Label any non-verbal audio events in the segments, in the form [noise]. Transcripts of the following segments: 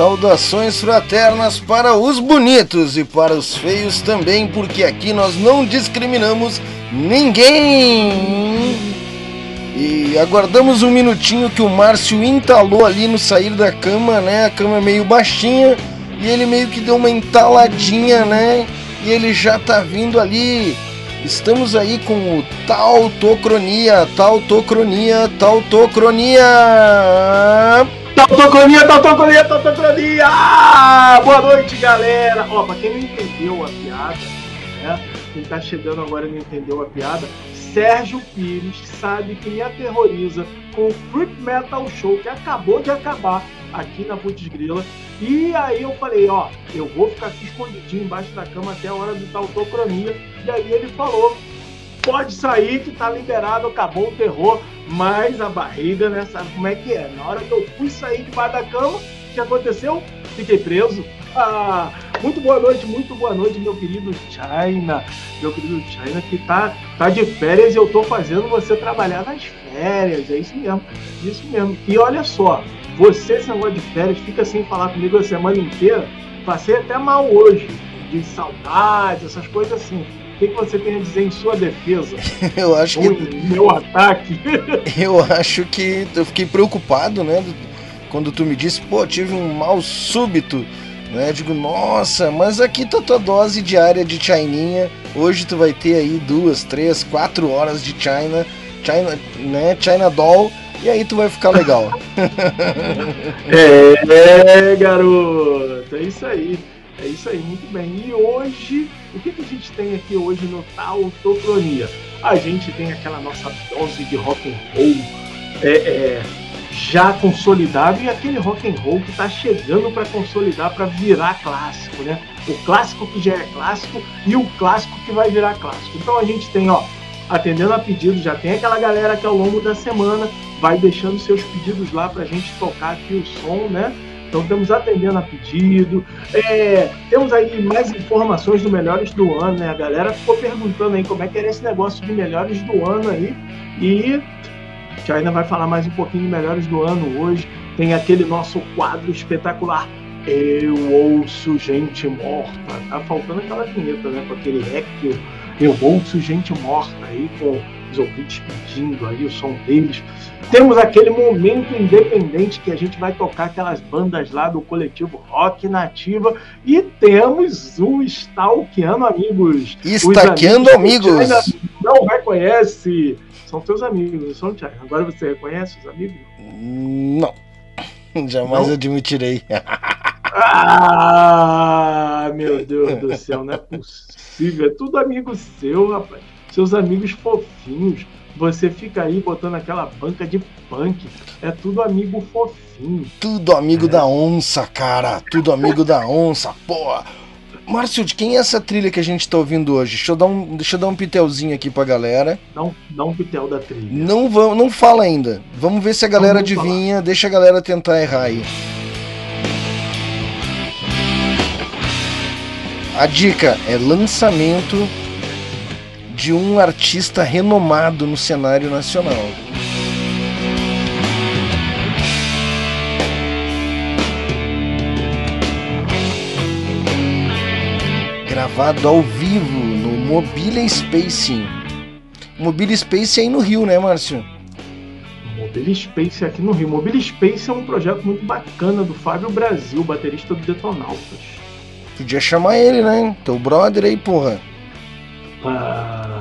Saudações fraternas para os bonitos e para os feios também, porque aqui nós não discriminamos ninguém. E aguardamos um minutinho que o Márcio entalou ali no sair da cama, né? A cama é meio baixinha e ele meio que deu uma entaladinha, né? E ele já tá vindo ali. Estamos aí com o Tautocronia, Tautocronia, Tautocronia. Tautocronia, tautocronia, tautocronia! Boa noite, galera! Ó, pra quem não entendeu a piada, né? Quem tá chegando agora e não entendeu a piada, Sérgio Pires sabe que me aterroriza com o Freak Metal Show que acabou de acabar aqui na Putz Grila. E aí eu falei, ó, eu vou ficar aqui escondidinho embaixo da cama até a hora do tautocronia. E aí ele falou, pode sair que tá liberado, acabou o terror, mas a barriga, né, sabe como é que é? Na hora que eu fui sair debaixo da cama, o que aconteceu? Fiquei preso. Ah, muito boa noite, muito boa noite, meu querido China. Meu querido China que tá, tá de férias e eu tô fazendo você trabalhar nas férias. É isso mesmo, isso mesmo. E olha só, você, esse negócio de férias, fica sem falar comigo a semana inteira. Passei até mal hoje, de saudades, essas coisas assim que, que você tem a dizer em sua defesa? [laughs] eu acho que. Meu ataque. [laughs] eu acho que eu fiquei preocupado, né? Quando tu me disse, pô, tive um mal súbito. Né? Eu digo, nossa, mas aqui tá tua dose diária de Chininha. Hoje tu vai ter aí duas, três, quatro horas de China, China, né? China Doll. E aí tu vai ficar legal. [laughs] é, garoto, é isso aí. É isso aí, muito bem. E hoje o que, que a gente tem aqui hoje no Tautocronia? A gente tem aquela nossa dose de rock and roll é, é, já consolidado e aquele rock and roll que está chegando para consolidar, para virar clássico, né? O clássico que já é clássico e o clássico que vai virar clássico. Então a gente tem, ó, atendendo a pedidos, já tem aquela galera que ao longo da semana vai deixando seus pedidos lá para a gente tocar aqui o som, né? Então estamos atendendo a pedido. É, temos aí mais informações do Melhores do Ano, né? A galera ficou perguntando aí como é que era esse negócio de Melhores do Ano aí. E a ainda vai falar mais um pouquinho de Melhores do Ano hoje. Tem aquele nosso quadro espetacular. Eu ouço gente morta. Tá faltando aquela vinheta, né? Com aquele rec. Eu ouço gente morta aí, com os ouvintes pedindo aí o som deles. Temos aquele momento independente que a gente vai tocar aquelas bandas lá do coletivo Rock Nativa e temos o Stalkeando Amigos. Stalkeando amigos. amigos. Não reconhece. São teus amigos, são, Thiago? Agora você reconhece os amigos? Não. Jamais não? admitirei. ah, meu Deus do céu, não é possível. É tudo amigo seu, rapaz. Seus amigos fofinhos você fica aí botando aquela banca de punk. É tudo amigo fofinho. Tudo amigo é. da onça, cara. Tudo amigo da onça, porra. Márcio, de quem é essa trilha que a gente tá ouvindo hoje? Deixa eu dar um, deixa eu dar um pitelzinho aqui pra galera. Não, dá um pitel da trilha. Não, vão, não fala ainda. Vamos ver se a galera adivinha. Falar. Deixa a galera tentar errar aí. A dica é lançamento de um artista renomado no cenário nacional. Gravado ao vivo no Mobile Space. Mobile Space é aí no Rio, né, Márcio? Mobile Space aqui no Rio. Mobile Space é um projeto muito bacana do Fábio Brasil, baterista do Detonautas. Podia chamar ele, né? Teu brother aí, porra. Ah,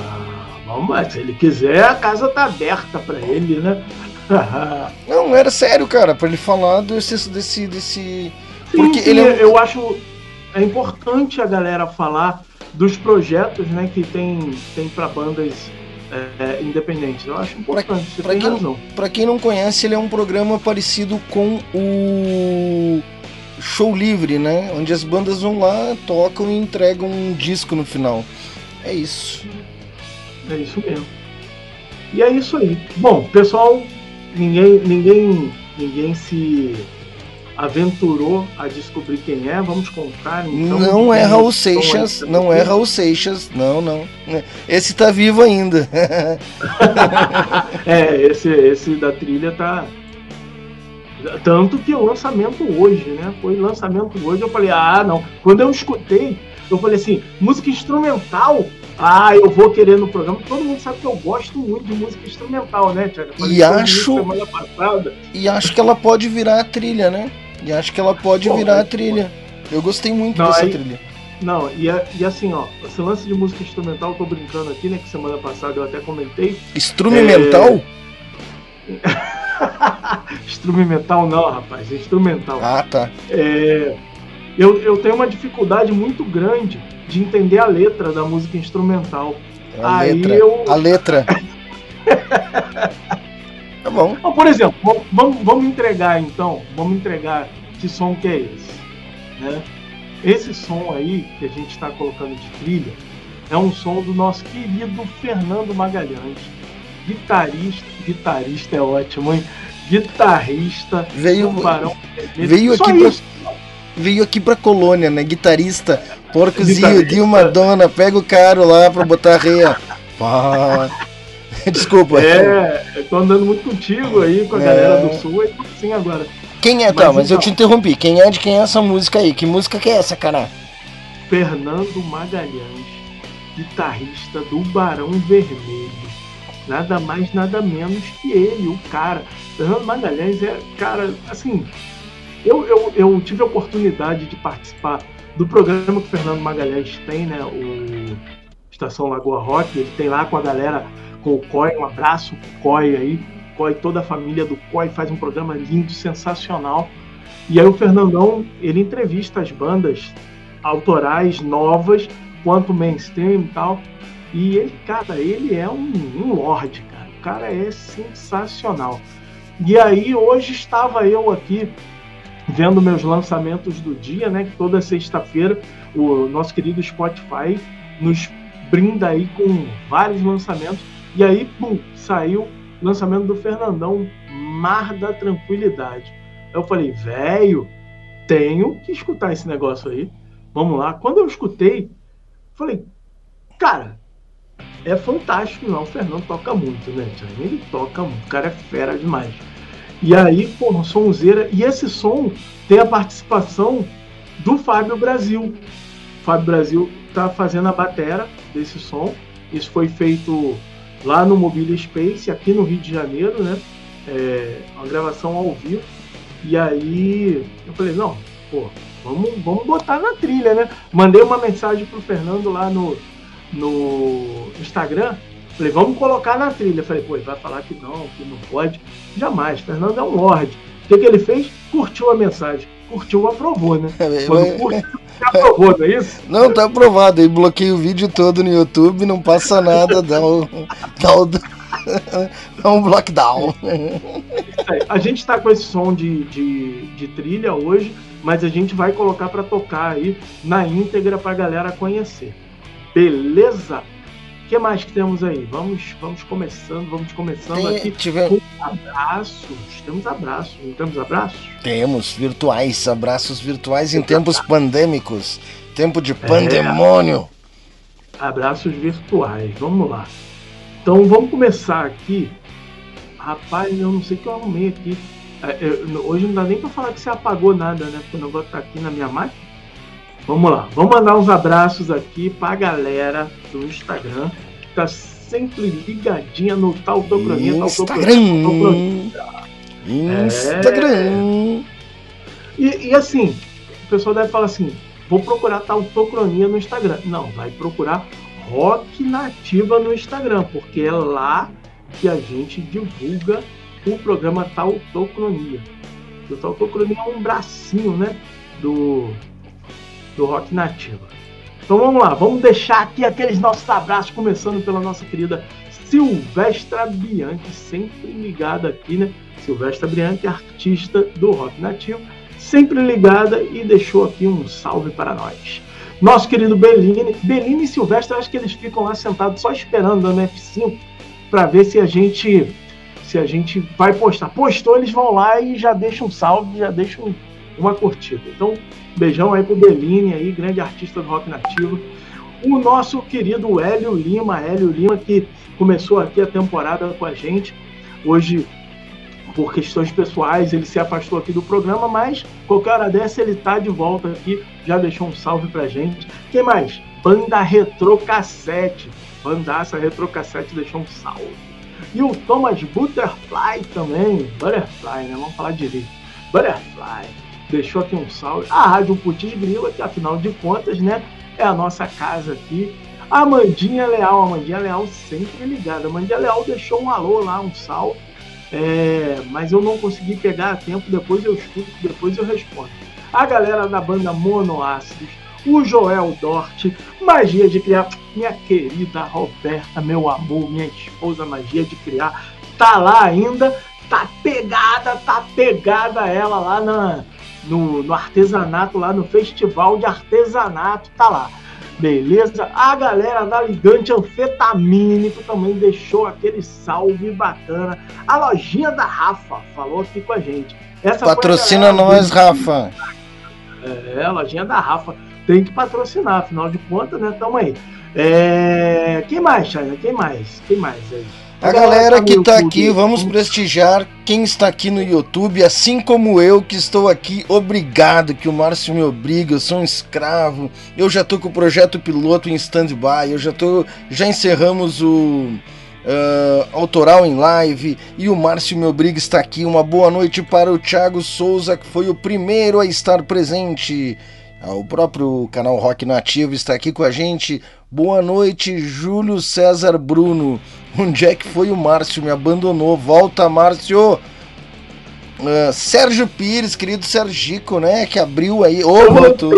vamos se ele quiser, a casa tá aberta para ele, né? [laughs] não, era sério, cara, para ele falar desse. desse, desse... Sim, Porque sim, ele é... eu acho é importante a galera falar dos projetos né, que tem, tem para bandas é, independentes. Eu acho importante. Para quem, pra quem não conhece, ele é um programa parecido com o Show Livre, né? Onde as bandas vão lá, tocam e entregam um disco no final. É isso. É isso mesmo. E é isso aí. Bom, pessoal, ninguém, ninguém, ninguém se aventurou a descobrir quem é. Vamos contar então. Não é Raul Seixas, não é Raul Seixas, não, não. Esse tá vivo ainda. [laughs] é, esse, esse da trilha tá. Tanto que o lançamento hoje, né? Foi lançamento hoje, eu falei, ah, não. Quando eu escutei, eu falei assim, música instrumental, ah, eu vou querer no programa. Todo mundo sabe que eu gosto muito de música instrumental, né, Tiago? E acho. E acho que ela pode virar a trilha, né? E acho que ela pode Pô, virar a trilha. Eu gostei muito não, dessa aí, trilha. Não, e, e assim, ó, esse lance de música instrumental, tô brincando aqui, né? Que semana passada eu até comentei. Instrumental? É... [laughs] instrumental não, rapaz, é instrumental. Ah, tá. É... Eu, eu tenho uma dificuldade muito grande de entender a letra da música instrumental. A Aí letra. eu. A letra. [laughs] tá bom. Então, por exemplo, vamos, vamos entregar então, vamos entregar que som que é esse. Né? Esse som aí que a gente está colocando de trilha é um som do nosso querido Fernando Magalhães, guitarrista, guitarrista é ótimo, hein? Guitarrista veio, veio aqui pra, veio aqui pra colônia, né? Guitarista Porcozinho de uma dona, pega o caro lá pra botar reia. [laughs] Desculpa. É, eu tô andando muito contigo aí, com a é. galera do sul, aí sim agora. Quem é, mas, tá, mas então, eu te interrompi. Quem é de quem é essa música aí? Que música que é essa, cara? Fernando Magalhães, guitarrista do Barão Vermelho. Nada mais, nada menos que ele, o cara. Fernando Magalhães é, cara, assim. Eu, eu, eu tive a oportunidade de participar do programa que o Fernando Magalhães tem, né? O Estação Lagoa Rock, ele tem lá com a galera, com o COI, um abraço pro COI aí, COI, toda a família do COI faz um programa lindo, sensacional. E aí o Fernandão, ele entrevista as bandas autorais novas, quanto mainstream e tal. E ele, cara, ele é um, um lorde, cara. O cara é sensacional. E aí hoje estava eu aqui vendo meus lançamentos do dia, né? Que toda sexta-feira o nosso querido Spotify nos brinda aí com vários lançamentos. E aí, pum, saiu o lançamento do Fernandão, Mar da Tranquilidade. Eu falei, velho, tenho que escutar esse negócio aí. Vamos lá. Quando eu escutei, falei, cara, é fantástico, não. O Fernando toca muito, né? Ele toca muito, o cara é fera demais. E aí, pô, sonzeira. E esse som tem a participação do Fábio Brasil. O Fábio Brasil tá fazendo a batera desse som. Isso foi feito lá no Mobile Space, aqui no Rio de Janeiro, né? É uma gravação ao vivo. E aí eu falei, não, pô, vamos, vamos botar na trilha, né? Mandei uma mensagem pro Fernando lá no, no Instagram Falei, vamos colocar na trilha. Falei, pô, ele vai falar que não, que não pode. Jamais. Fernando é um lorde. O que, que ele fez? Curtiu a mensagem. Curtiu, aprovou, né? É, Quando curtiu, aprovou, não é isso? Não, tá aprovado. Aí bloqueei o vídeo todo no YouTube, não passa nada, dá um, dá um, dá um lockdown. A gente tá com esse som de, de, de trilha hoje, mas a gente vai colocar para tocar aí na íntegra pra galera conhecer. Beleza? Que mais que temos aí? Vamos, vamos começando, vamos começando Tem, aqui tiver... com abraços. Temos abraços, não temos abraços? Temos, virtuais, abraços virtuais em tempos pandêmicos, tempo de pandemônio. É, abraços virtuais, vamos lá. Então vamos começar aqui. Rapaz, eu não sei o que eu arrumei aqui. É, eu, hoje não dá nem para falar que você apagou nada, né? Porque o negócio tá aqui na minha máquina. Vamos lá, vamos mandar uns abraços aqui pra galera do Instagram, que tá sempre ligadinha no Tautocronia. Instagram! Instagram! É... E, e, assim, o pessoal deve falar assim, vou procurar Tautocronia no Instagram. Não, vai procurar Rock Nativa no Instagram, porque é lá que a gente divulga o programa Tautocronia. O Tautocronia é um bracinho, né, do do rock nativa. Então vamos lá, vamos deixar aqui aqueles nossos abraços, começando pela nossa querida Silvestra Bianchi, sempre ligada aqui, né? Silvestra Bianchi, artista do rock nativo, sempre ligada e deixou aqui um salve para nós. Nosso querido Bellini, Bellini e Silvestre, acho que eles ficam lá sentados só esperando a F5 para ver se a gente se a gente vai postar. Postou, eles vão lá e já deixam um salve, já deixam uma curtida. Então, beijão aí pro Bellini aí, grande artista do rock nativo. O nosso querido Hélio Lima, Hélio Lima que começou aqui a temporada com a gente. Hoje por questões pessoais, ele se afastou aqui do programa, mas qualquer hora dessa ele tá de volta aqui, já deixou um salve pra gente. Quem mais? Banda Retro Cassete. Bandaça Retro Cassete deixou um salve. E o Thomas Butterfly também. Butterfly, né? Vamos falar direito. Butterfly. Deixou aqui um salve. A Rádio Putis Grila, que afinal de contas, né? É a nossa casa aqui. A Amandinha Leal. A Amandinha Leal sempre ligada. A Amandinha Leal deixou um alô lá, um salve é, mas eu não consegui pegar a tempo, depois eu escuto, depois eu respondo. A galera da banda Monoácidos, o Joel Dort, Magia de Criar, minha querida Roberta, meu amor, minha esposa Magia de Criar, tá lá ainda, tá pegada, tá pegada ela lá na, no, no artesanato, lá no Festival de Artesanato, tá lá. Beleza? A galera da Ligante Anfetamínico também deixou aquele salve bacana. A lojinha da Rafa falou aqui com a gente. Essa Patrocina nós, Rafa. É, a lojinha da Rafa. Tem que patrocinar, afinal de contas, né? Tamo aí. É... Quem mais, China? Quem mais? Quem mais aí? A galera que está aqui, vamos prestigiar quem está aqui no YouTube, assim como eu que estou aqui. Obrigado que o Márcio me obriga, eu sou um escravo. Eu já estou com o projeto piloto em stand-by, eu já tô, já encerramos o uh, autoral em live e o Márcio me obriga está aqui. Uma boa noite para o Thiago Souza, que foi o primeiro a estar presente. Ah, o próprio canal Rock Nativo está aqui com a gente. Boa noite, Júlio César Bruno. Onde é que foi o Márcio? Me abandonou. Volta, Márcio. Uh, Sérgio Pires, querido Sergico, né? Que abriu aí. Ô, oh, tu...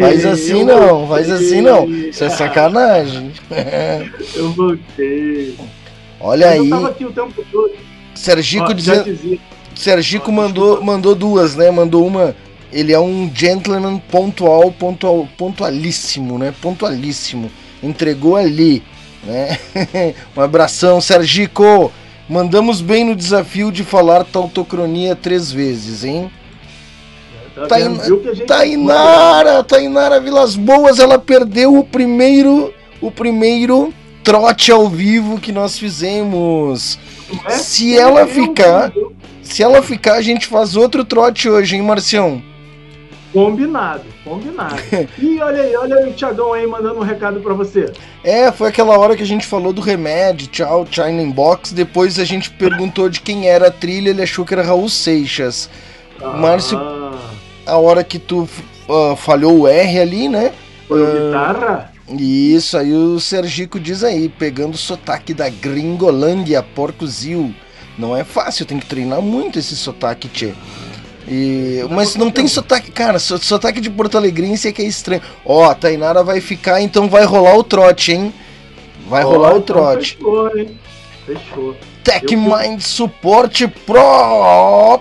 Faz assim não, faz assim não. Isso é sacanagem. [laughs] eu voltei. Olha aí. Eu aqui o tempo todo. Sergico dizendo. Sergico mandou, mandou duas, né? Mandou uma ele é um gentleman pontual, pontual, pontualíssimo, né? Pontualíssimo. Entregou ali, né? [laughs] um abração, Sergico. Mandamos bem no desafio de falar tautocronia três vezes, hein? Tá Tain... Tainara, Tainara Vilas Boas, ela perdeu o primeiro, o primeiro trote ao vivo que nós fizemos. É? Se ela ficar, se ela ficar, a gente faz outro trote hoje, hein, Marcião? Combinado, combinado. [laughs] e olha aí, olha aí o Thiagão aí mandando um recado para você. É, foi aquela hora que a gente falou do remédio, tchau, China Box. Depois a gente perguntou de quem era a trilha, ele achou que era Raul Seixas. Ah. Márcio, a hora que tu uh, falhou o R ali, né? Foi uh, guitarra? Isso, aí o Sergico diz aí, pegando o sotaque da Gringolândia, Porcozil. Não é fácil, tem que treinar muito esse sotaque, tchê. E, mas não tem sotaque, cara, sotaque de Porto Alegrense é que é estranho. Ó, a Tainara vai ficar, então vai rolar o trote, hein? Vai oh, rolar o então trote. Fechou, hein? Fechou. Tech Eu... Mind Support Pro.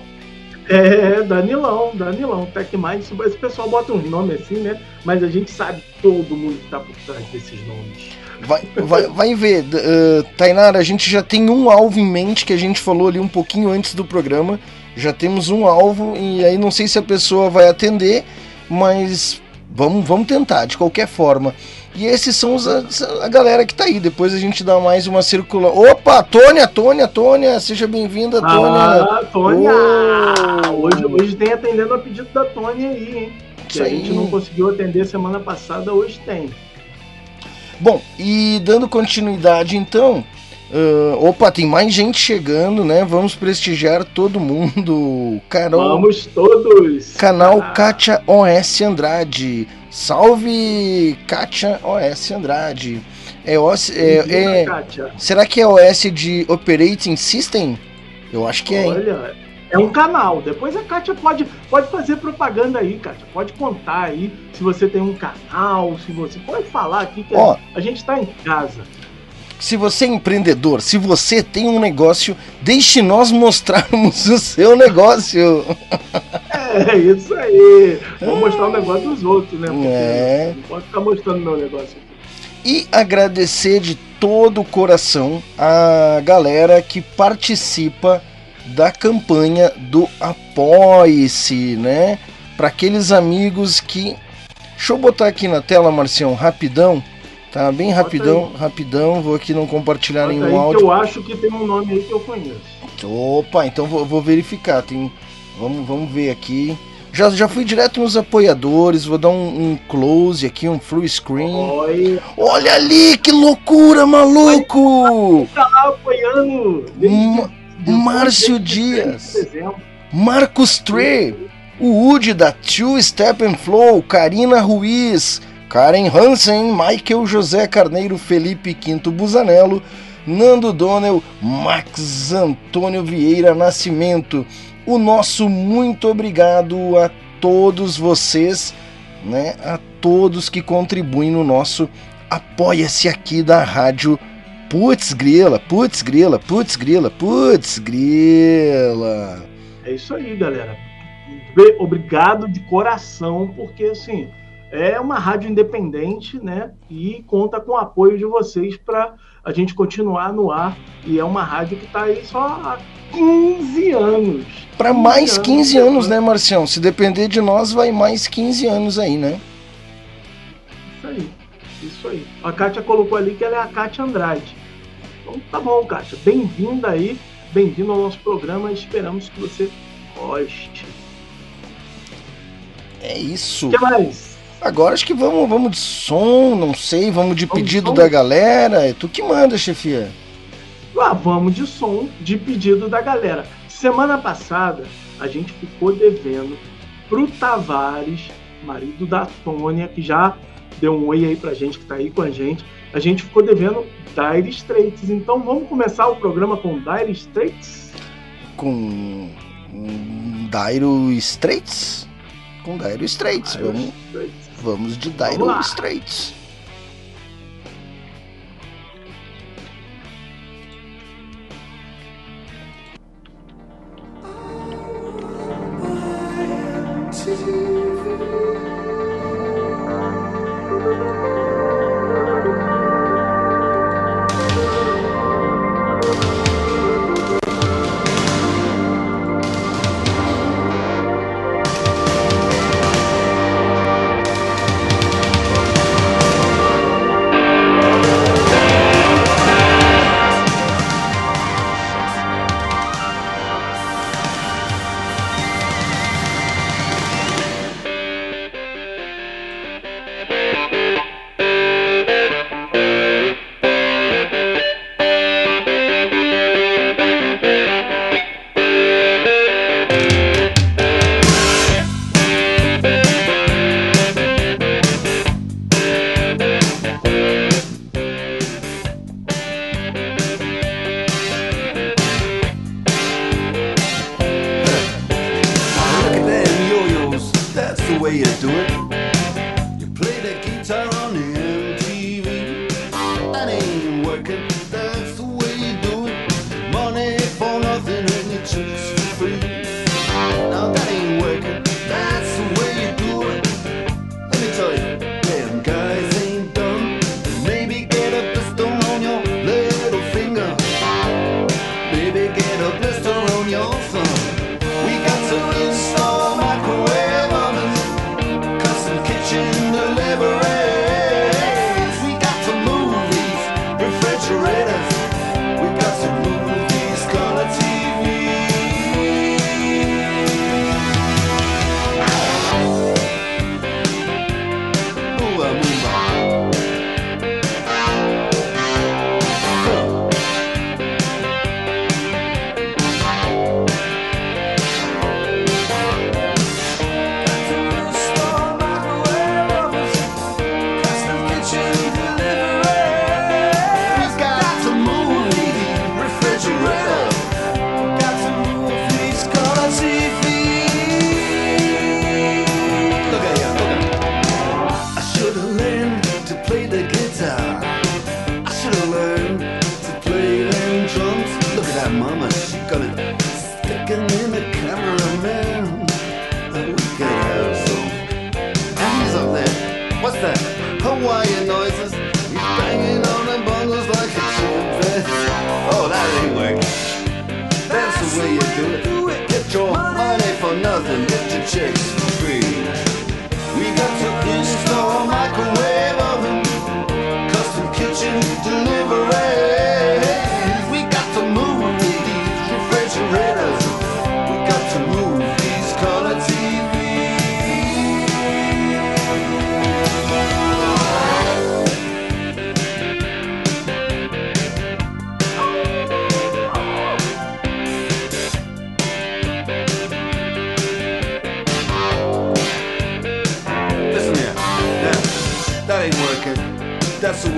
É, Danilão, Danilão, Tech Mind. Esse pessoal bota um nome assim, né? Mas a gente sabe todo mundo que tá por trás desses nomes. Vai, vai, vai ver, uh, Tainara, a gente já tem um alvo em mente que a gente falou ali um pouquinho antes do programa já temos um alvo e aí não sei se a pessoa vai atender, mas vamos, vamos tentar de qualquer forma. E esses são os, a, a, galera que tá aí. Depois a gente dá mais uma circula. Opa, Tônia, Tônia, Tônia, seja bem-vinda, Tônia. Ah, Tônia! Oh. Hoje, hoje tem atendendo a pedido da Tônia aí, hein? Que a gente não conseguiu atender semana passada, hoje tem. Bom, e dando continuidade então, Uh, opa, tem mais gente chegando, né? Vamos prestigiar todo mundo. [laughs] Carol. Vamos todos. Canal ah. Kátia OS Andrade. Salve, Kátia OS Andrade. É, OS, é, é será que é OS de Operating System? Eu acho que é. Olha, é um canal. Depois a Kátia pode, pode fazer propaganda aí, Kátia. Pode contar aí se você tem um canal, se você pode falar aqui que Ó, a gente está em casa. Se você é empreendedor, se você tem um negócio, deixe nós mostrarmos [laughs] o seu negócio. É, isso aí. Vou mostrar o negócio dos outros, né? Porque é. Não pode ficar mostrando meu negócio aqui. e agradecer de todo o coração a galera que participa da campanha do Apoie-se, né? Para aqueles amigos que. Deixa eu botar aqui na tela, Marcião, rapidão. Tá bem rapidão, rapidão. Vou aqui não compartilhar Bota nenhum áudio. eu acho que tem um nome aí que eu conheço. Opa, então vou, vou verificar. Tem, vamos, vamos ver aqui. Já, já fui direto nos apoiadores, vou dar um, um close aqui, um full screen. Oi. Olha ali, que loucura, maluco! Tá lá apoiando. Márcio Dias. Marcos Trey. O Woody da Two Step and Flow. Karina Ruiz. Karen Hansen. Michael José Carneiro. Felipe Quinto Busanello. Nando Donnell. Max Antônio Vieira Nascimento o nosso muito obrigado a todos vocês, né? A todos que contribuem no nosso apoia-se aqui da rádio Putz Grila, Putz Grila, Putz Grila, Putz Grila. É isso aí, galera. Obrigado de coração, porque assim, é uma rádio independente, né? E conta com o apoio de vocês para a gente continuar no ar. E é uma rádio que está aí só há 15 anos. Para mais 15 anos, anos, né, Marcião? Se depender de nós, vai mais 15 anos aí, né? Isso aí, isso aí. A Kátia colocou ali que ela é a Kátia Andrade. Então tá bom, Kátia. Bem-vinda aí, bem-vindo ao nosso programa. Esperamos que você goste. É isso. O que mais? Agora acho que vamos, vamos de som, não sei, vamos de vamos pedido de da galera. É tu que manda, chefia. Ah, vamos de som de pedido da galera. Semana passada a gente ficou devendo pro Tavares, marido da Tônia, que já deu um oi aí pra gente, que tá aí com a gente. A gente ficou devendo Dire Straits. Então vamos começar o programa com Dire Straits? Com Dire Straits? Com Dire Straits. Dire vamos, Straits. Vamos de Dire Straits.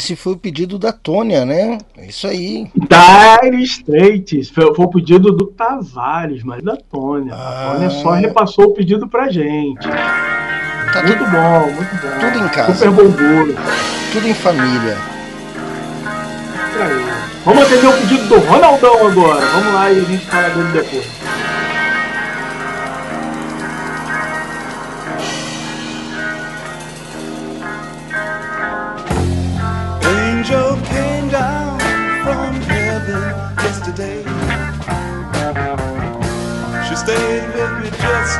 Esse foi o pedido da Tônia, né? É isso aí. Dire Straits. Foi, foi o pedido do Tavares, mas da Tônia. Ah. A Tônia só repassou o pedido pra gente. Tá Muito tudo, bom, muito bom. tudo em casa. Super bom bolo. tudo em família. Vamos atender o pedido do Ronaldão agora. Vamos lá e a gente fala dele depois.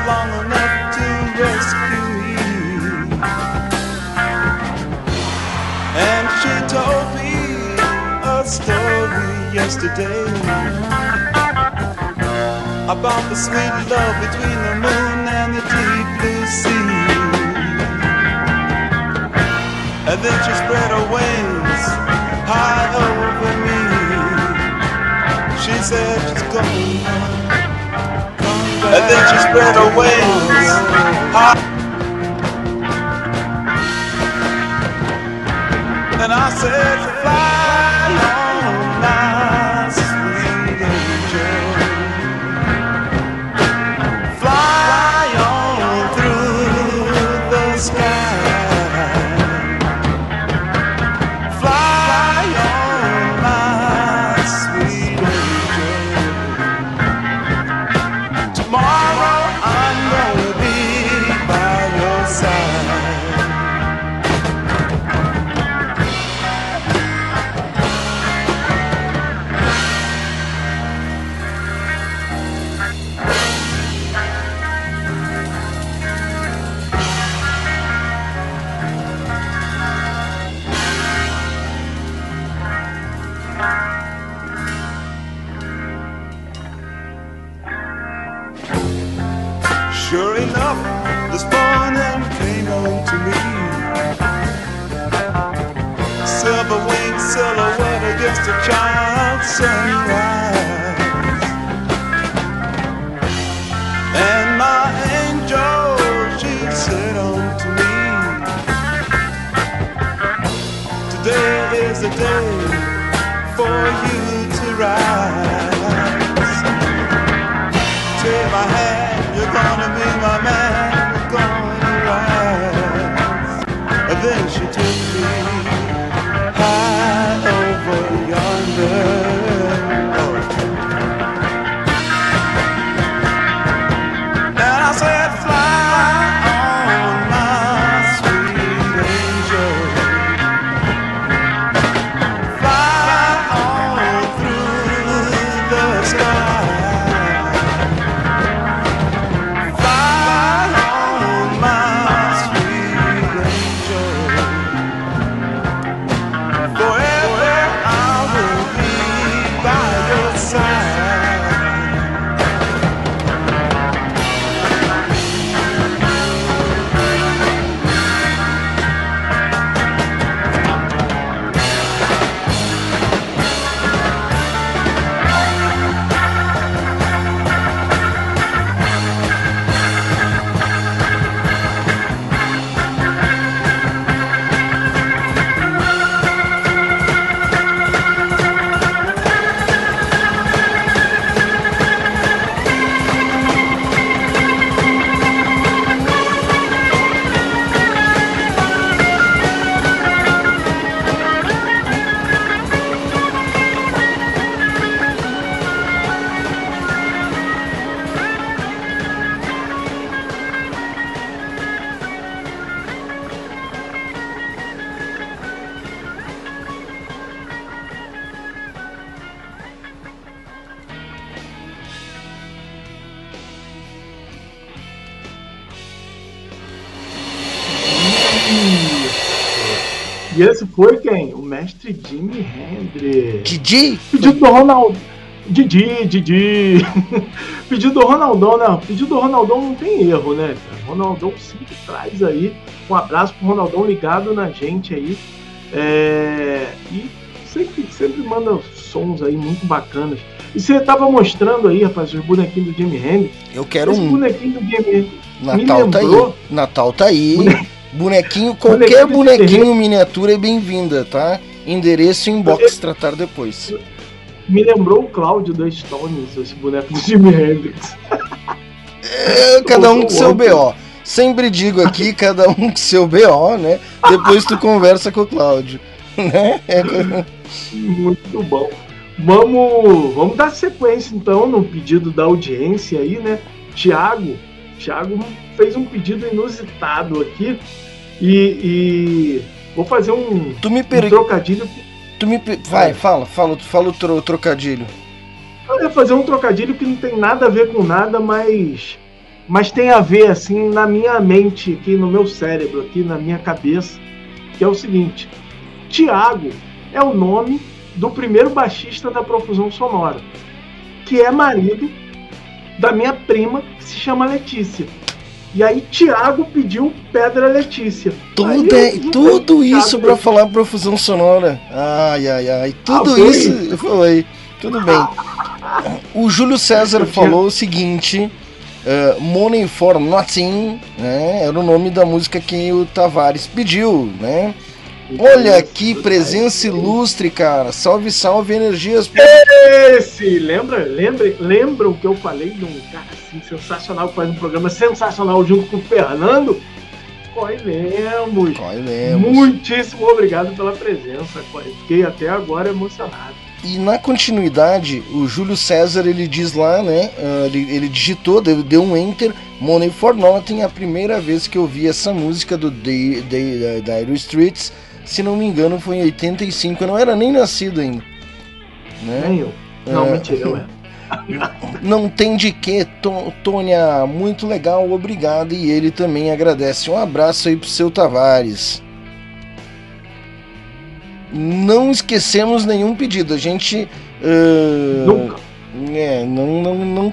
Long enough to rescue me. And she told me a story yesterday about the sweet love between the moon and the deep blue sea. And then she spread her wings high over me. She said she's back. And then she spread her wings. And I said, fly against a child's sunrise. And my angel, she said unto me, Today is the day for you to rise. Esse foi quem? O mestre Jimi Hendrix. Didi? Pedido do Ronaldo. Didi, Didi. [laughs] Pedido do Ronaldão, né? Pedido do Ronaldão não tem erro, né? Ronaldão sempre traz aí. Um abraço pro Ronaldão ligado na gente aí. É, E sempre, sempre manda sons aí muito bacanas. E você tava mostrando aí, rapaz, os bonequinhos do Jimi Hendrix. Eu quero Esse um. bonequinho do Jimi Hendrix. Natal tá aí. Natal tá aí. Bonequinho, qualquer Bonequinho miniatura é bem-vinda, tá? Endereço inbox, tratar depois. Me lembrou o Cláudio da Stones, esse boneco do Jimi Hendrix. É, cada um com seu BO. [laughs] Sempre digo aqui, cada um com seu BO, né? Depois tu conversa com o Cláudio. Né? É, Muito bom. Vamos, vamos dar sequência então no pedido da audiência aí, né? Tiago, Tiago fez um pedido inusitado aqui e, e vou fazer um, tu me um per... trocadilho. tu me per- Vai, fala, fala, fala o tro- trocadilho. Eu ia fazer um trocadilho que não tem nada a ver com nada, mas mas tem a ver assim na minha mente, aqui no meu cérebro, aqui na minha cabeça, que é o seguinte: Tiago é o nome do primeiro baixista da Profusão Sonora, que é marido da minha prima, que se chama Letícia. E aí Tiago pediu Pedra Letícia. Tudo, é, eu- tudo isso pra falar profusão sonora. Ai, ai, ai. Tudo Ah, isso foi. Tudo bem. O Júlio César Eu falou o seguinte: eh, Money for Nothing, né? Era o nome da música que o Tavares pediu, né? Olha que presença ilustre, cara. Salve, salve, energias. Esse, lembra, lembra, lembra o que eu falei de um cara assim sensacional que faz um programa sensacional junto com o Fernando? Coy Lemos. Coy Lemos. Muitíssimo obrigado pela presença, Coy. Fiquei até agora emocionado. E na continuidade, o Júlio César ele diz lá, né? ah, Ele, ele digitou, deu, deu um enter, Money for Nothing, a primeira vez que eu vi essa música do Dire Streets, se não me engano, foi em 85, eu não era nem nascido ainda. Né? Nem eu. Não, É. mentira, eu é. [laughs] Não tem de que, Tô- Tônia, muito legal, obrigado. E ele também agradece. Um abraço aí pro seu Tavares. Não esquecemos nenhum pedido. A gente. ah, Nunca. É, não, não, não, não,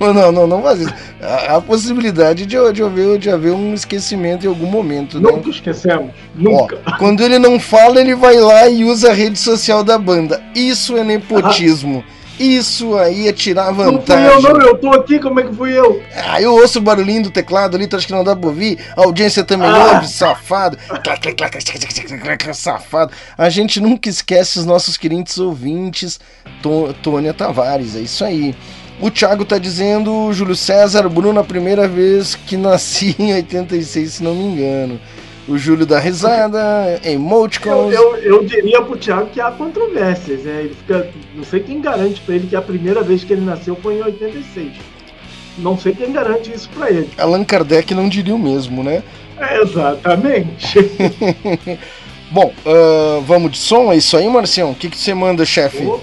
[laughs] não, não, não faz isso. Há a possibilidade de, de, haver, de haver um esquecimento em algum momento, né? Nunca esquecemos. Ó, Nunca. [laughs] quando ele não fala, ele vai lá e usa a rede social da banda. Isso é nepotismo. [laughs] Isso aí é tirar não fui vantagem. eu, não. Eu tô aqui, como é que fui eu? Ah, eu ouço o barulhinho do teclado ali, tu acha que não dá pra ouvir? A audiência também Ah. ouve, safado. Safado. A gente nunca esquece os nossos queridos ouvintes, Tô- Tônia Tavares, é isso aí. O Thiago tá dizendo, Júlio César, Bruno, a primeira vez que nasci em [laughs] 86, se não me engano. O Júlio da risada, Eu, emoticons. eu, eu diria pro Thiago que há controvérsias, né? Ele fica. Não sei quem garante pra ele que a primeira vez que ele nasceu foi em 86. Não sei quem garante isso pra ele. Allan Kardec não diria o mesmo, né? É, exatamente. [laughs] Bom, ah, vamos de som, é isso aí, Marcião? O que, que você manda, chefe? Ô,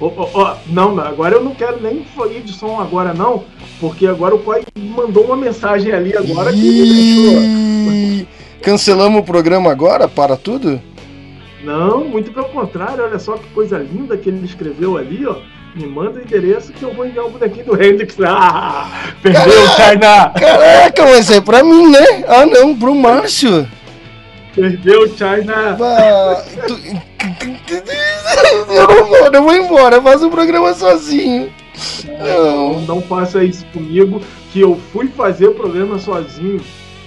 ô, ô, ó, não, não, agora eu não quero nem ir de som agora, não, porque agora o Coy mandou uma mensagem ali agora que me deixou. Ih, Cancelamos o programa agora? Para tudo? Não, muito pelo contrário, olha só que coisa linda que ele escreveu ali, ó. Me manda o endereço que eu vou enviar o bonequinho do Hendrix. [laughs] Ah, perdeu, China! Caraca, mas é pra mim, né? Ah, não, pro Márcio. Perdeu, China! Ah, tu- Eu não vou, eu vou embora, faço o programa sozinho. Não, não faça isso comigo, que eu fui fazer o programa sozinho.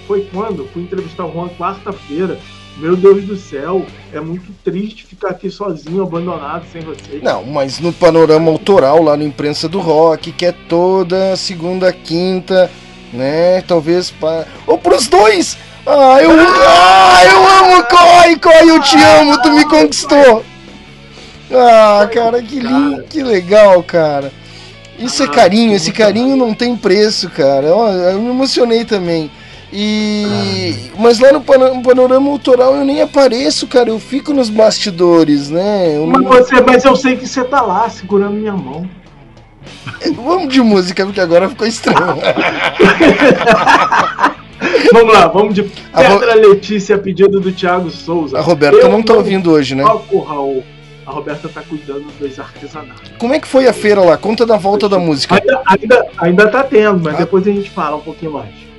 Foi quando? Fui entrevistar o Juan quarta-feira. Meu Deus do céu, é muito triste ficar aqui sozinho, abandonado, sem vocês. Não, mas no panorama autoral, lá no Imprensa do Rock, que é toda segunda, quinta, né? Talvez para. Ou pros dois! Ah, eu, ah, eu amo Coi, Coi, eu te amo, tu me conquistou! Ah, cara, que lindo, que legal, cara. Isso é Ah, carinho, esse carinho não tem preço, cara. Eu me emocionei também. E. Mas lá no panorama autoral eu nem apareço, cara. Eu fico nos bastidores, né? Eu Mas, não- você, mas eu sei que você tá lá segurando minha mão. [laughs] Vamos de música, porque agora ficou estranho. [laughs] Vamos lá, vamos de Pedra Ro... Letícia, pedido do Thiago Souza. A Roberta Eu não tá ouvindo hoje, né? Toco, Raul. A Roberta tá cuidando dos artesanatos. Como é que foi a feira lá? Conta da volta da música. Ainda, ainda, ainda tá tendo, mas ah. depois a gente fala um pouquinho mais.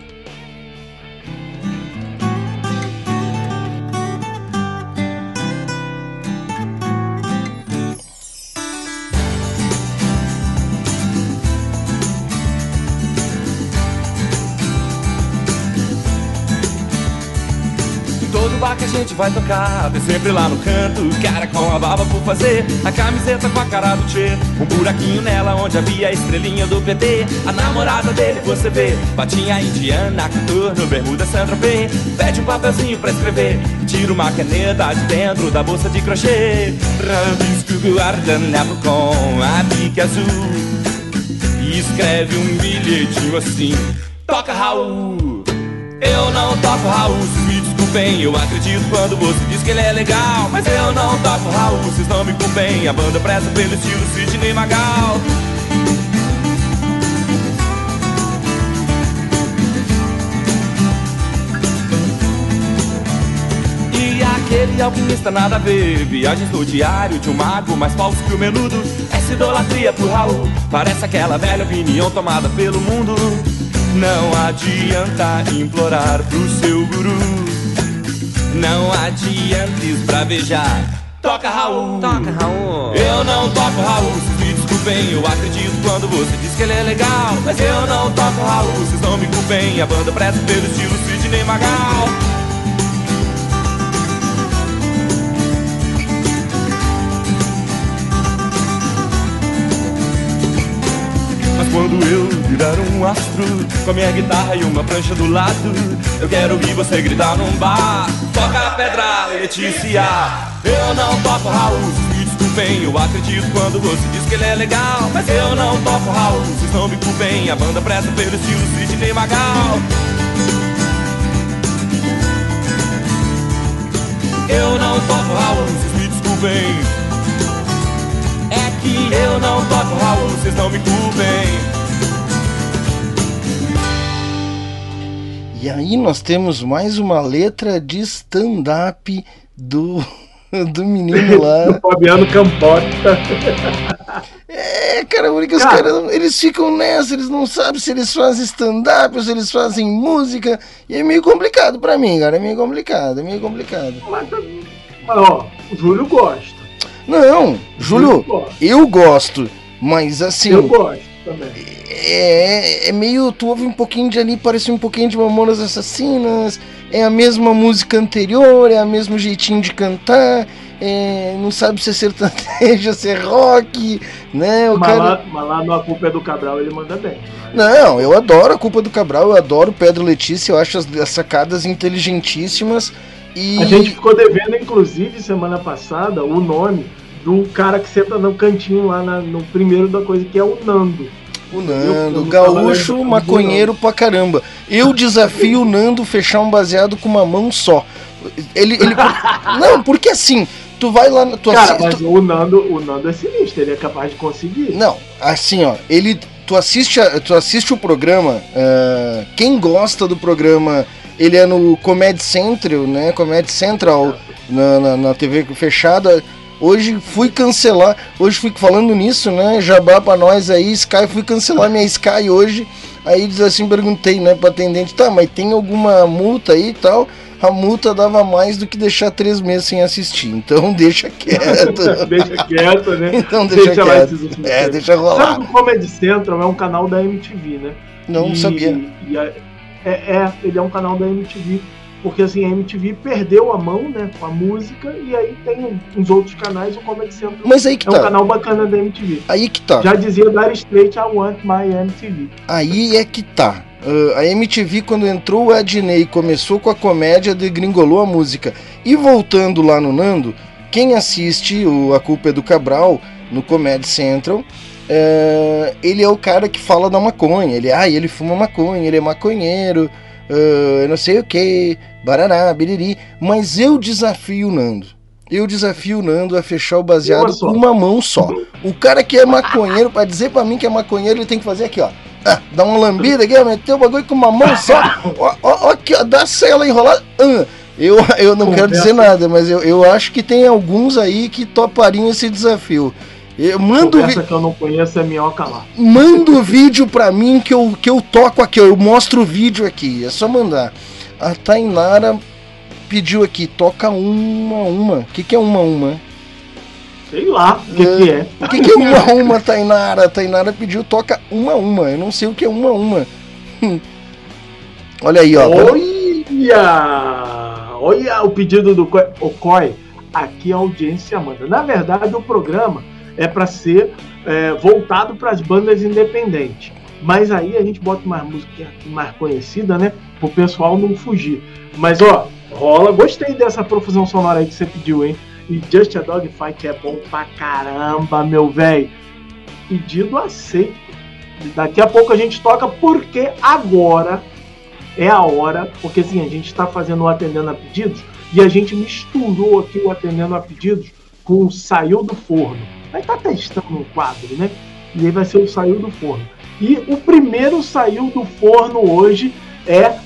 Gente vai tocar. Vê sempre lá no canto, cara com a barba por fazer. A camiseta com a cara do Tchê Um buraquinho nela onde havia a estrelinha do PT A namorada dele você vê Patinha indiana, coturno, bermuda Sandra P. Pede um papelzinho pra escrever Tira uma caneta de dentro da bolsa de crochê. Rabisco guardanapo com a bique azul. E escreve um bilhetinho assim Toca Raul Eu não toco Raul, bem, eu acredito quando você diz que ele é legal. Mas eu não toco Raul, vocês não me bem A banda presta pelo estilo Sidney Magal. E aquele alquimista nada a ver Viagens no diário de um mago mais falso que o menudo. Essa idolatria por Raul Parece aquela velha opinião tomada pelo mundo não adianta implorar pro seu guru não adiantes pra beijar. Toca Raul, toca Raul. Eu não toco Raul, vocês me desculpem. Eu acredito quando você diz que ele é legal. Mas eu não toco Raul, vocês não me culpem. A banda presta pelo estilo Sidney Magal. Quando eu virar um astro Com a minha guitarra e uma prancha do lado Eu quero ouvir você gritar num bar. Toca a pedra, Letícia. Eu não toco Raul, me desculpem Eu acredito quando você diz que ele é legal. Mas eu não toco Raul, vocês não me culpem A banda presta pelo estilo Sidney Magal. Eu não toco Raul, vocês me desculpem que eu não toco Raul, vocês não me culpem. E aí nós temos mais uma letra de stand-up do, [laughs] do menino lá. do Fabiano Campota. É, cara, porque os caras, eles ficam nessa, eles não sabem se eles fazem stand-up ou se eles fazem música. E é meio complicado pra mim, cara, é meio complicado, é meio complicado. Mas, mas ó, o Júlio gosta. Não, Júlio, eu gosto, mas assim... Eu gosto também é, é meio. Tu ouve um pouquinho de ali, parece um pouquinho de Mamonas Assassinas. É a mesma música anterior, é o mesmo jeitinho de cantar. É, não sabe se é sertanejo, [laughs] se é rock, né? O mas, cara... lá, mas lá no A Culpa é do Cabral ele manda bem. Não, eu adoro A Culpa do Cabral, eu adoro Pedro Letícia, eu acho as, as sacadas inteligentíssimas. E... A gente ficou devendo, inclusive, semana passada, o nome do cara que senta no cantinho lá na, no primeiro da coisa, que é o Nando. O Nando, gaúcho, maconheiro pra caramba. Eu desafio o Nando fechar um baseado com uma mão só. Ele. ele... [laughs] não, porque assim, tu vai lá. Tu Cara, mas tu... o, Nando, o Nando é sinistro, ele é capaz de conseguir. Não, assim, ó, ele. Tu assiste, a, tu assiste o programa. Uh, quem gosta do programa, ele é no Comedy Central, né? Comedy Central, na, na, na TV fechada Hoje fui cancelar, hoje fui falando nisso, né? Jabá pra nós aí, Sky, fui cancelar minha Sky hoje. Aí diz assim, perguntei, né, pra atendente, tá, mas tem alguma multa aí e tal? A multa dava mais do que deixar três meses sem assistir, então [laughs] deixa quieto. [laughs] deixa quieto, né? [laughs] Então deixa, deixa quieto. é, deixa rolar. Sabe que o Comedy Central é um canal da MTV, né? Não e, sabia. E é, é, ele é um canal da MTV porque assim, a MTV perdeu a mão, né, com a música, e aí tem uns outros canais, o Comedy Central Mas aí que é tá. um canal bacana da MTV. Aí que tá. Já dizia Dar Straight, I Want My MTV. Aí é que tá. Uh, a MTV, quando entrou o Adney começou com a comédia, degringolou a música. E voltando lá no Nando, quem assiste o A Culpa é do Cabral no Comedy Central, uh, ele é o cara que fala da maconha. Ele, ah, ele fuma maconha, ele é maconheiro, uh, não sei o que, Baraná, Biriri. Mas eu desafio o Nando. Eu desafio o Nando a fechar o baseado com uma mão só. O cara que é maconheiro, para dizer para mim que é maconheiro, ele tem que fazer aqui, ó. Ah, dá uma lambida aqui, meteu o bagulho com uma mão só. Ó, ó, ó aqui, ó, dá a cela enrolada. Ah, eu, eu não quero dizer nada, mas eu, eu acho que tem alguns aí que topariam esse desafio. Eu mando vi- que eu não conheço é minhoca lá. manda o vídeo pra mim que eu, que eu toco aqui, eu mostro o vídeo aqui, é só mandar. A Tainara pediu aqui, toca uma uma. O que, que é uma uma? Sei lá o que, que é. O que, que é uma uma, Tainara? A Tainara pediu, toca uma uma. Eu não sei o que é uma uma. Hum. Olha aí, ó. Olha! Olha o pedido do Co- o COI. Aqui a audiência manda. Na verdade, o programa é para ser é, voltado para as bandas independentes. Mas aí a gente bota uma música mais conhecida, né? Pro pessoal não fugir. Mas ó, rola. Gostei dessa profusão sonora aí que você pediu, hein? E Just a Dog Fight é bom pra caramba, meu velho. Pedido aceito. Daqui a pouco a gente toca, porque agora é a hora, porque assim, a gente está fazendo o Atendendo a Pedidos e a gente misturou aqui o Atendendo a Pedidos com o Saiu do Forno. Vai estar testando um quadro, né? E aí vai ser o Saiu do Forno. E o primeiro Saiu do Forno hoje é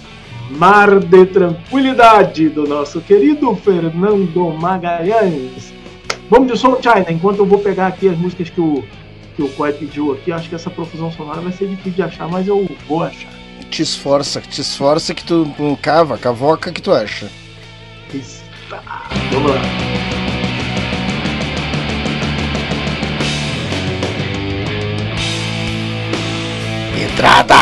Mar de Tranquilidade, do nosso querido Fernando Magalhães. Vamos de som, China, enquanto eu vou pegar aqui as músicas que o, que o Coy pediu aqui. Acho que essa profusão sonora vai ser difícil de achar, mas eu vou achar. Te esforça, te esforça que tu cava, cavoca que tu acha. Está. Vamos lá. trata?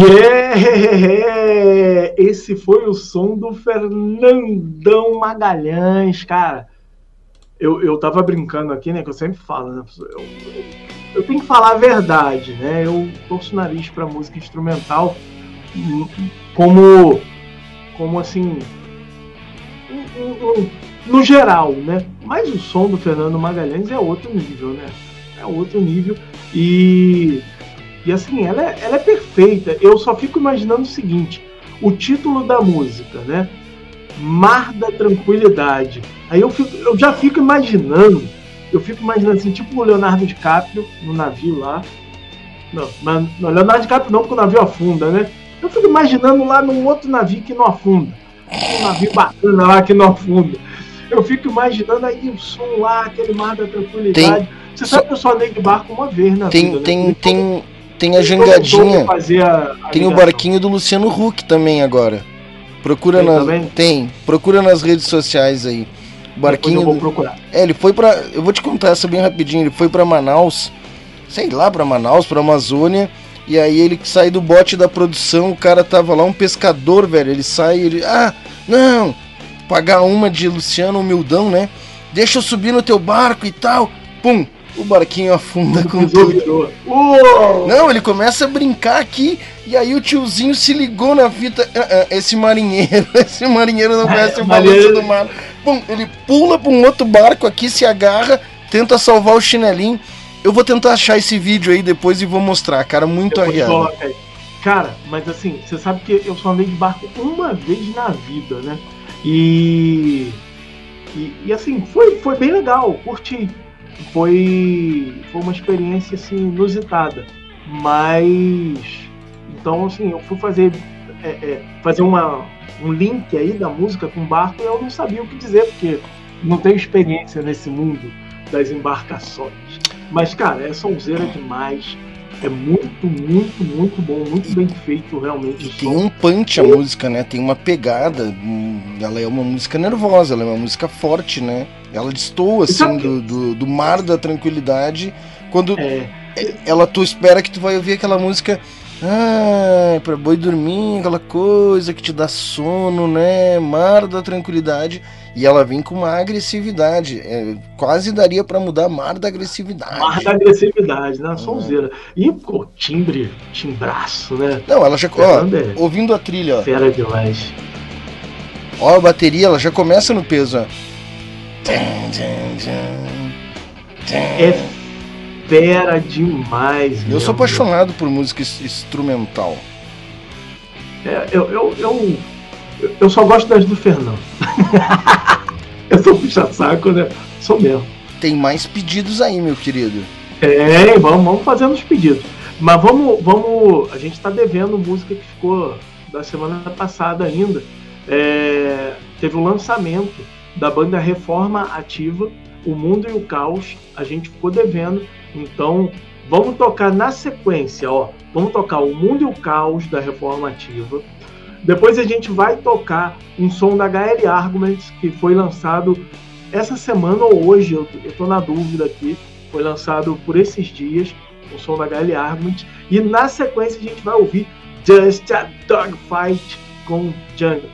Yeah! Esse foi o som do Fernandão Magalhães, cara. Eu, eu tava brincando aqui, né? Que eu sempre falo, né? Eu, eu, eu tenho que falar a verdade, né? Eu torço o nariz pra música instrumental hum, como, como assim, no geral, né? Mas o som do Fernando Magalhães é outro nível, né? É outro nível. E e assim, ela é, ela é perfeita. Eu só fico imaginando o seguinte: o título da música, né? Mar da Tranquilidade. Aí eu, fico, eu já fico imaginando, eu fico imaginando assim, tipo o Leonardo DiCaprio no navio lá. Não, mas não, Leonardo DiCaprio não, porque o navio afunda, né? Eu fico imaginando lá num outro navio que não afunda. Um navio bacana lá que não afunda. Eu fico imaginando aí o som lá, aquele mar da tranquilidade. Tem, Você sabe que eu só andei de barco uma vez na tem, vida, né? tem, tem a jangadinha. tem o barquinho do Luciano Huck também agora. Procura tem nas também? tem, procura nas redes sociais aí. barquinho. eu vou procurar. É, ele foi para, eu vou te contar essa bem rapidinho, ele foi para Manaus, sei lá, para Manaus, para Amazônia, e aí ele sai do bote da produção, o cara tava lá um pescador, velho, ele sai, ele, ah, não, pagar uma de Luciano humildão, né? Deixa eu subir no teu barco e tal. Pum, o barquinho afunda com tudo. Não, ele começa a brincar aqui e aí o tiozinho se ligou na fita. Uh -uh, esse marinheiro, [laughs] esse marinheiro não conhece o balanço do mar. Bom, ele pula para um outro barco aqui, se agarra, tenta salvar o chinelinho. Eu vou tentar achar esse vídeo aí depois e vou mostrar, cara, muito arriado. Cara, mas assim, você sabe que eu só andei de barco uma vez na vida, né? E, e, e assim, foi, foi bem legal, curti foi, foi uma experiência assim, inusitada. Mas então assim, eu fui fazer, é, é, fazer uma, um link aí da música com o barco e eu não sabia o que dizer, porque não tenho experiência nesse mundo das embarcações. Mas, cara, é sonzeira demais. É muito, muito, muito bom, muito bem feito realmente. E tem um punch a música, né? Tem uma pegada. Hum, ela é uma música nervosa, ela é uma música forte, né? Ela destoa assim do, do, do, mar da tranquilidade. Quando é. ela tu espera que tu vai ouvir aquela música. Ah, pra boi dormir, aquela coisa que te dá sono, né? Mar da tranquilidade. E ela vem com uma agressividade. É, quase daria para mudar mar da agressividade. Mar da agressividade, né? Sonzeira. E o timbre, timbraço, né? Não, ela já. Ó, ouvindo a trilha, ó. Fera demais. Ó, a bateria, ela já começa no peso, ó. É fera demais. Eu sou apaixonado por música instrumental. É, eu, eu, eu eu só gosto das do Fernando. [laughs] eu sou puxa-saco, né? Sou mesmo. Tem mais pedidos aí, meu querido. É, vamos, vamos fazendo os pedidos. Mas vamos, vamos. A gente está devendo música que ficou da semana passada ainda. É, teve o lançamento da banda Reforma Ativa, O Mundo e o Caos. A gente ficou devendo. Então, vamos tocar na sequência, ó. Vamos tocar O Mundo e o Caos da Reforma Ativa. Depois a gente vai tocar um som da HL Arguments que foi lançado essa semana ou hoje, eu estou na dúvida aqui, foi lançado por esses dias, o som da HL Arguments. E na sequência a gente vai ouvir Just a Dogfight com Jungle.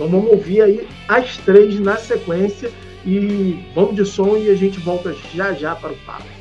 Então vamos ouvir aí as três na sequência e vamos de som e a gente volta já já para o papo.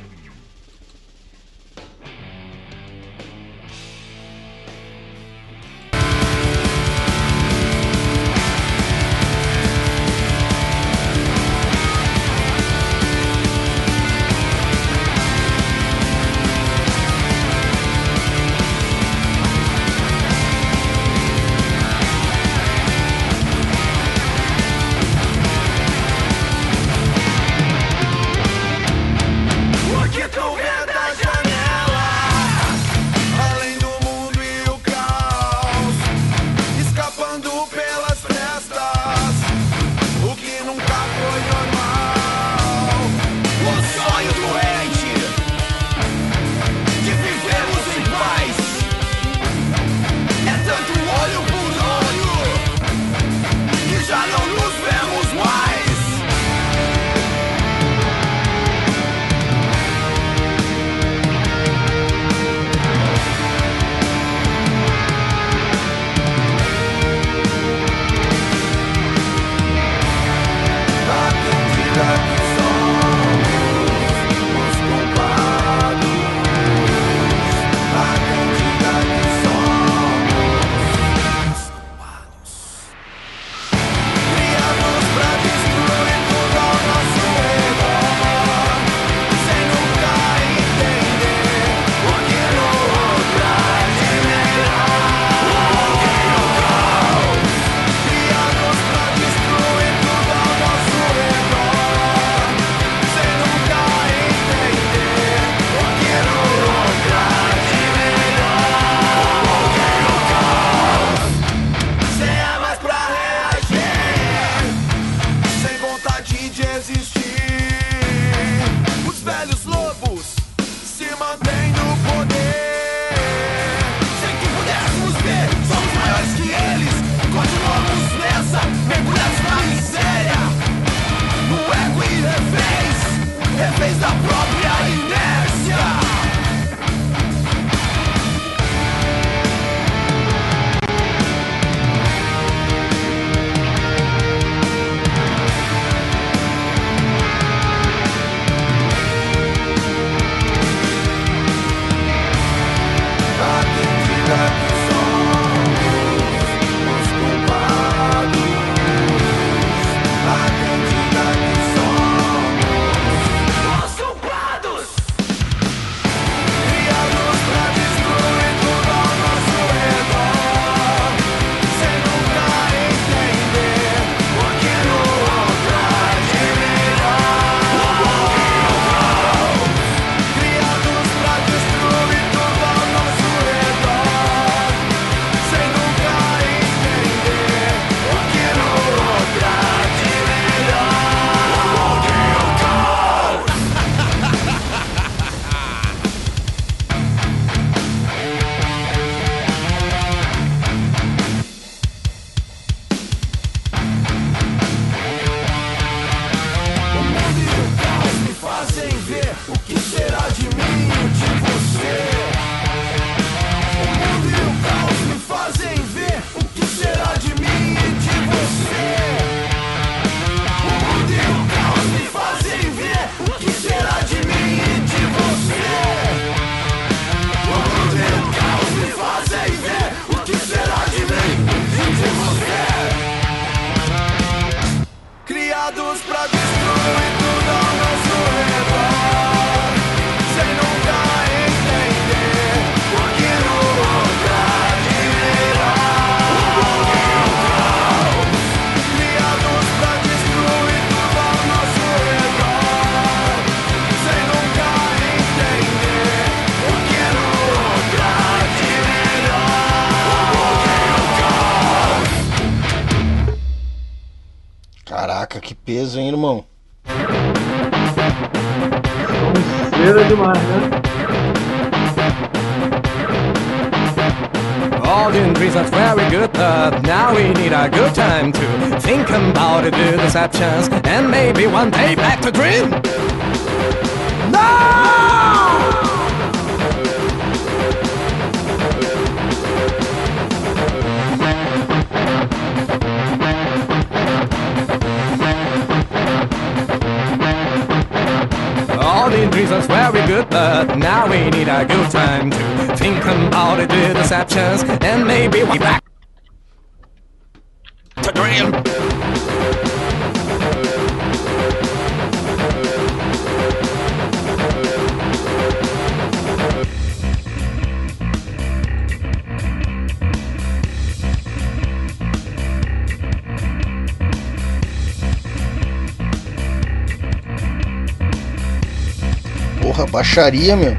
Baixaria, meu.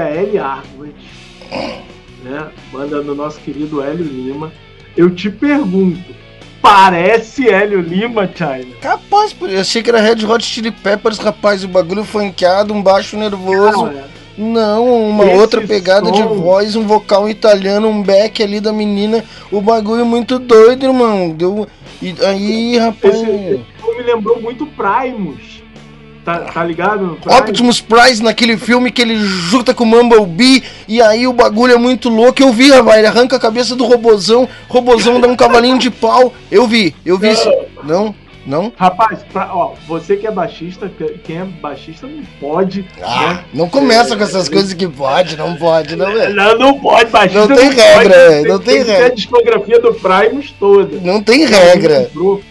HL Argument, né? Banda do nosso querido Hélio Lima. Eu te pergunto, parece Hélio Lima, China? Capaz, eu achei que era Red Hot Chili Peppers, rapaz, o bagulho funkeado, um baixo nervoso. Cara, Não, uma outra pegada de som- voz, um vocal italiano, um back ali da menina. O bagulho muito doido, irmão. Deu. E aí, rapaz. esse, esse me lembrou muito Primus. Tá, tá ligado? no Primus? Optimus Price naquele filme que ele junta com o Mumblebee e aí o bagulho é muito louco. Eu vi, rapaz, ele arranca a cabeça do robozão, robozão dá um cavalinho de pau. Eu vi, eu vi. esse- Não, não. Rapaz, pra- ó, você que é baixista, que- quem é baixista não pode. Ah, né? não começa com essas coisas que pode, não pode, não, velho. Não, não pode, baixista Não tem regra, pode, não tem ter regra. a discografia do Primus toda. Não tem regra. Lembrou-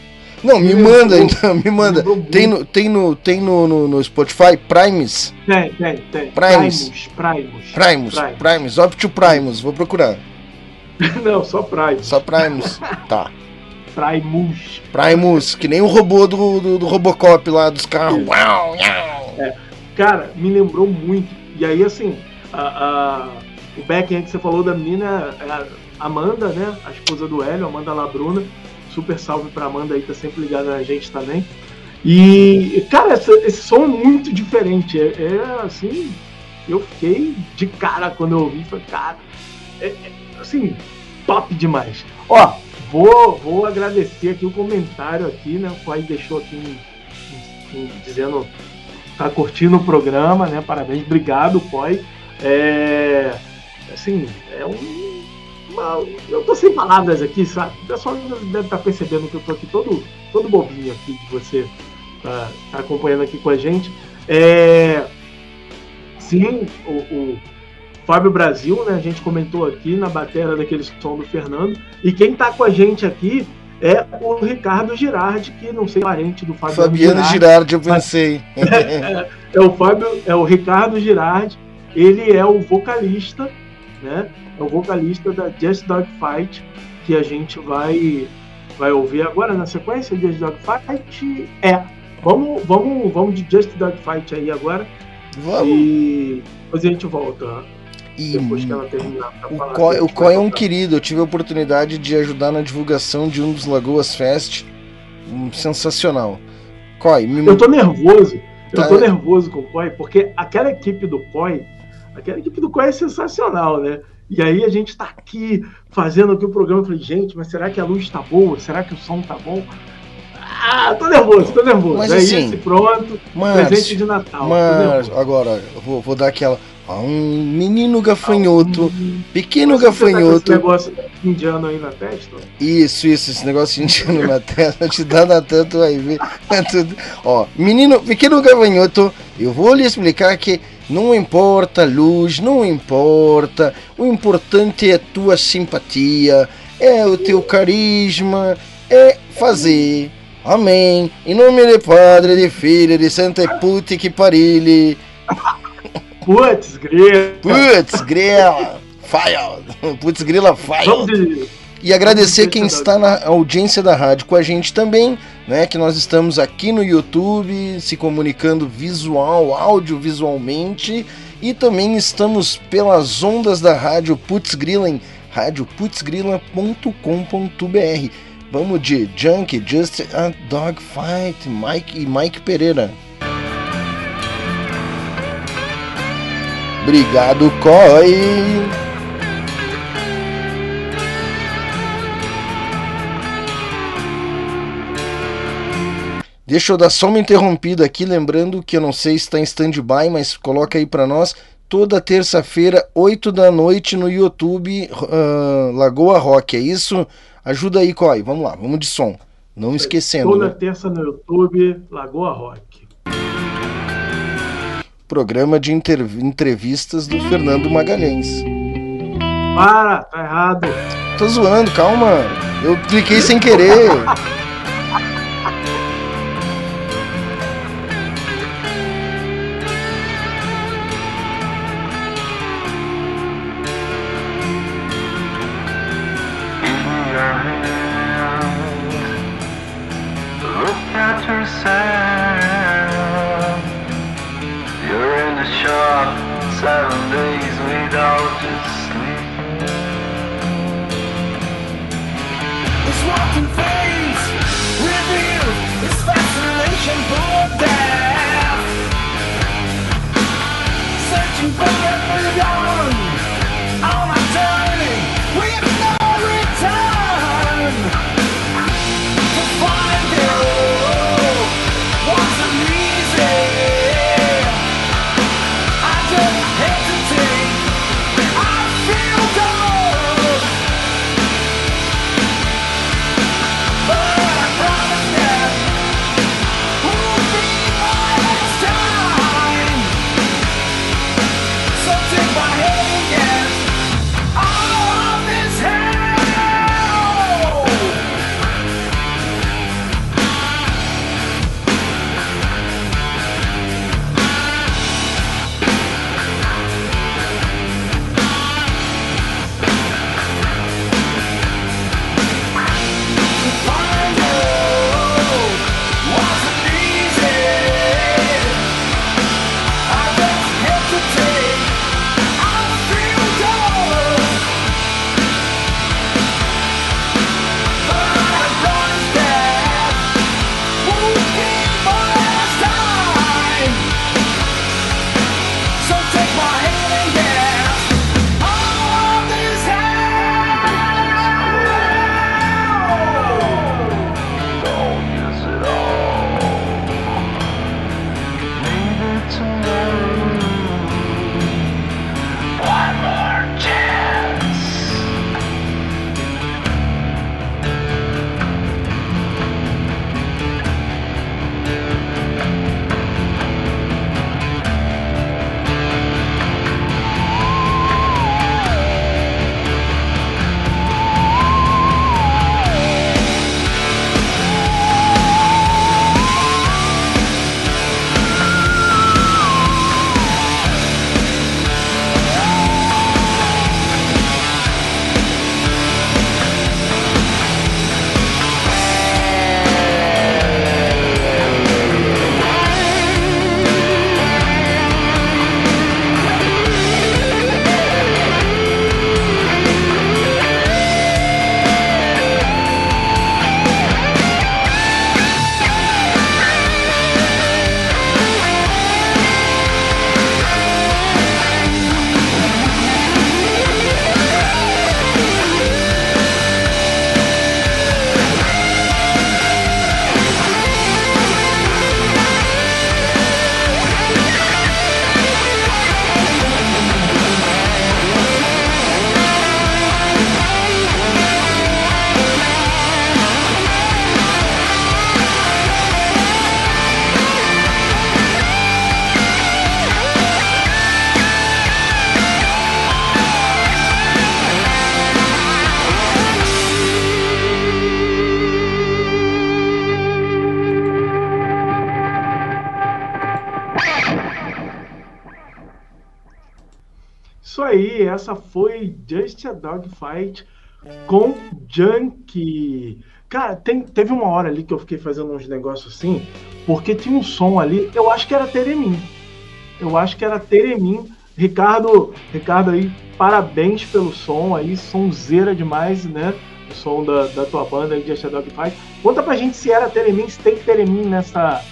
Não, me manda, então, me manda. Tem no, tem no, tem no, no, no Spotify Primes? Tem, tem, tem. Primus, Primus. Primus, Primus. Primus, Optio Primus, vou procurar. [laughs] Não, só Primus. Só Primus. Tá. Primus. Primus, que nem o robô do, do, do Robocop lá dos carros. Uau. Cara, me lembrou muito. E aí, assim, a, a- o backhand que você falou da menina é a Amanda, né? A esposa do Hélio, Amanda Labruna. Super salve pra Amanda aí, tá sempre ligada na gente também. E, cara, esse som é muito diferente. É, é, assim, eu fiquei de cara quando eu ouvi. Falei, cara, é, é, assim, top demais. Ó, vou, vou agradecer aqui o comentário aqui, né? O Pai deixou aqui um- um- um- dizendo tá curtindo o programa, né? Parabéns, obrigado, Poi. É, assim, é um. Eu tô sem palavras aqui, sabe? O pessoal deve estar percebendo que eu tô aqui todo, todo bobinho aqui de você tá, tá acompanhando aqui com a gente. É, sim, o, o Fábio Brasil, né? A gente comentou aqui na bateria daquele som do Fernando. E quem tá com a gente aqui é o Ricardo Girardi, que não sei parente do Fabiano, Fabiano Girardi. Girardi, eu pensei. [laughs] É o Fábio, é o Ricardo Girardi, ele é o vocalista, né? É o vocalista da Just Dog Fight, que a gente vai vai ouvir agora na sequência Just Dog Fight. É. Vamos, vamos, vamos de Just Dog Fight aí agora Vamos. e depois a gente volta, E depois que ela terminar pra o falar. Coy, o Coy é um querido, eu tive a oportunidade de ajudar na divulgação de um dos Lagoas Fest. Um, sensacional. Coy, me Eu tô nervoso. Eu tô nervoso com o Koi, porque aquela equipe do Koi, Aquela equipe do Qual é sensacional, né? E aí a gente está aqui fazendo aqui o programa. Eu falei, gente, mas será que a luz está boa? Será que o som tá bom? Ah, tô nervoso, tô nervoso. Mas é assim, isso, pronto. Mas, presente de Natal. mas agora, eu vou, vou dar aquela. Ah, um menino gafanhoto, Hum, pequeno você tá com esse gafanhoto. negócio indiano aí na testa? Isso, isso, esse negócio indiano na testa, te dá na tu vai ver. É. Ó, menino, pequeno gafanhoto, eu vou lhe explicar que não importa a luz, não importa. O importante é a tua simpatia, é o teu carisma, é fazer. Amém. Em nome de Padre, de Filho, de Santa Puta que parile. Putz, grego. Putz, grela. Faia. Putz, grila. Vamos de. E agradecer quem está na audiência da rádio com a gente também, né? Que nós estamos aqui no YouTube se comunicando visual, audiovisualmente e também estamos pelas ondas da rádio Putz Grila em radioputzgrila.com.br. Vamos de Junk, Just a Dog Fight, Mike e Mike Pereira. Obrigado, Coi. Deixa eu dar só uma interrompida aqui, lembrando que eu não sei se está em stand-by, mas coloca aí para nós. Toda terça-feira, 8 da noite, no YouTube, ah, Lagoa Rock, é isso? Ajuda aí, Coi. Vamos lá, vamos de som. Não esquecendo, Toda né? terça no YouTube, Lagoa Rock. Programa de entrevistas do Fernando Magalhães. Para, tá errado. Tô zoando, calma. Eu cliquei sem querer. [laughs] foi Just a Dog Fight com Junkie. Cara, tem, teve uma hora ali que eu fiquei fazendo uns negócios assim, porque tinha um som ali, eu acho que era Teremim. Eu acho que era Teremim. Ricardo, Ricardo aí, parabéns pelo som aí, sonzeira demais, né? O som da, da tua banda aí de Dog Fight. Conta pra gente se era Teremim, se tem Teremim nessa,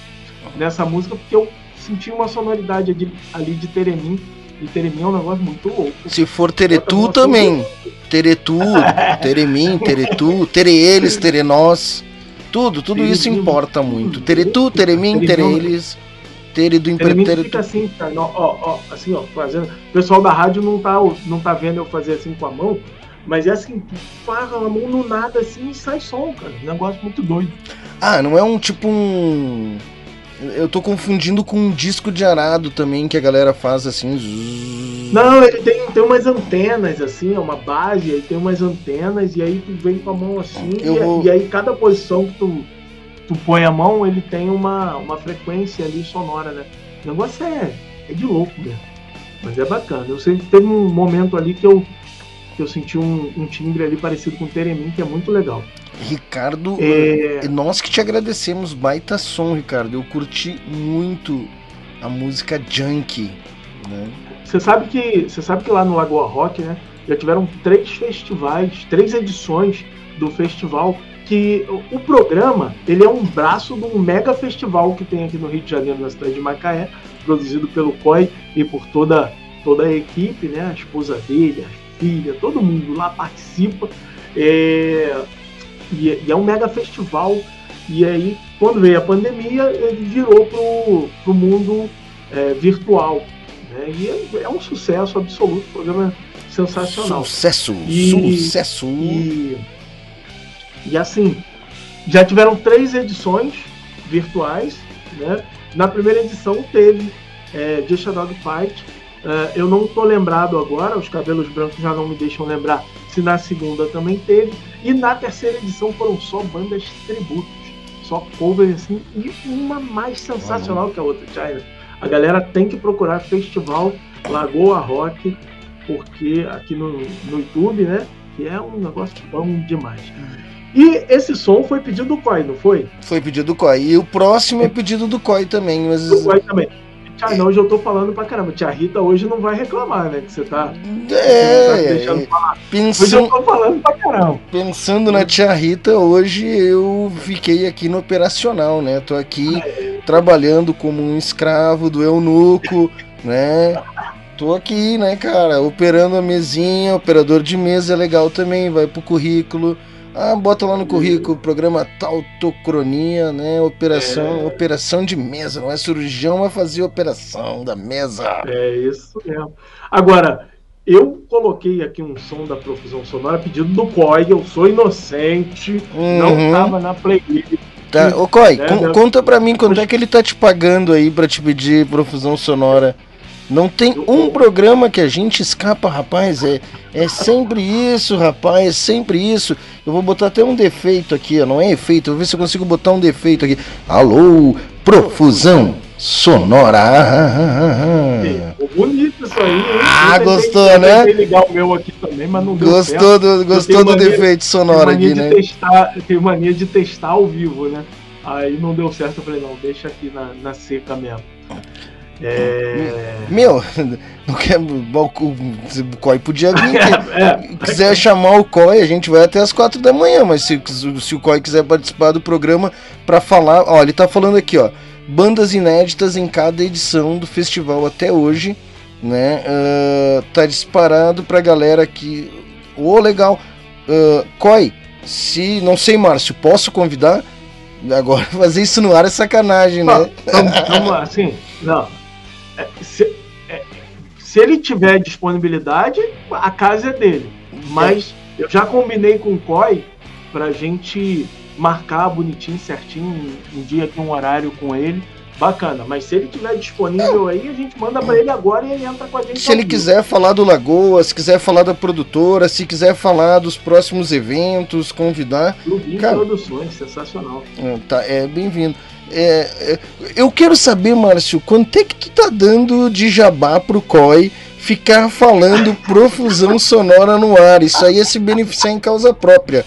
nessa música, porque eu senti uma sonoridade ali, ali de Teremim. E Teremim é um negócio muito louco. Se for Teretu também. Teretu, Teremim, Teretu, Tere eles, Tere nós. Tudo, tudo isso importa muito. Teretu, Teremim, Tere eles. Tere do Imperator. fica assim, cara, ó, ó, assim, ó, fazendo. O pessoal da rádio não tá, não tá vendo eu fazer assim com a mão, mas é assim, faz a mão no nada assim e sai som, cara. Um negócio muito doido. Ah, não é um tipo um. Eu tô confundindo com um disco de arado também que a galera faz assim. zzz. Não, ele tem, tem umas antenas, assim, é uma base, aí tem umas antenas, e aí tu vem com a mão assim, e, vou- e aí cada posição que tu, tu põe a mão, ele tem uma, uma frequência ali sonora, né? O negócio é, é de louco mesmo. Mas é bacana. Eu sei que teve um momento ali que eu, que eu senti um, um timbre ali parecido com o Teremim, que é muito legal. Ricardo, É, nós que te agradecemos, baita som, Ricardo. Eu curti muito a música Junkie, né? Você sabe que você sabe que lá no Lagoa Rock, né, já tiveram três festivais, três edições do festival que o- o programa ele é um braço de um mega festival que tem aqui no Rio de Janeiro, na cidade de Macaé, produzido pelo COI e por toda toda a equipe, né, a esposa dele, a filha, todo mundo lá participa. É, e, e é um mega festival. E aí, quando veio a pandemia, ele virou pro, pro mundo é, virtual. né? E é, é um sucesso absoluto, um programa sensacional. Sucesso, E- sucesso. E, e assim, já tiveram três edições virtuais. Né? Na primeira edição teve é, Just a Dog Fight. É, eu não tô lembrado agora, os cabelos brancos já não me deixam lembrar se na segunda também teve. E na terceira edição foram só bandas tributos, só covers assim, e uma mais sensacional que a outra, China. A galera tem que procurar Festival Lagoa Rock, porque aqui no, no YouTube, né? Que é um negócio bom demais. E esse som foi pedido do Koi, não foi? Foi pedido do COI. E o próximo é pedido do COI também, mas. Do Koi também. China, hoje eu tô falando pra caramba. Tia Rita hoje não vai reclamar, né? Que você tá, você tá É, deixando é, falar. Hoje eu tô falando pra caramba. pensando na tia Rita, hoje eu fiquei aqui no operacional, né? Tô aqui trabalhando como um escravo do eunuco, né? Tô aqui, né, cara, operando a mesinha, operador de mesa é legal também, vai pro currículo. Ah, bota lá no currículo, programa tautocronia, né? Operação, operação de mesa, não é cirurgião, mas fazia operação da mesa. É isso mesmo. Agora, eu coloquei aqui um som da Profusão Sonora pedido do Koi, eu sou inocente, não Uhum. tava na playlist. Tá, ô Coi, É, meu- conta pra mim quanto é que ele tá te pagando aí pra te pedir profusão sonora. Não tem Eu- um programa que a gente escapa, rapaz. É, é sempre isso, rapaz. É sempre isso. Eu vou botar até um defeito aqui, ó. Não é efeito. Eu vou ver se eu consigo botar um defeito aqui. Alô, profusão sonora. Ah, ah, ah, ah. Bonito isso aí, hein? Ah, Eu tentei- gostou, eu né? tentei ligar o meu aqui também, mas não deu certo. Gostou do, gostou do defeito sonoro aqui, de né? testar, tenho mania de testar ao vivo, né? Aí não deu certo, eu falei, não, deixa aqui na, na seca mesmo. É. Meu, [laughs] não quer. O Coi podia vir aqui. [laughs] é, quiser chamar o COI, a gente vai até as quatro da manhã, mas se, se o COI quiser participar do programa pra falar, ó, ele tá falando aqui, ó, bandas inéditas em cada edição do festival até hoje, né? ah, tá disparado pra galera que. Ô, legal. Uh, COI, se. Não sei, Márcio, posso convidar? Agora [laughs] fazer isso no ar é sacanagem, né? Vamos, vamos lá, assim, não. Se, é, se ele tiver disponibilidade, a casa é dele. Mas eu já combinei com o COI pra gente marcar bonitinho, certinho, um, um dia aqui, um horário com ele. Bacana, mas se ele tiver disponível aí, a gente manda pra ele agora e ele entra com a gente. Se ele quiser falar do Lagoa, se quiser falar da produtora, se quiser falar dos próximos eventos, convidar, Lubim Cara. Produções, sensacional. é, tá, é bem-vindo. É, é, eu quero saber, Márcio, quanto é que tu tá dando de jabá pro COI ficar falando [laughs] profusão sonora no ar. Isso aí é se beneficiar em causa própria.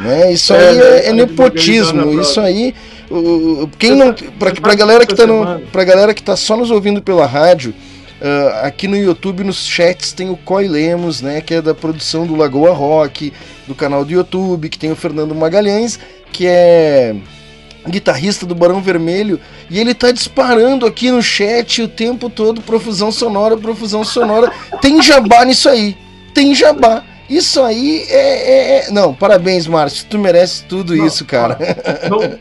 Né? Isso É, aí né? é, é Tá nepotismo. Isso aí. O- Quem não. Pra, Você pra tá galera que tá no, pra galera que tá só nos ouvindo pela rádio. ah, aqui no YouTube, nos chats, tem o Coy Lemos, né? Que é da produção do Lagoa Rock, do canal do YouTube, que tem o Fernando Magalhães, que é guitarrista do Barão Vermelho, e ele tá disparando aqui no chat o tempo todo, profusão sonora, profusão sonora. Tem jabá nisso aí. Tem jabá. Isso aí é. é- é- Não, parabéns, Márcio. Tu merece tudo Não, isso, cara. Não,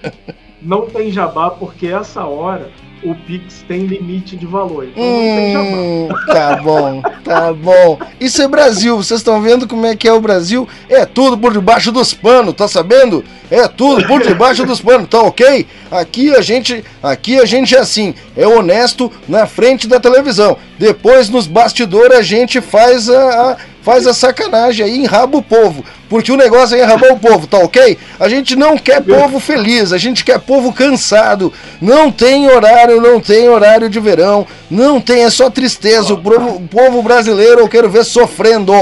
não tem jabá, porque essa hora o Pix tem limite de valor. Então não tem jabá. Hum, [laughs] tá bom, tá bom. Isso é Brasil, vocês estão vendo como é que é o Brasil? É tudo por debaixo dos panos, tá sabendo? É tudo por debaixo dos panos, tá ok? Aqui a gente, aqui a gente é assim, é honesto na frente da televisão. Depois nos bastidores a gente faz a, a- faz a sacanagem aí, enraba o povo, porque o negócio é enrabar o povo, tá ok? A gente não quer povo feliz, a gente quer povo cansado. Não tem horário, não tem horário de verão, não tem, é só tristeza. O povo, o brasileiro eu quero ver sofrendo.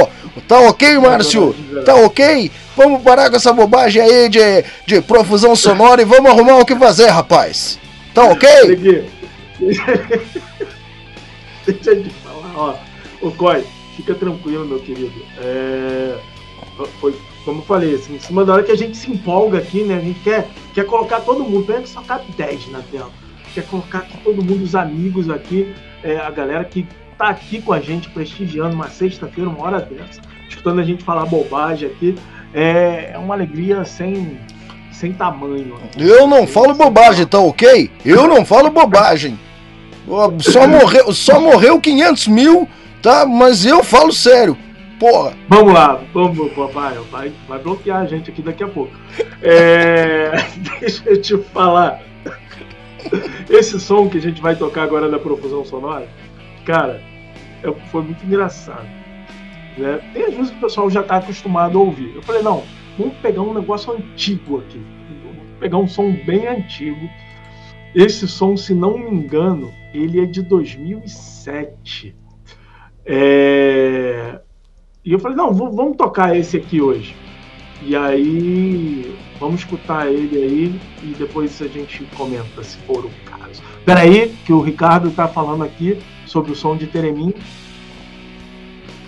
Tá ok, Márcio? Tá ok? Vamos parar com essa bobagem aí de, de profusão sonora e vamos arrumar o que fazer, rapaz. Tá ok? [laughs] Deixa te falar, ó. Ô, Coi, fica tranquilo, meu querido. É, Foi, como eu falei, assim, em cima da hora que a gente se empolga aqui, né? A gente quer, quer colocar todo mundo, pena que só cabe 10 na tela. Quer colocar todo mundo, os amigos aqui, é, a galera que tá aqui com a gente, prestigiando uma sexta-feira, uma hora dessa, escutando a gente falar bobagem aqui. É, é uma alegria sem, sem tamanho. Eu não falo bobagem, tá ok? Eu não falo bobagem. Só morreu, só morreu 500 mil, tá? Mas eu falo sério. Porra. Vamos lá, vamos, papai, vai, vai bloquear a gente aqui daqui a pouco. É, [laughs] deixa eu te falar. Esse som que a gente vai tocar agora da profusão sonora, cara, é- foi muito engraçado. Né? Tem as músicas que o pessoal já está acostumado a ouvir. Eu falei, não, vamos pegar um negócio antigo aqui. Vamos pegar um som bem antigo. Esse som, se não me engano, ele é de 2007. É, e eu falei, não, vamos tocar esse aqui hoje. E aí, vamos escutar ele aí e depois a gente comenta se for o caso. Peraí, que o Ricardo tá falando aqui sobre o som de Teremim.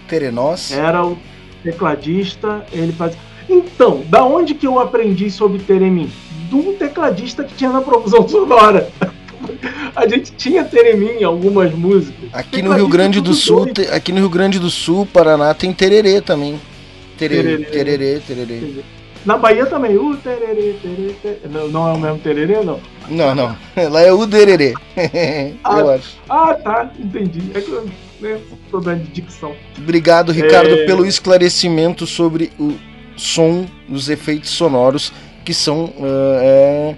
Terenós. Era o tecladista, ele faz. Então, da onde que eu aprendi sobre Teremim? De um tecladista que tinha na profusão sonora. [laughs] A gente tinha Teremim em algumas músicas. Aqui no Rio Grande do Sul, te- aqui no Rio Grande do Sul, Paraná tem tererê também. Tererê, Tererê. tererê, tererê. Na Bahia também, o tererê, tererê, tererê. Não, não é o mesmo tererê, não. Não, não. [laughs] Lá é o dererê. [laughs] Eu acho. Ah, tá, entendi. É que eu, né, problema de dicção. Obrigado, Ricardo, É. pelo esclarecimento sobre o som, os efeitos sonoros, que são. ah, é,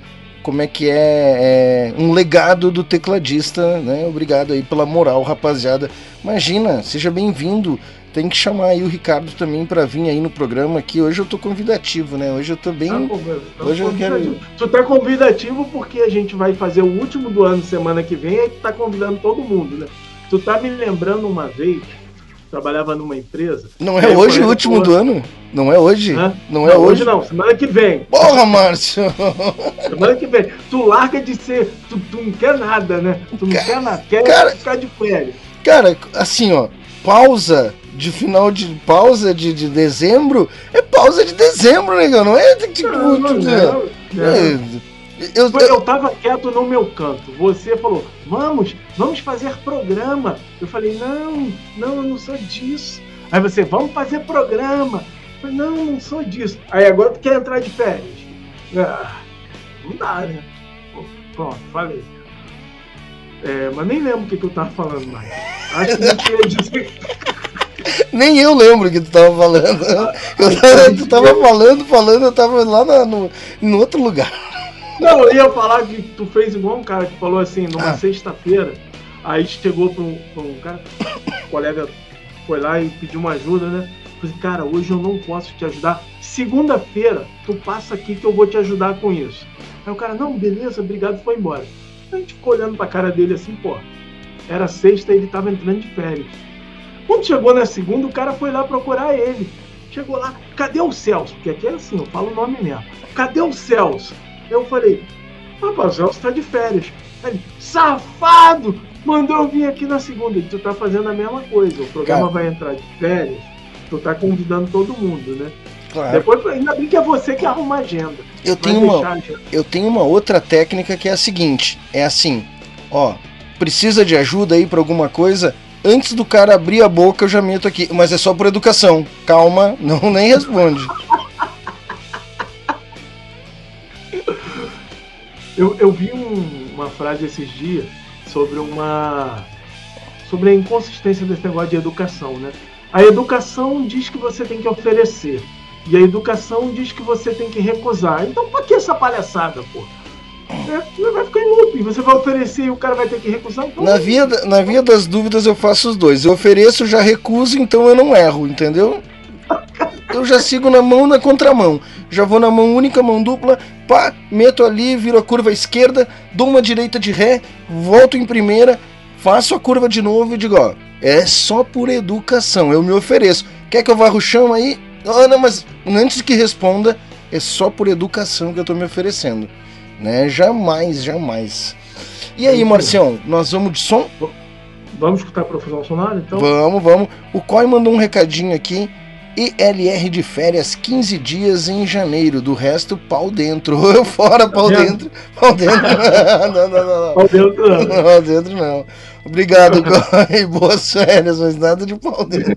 como é que é, é, um legado do tecladista, né? Obrigado aí pela moral, rapaziada. Imagina, seja bem-vindo. Tem que chamar aí o Ricardo também para vir aí no programa aqui. Hoje eu tô convidativo, né? Hoje eu tô bem. Tá tá hoje eu quero-. Tu tá convidativo porque a gente vai fazer o último do ano semana que vem, aí tu tá convidando todo mundo, né? Tu tá me lembrando uma vez, trabalhava numa empresa. Não é hoje o último do ano? Não é hoje? Hã? Não é hoje? não, semana que vem. Porra, Márcio! Semana que vem. Tu larga de ser. Tu, tu não quer nada, né? Tu não Cara- quer nada, quer cara- ficar de férias. Cara, assim, ó, pausa de final de pausa de, de dezembro é pausa de dezembro, negão, não é tipo. Não, não, não, não. é, eu, eu- eu tava quieto no meu canto. Você falou, vamos, vamos fazer programa. Eu falei, não, não, eu não sou disso. Aí você, vamos fazer programa. Eu falei, não, não sou disso. Aí agora tu quer entrar de férias. Ah, não dá, né? Pronto, falei. É, mas nem lembro o que, que eu tava falando mais. Acho que não queria dizer. [laughs] nem eu lembro o que tu tava falando. [laughs] Eu tava, tu tava falando, falando, eu tava lá na- no, em outro lugar. Não, eu ia falar que tu fez igual um cara que falou assim, numa Ah. sexta-feira, aí chegou pra um, pra um cara, um colega foi lá e pediu uma ajuda, né? Falei, cara, hoje eu não posso te ajudar. Segunda-feira, tu passa aqui que eu vou te ajudar com isso. Aí o cara, não, beleza, obrigado, foi embora. A gente ficou olhando pra cara dele assim, pô. Era sexta e ele tava entrando de férias. Quando chegou na segunda, o cara foi lá procurar ele. Chegou lá, cadê o Celso? Porque aqui é assim, eu falo o nome mesmo. Cadê o Celso? Eu falei, rapaz, o Celso tá de férias. Ele, safado! Mandou eu vir aqui na segunda. Tu tá fazendo a mesma coisa. O programa Cara. vai entrar de férias, tu tá convidando todo mundo, né? Claro. Depois, ainda bem que é você que arruma a agenda. Eu Vai tenho uma, agenda. eu tenho uma outra técnica que é a seguinte: é assim, ó, precisa de ajuda aí pra alguma coisa? Antes do cara abrir a boca, eu já meto aqui. Mas é só por educação. Calma, [laughs] não nem responde. Eu, eu vi um- uma frase esses dias sobre uma. sobre a inconsistência desse negócio de educação, né? A educação diz que você tem que oferecer. E a educação diz que você tem que recusar. Então, pra que essa palhaçada, pô? É, vai ficar em loop. Você vai oferecer e o cara vai ter que recusar. Então, Na via, na via das dúvidas, eu faço os dois. Eu ofereço, já recuso, então eu não erro, entendeu? [laughs] Eu já sigo na mão na contramão. Já vou na mão única, mão dupla, pá, meto ali, viro a curva à esquerda, dou uma direita de ré, volto em primeira, faço a curva de novo e digo, ó, é só por educação, eu me ofereço. Quer que eu varra o chão aí? Ah, não, mas antes que responda, é só por educação que eu tô me oferecendo. Né? Jamais, jamais. E aí, Marcião, nós vamos de som? Vamos escutar a profusão sonora, então? Vamos, vamos. O Coi mandou um recadinho aqui. ILR de férias 15 dias em janeiro. Do resto, pau dentro. [laughs] Fora, pau dentro. Pau dentro. [laughs] não, não, não, não. Pau dentro, não. [laughs] Pau dentro não. Obrigado, Coi. Boas férias, mas nada de pau dentro.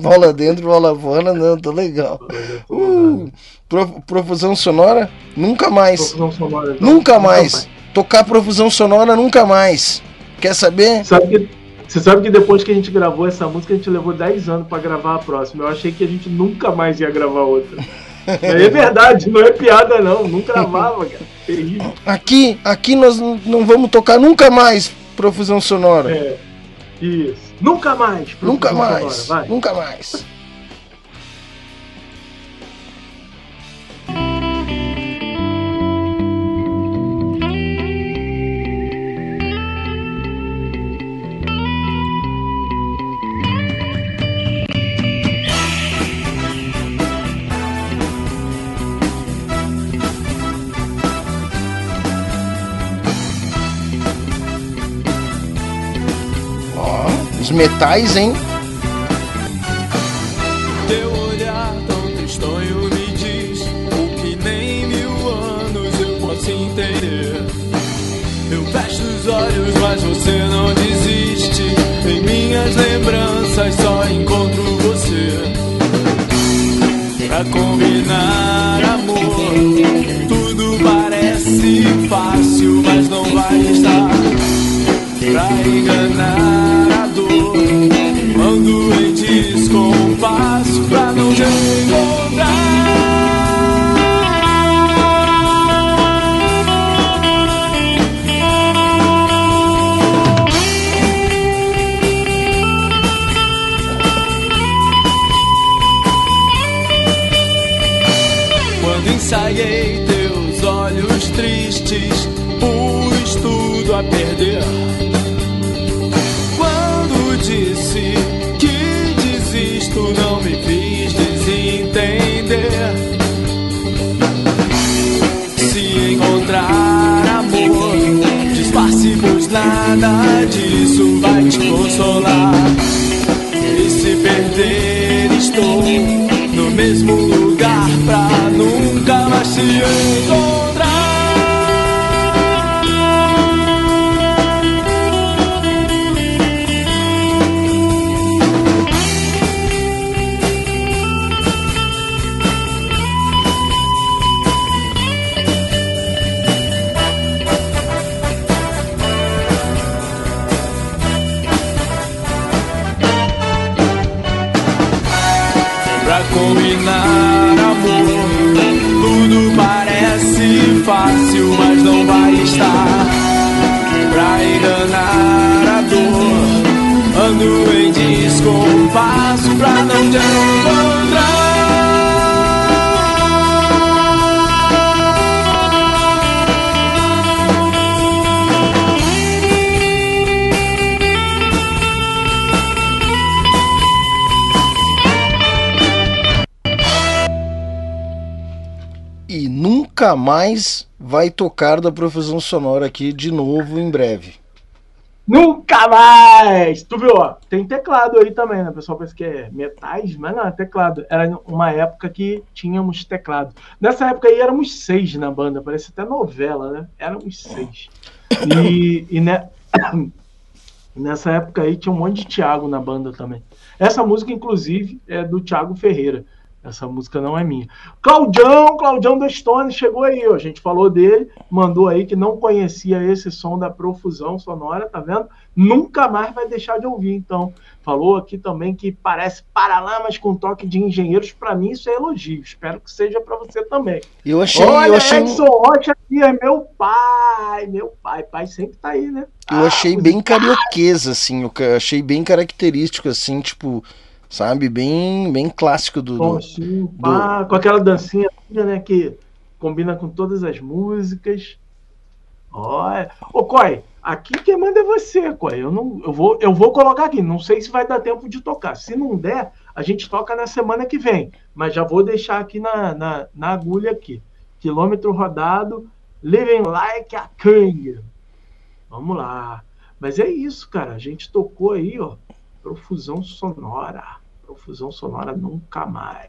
Bola dentro, bola fora, não, tá legal. Uh, pro- profusão sonora? Nunca mais. Profusão sonora. então. Nunca mais. Tocar profusão sonora, nunca mais. Quer saber? Sabe que, você sabe que depois que a gente gravou essa música, a gente levou 10 anos pra gravar a próxima. Eu achei que a gente nunca mais ia gravar outra. [laughs] é verdade, não é piada não. Não gravava, cara. Terrível. Aqui, aqui nós não vamos tocar nunca mais profusão sonora. É. Isso. Nunca mais. nunca mais. sonora, vai. Nunca mais. Metais, hein? Teu olhar tão tristonho me diz o que nem mil anos eu posso entender. Eu fecho os olhos, mas você não desiste. Em minhas lembranças só encontro você. Pra combinar amor, tudo parece fácil, mas não vai estar. Pra enganar pra não te encontrar. Quando ensaiei teus olhos tristes, pus tudo a perder. Nada disso faço pra não te encontrar? E nunca mais vai tocar da profusão sonora aqui de novo em breve. Nunca mais! Tu viu, ó, tem teclado aí também, né? O pessoal pensa que é metais, mas não, é teclado. Era uma época que tínhamos teclado. Nessa época aí éramos seis na banda, parece até novela, né? Éramos seis. E, e ne... [coughs] nessa época aí tinha um monte de Thiago na banda também. Essa música, inclusive, é do Thiago Ferreira. Essa música não é minha. Claudião, Claudião da Stone chegou aí, ó. A gente falou dele, mandou aí que não conhecia esse som da profusão sonora, tá vendo? Nunca mais vai deixar de ouvir, então. Falou aqui também que parece Paralamas com toque de engenheiros. Para mim, isso é elogio. Espero que seja para você também. Eu achei. Olha, eu achei, Edson Rocha aqui é meu pai. Meu pai. Pai sempre tá aí, né? eu achei Ah, bem carioquesa, assim. Eu achei bem característico, assim, tipo, sabe? Bem, bem clássico do. Bom, do- pá, com aquela dancinha, né, que combina com todas as músicas. Olha, ô Coi, aqui quem manda é você, Coi. Eu não, eu vou, eu vou colocar aqui. Não sei se vai dar tempo de tocar. Se não der, a gente toca na semana que vem. Mas já vou deixar aqui na, na, na agulha aqui. Quilômetro rodado, living like a king. Vamos lá. Mas é isso, cara. A gente tocou aí, ó. Profusão sonora. Profusão sonora nunca mais.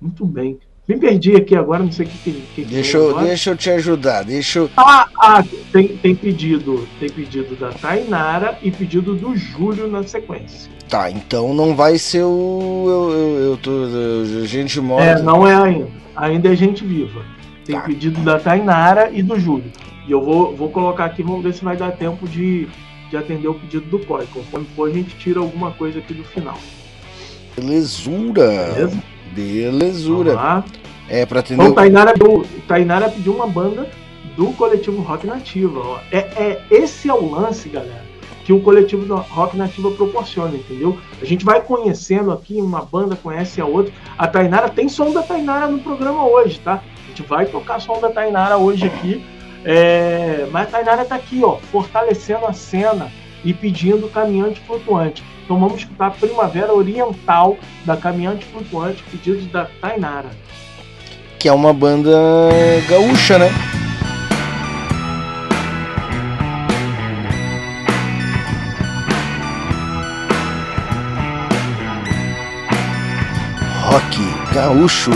Muito bem. Me perdi aqui agora, não sei o que, que, Deixa eu, deixa eu te ajudar. Deixa eu. Ah, ah, tem, tem pedido. Tem pedido da Tainara e pedido do Júlio na sequência. Tá, então não vai ser o. Eu, eu, eu tô. eu- a gente mora. É, não é ainda. Ainda é gente viva. Tem Tá. pedido da Tainara e do Júlio. E eu vou, vou colocar aqui, vamos ver se vai dar tempo de, de atender o pedido do COI. Conforme for, a gente tira alguma coisa aqui do final. Belezura. Beleza? Belezura. Vamos lá. É, pra atender. Então, Tainara, pediu- Tainara pediu uma banda do coletivo Rock Nativa. ó. É, é, esse é o lance, galera, que o coletivo do Rock Nativa proporciona, entendeu? A gente vai conhecendo aqui, uma banda conhece a outra. A Tainara tem som da Tainara no programa hoje, tá? A gente vai tocar som da Tainara hoje aqui. É, mas a Tainara tá aqui, ó, fortalecendo a cena e pedindo caminhante flutuante. Então vamos escutar Primavera Oriental da Caminhante Flutuante, pedido da Tainara. Que é uma banda gaúcha, né? Rock gaúcho.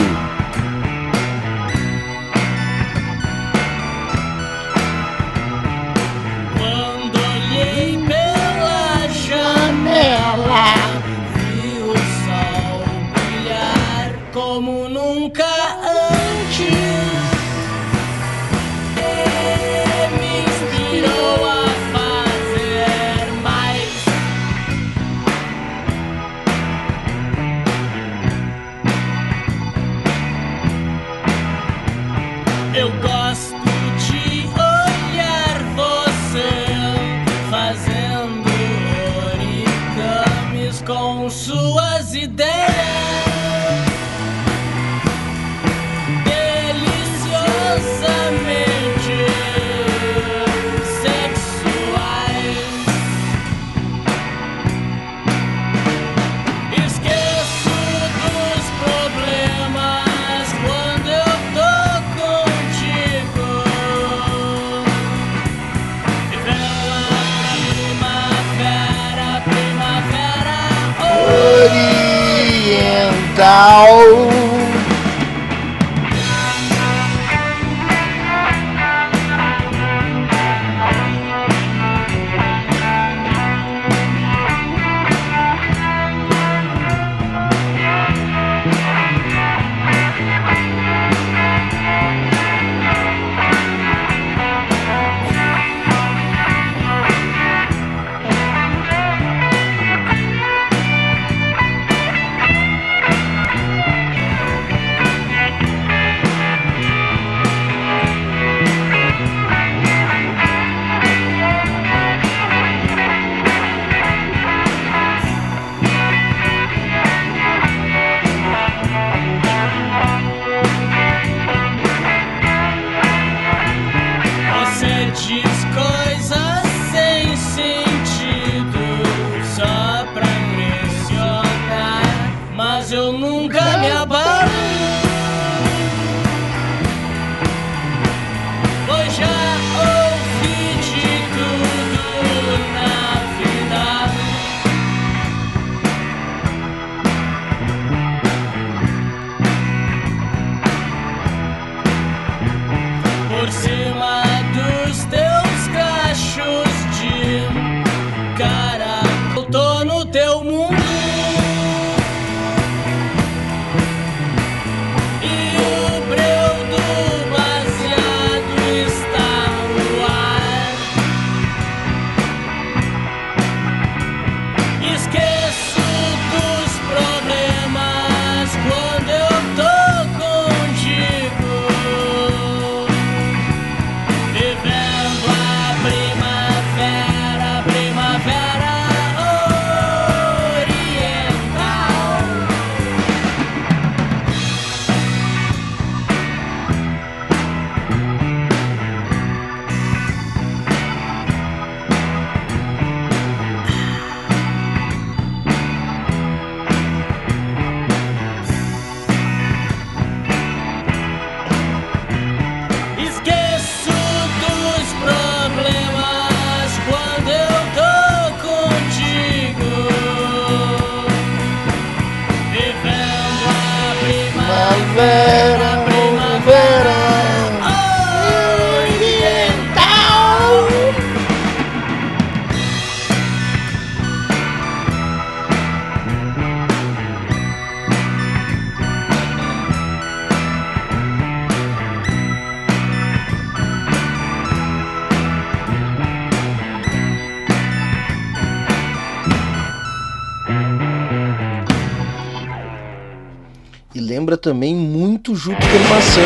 Também muito Júpiter Maçã.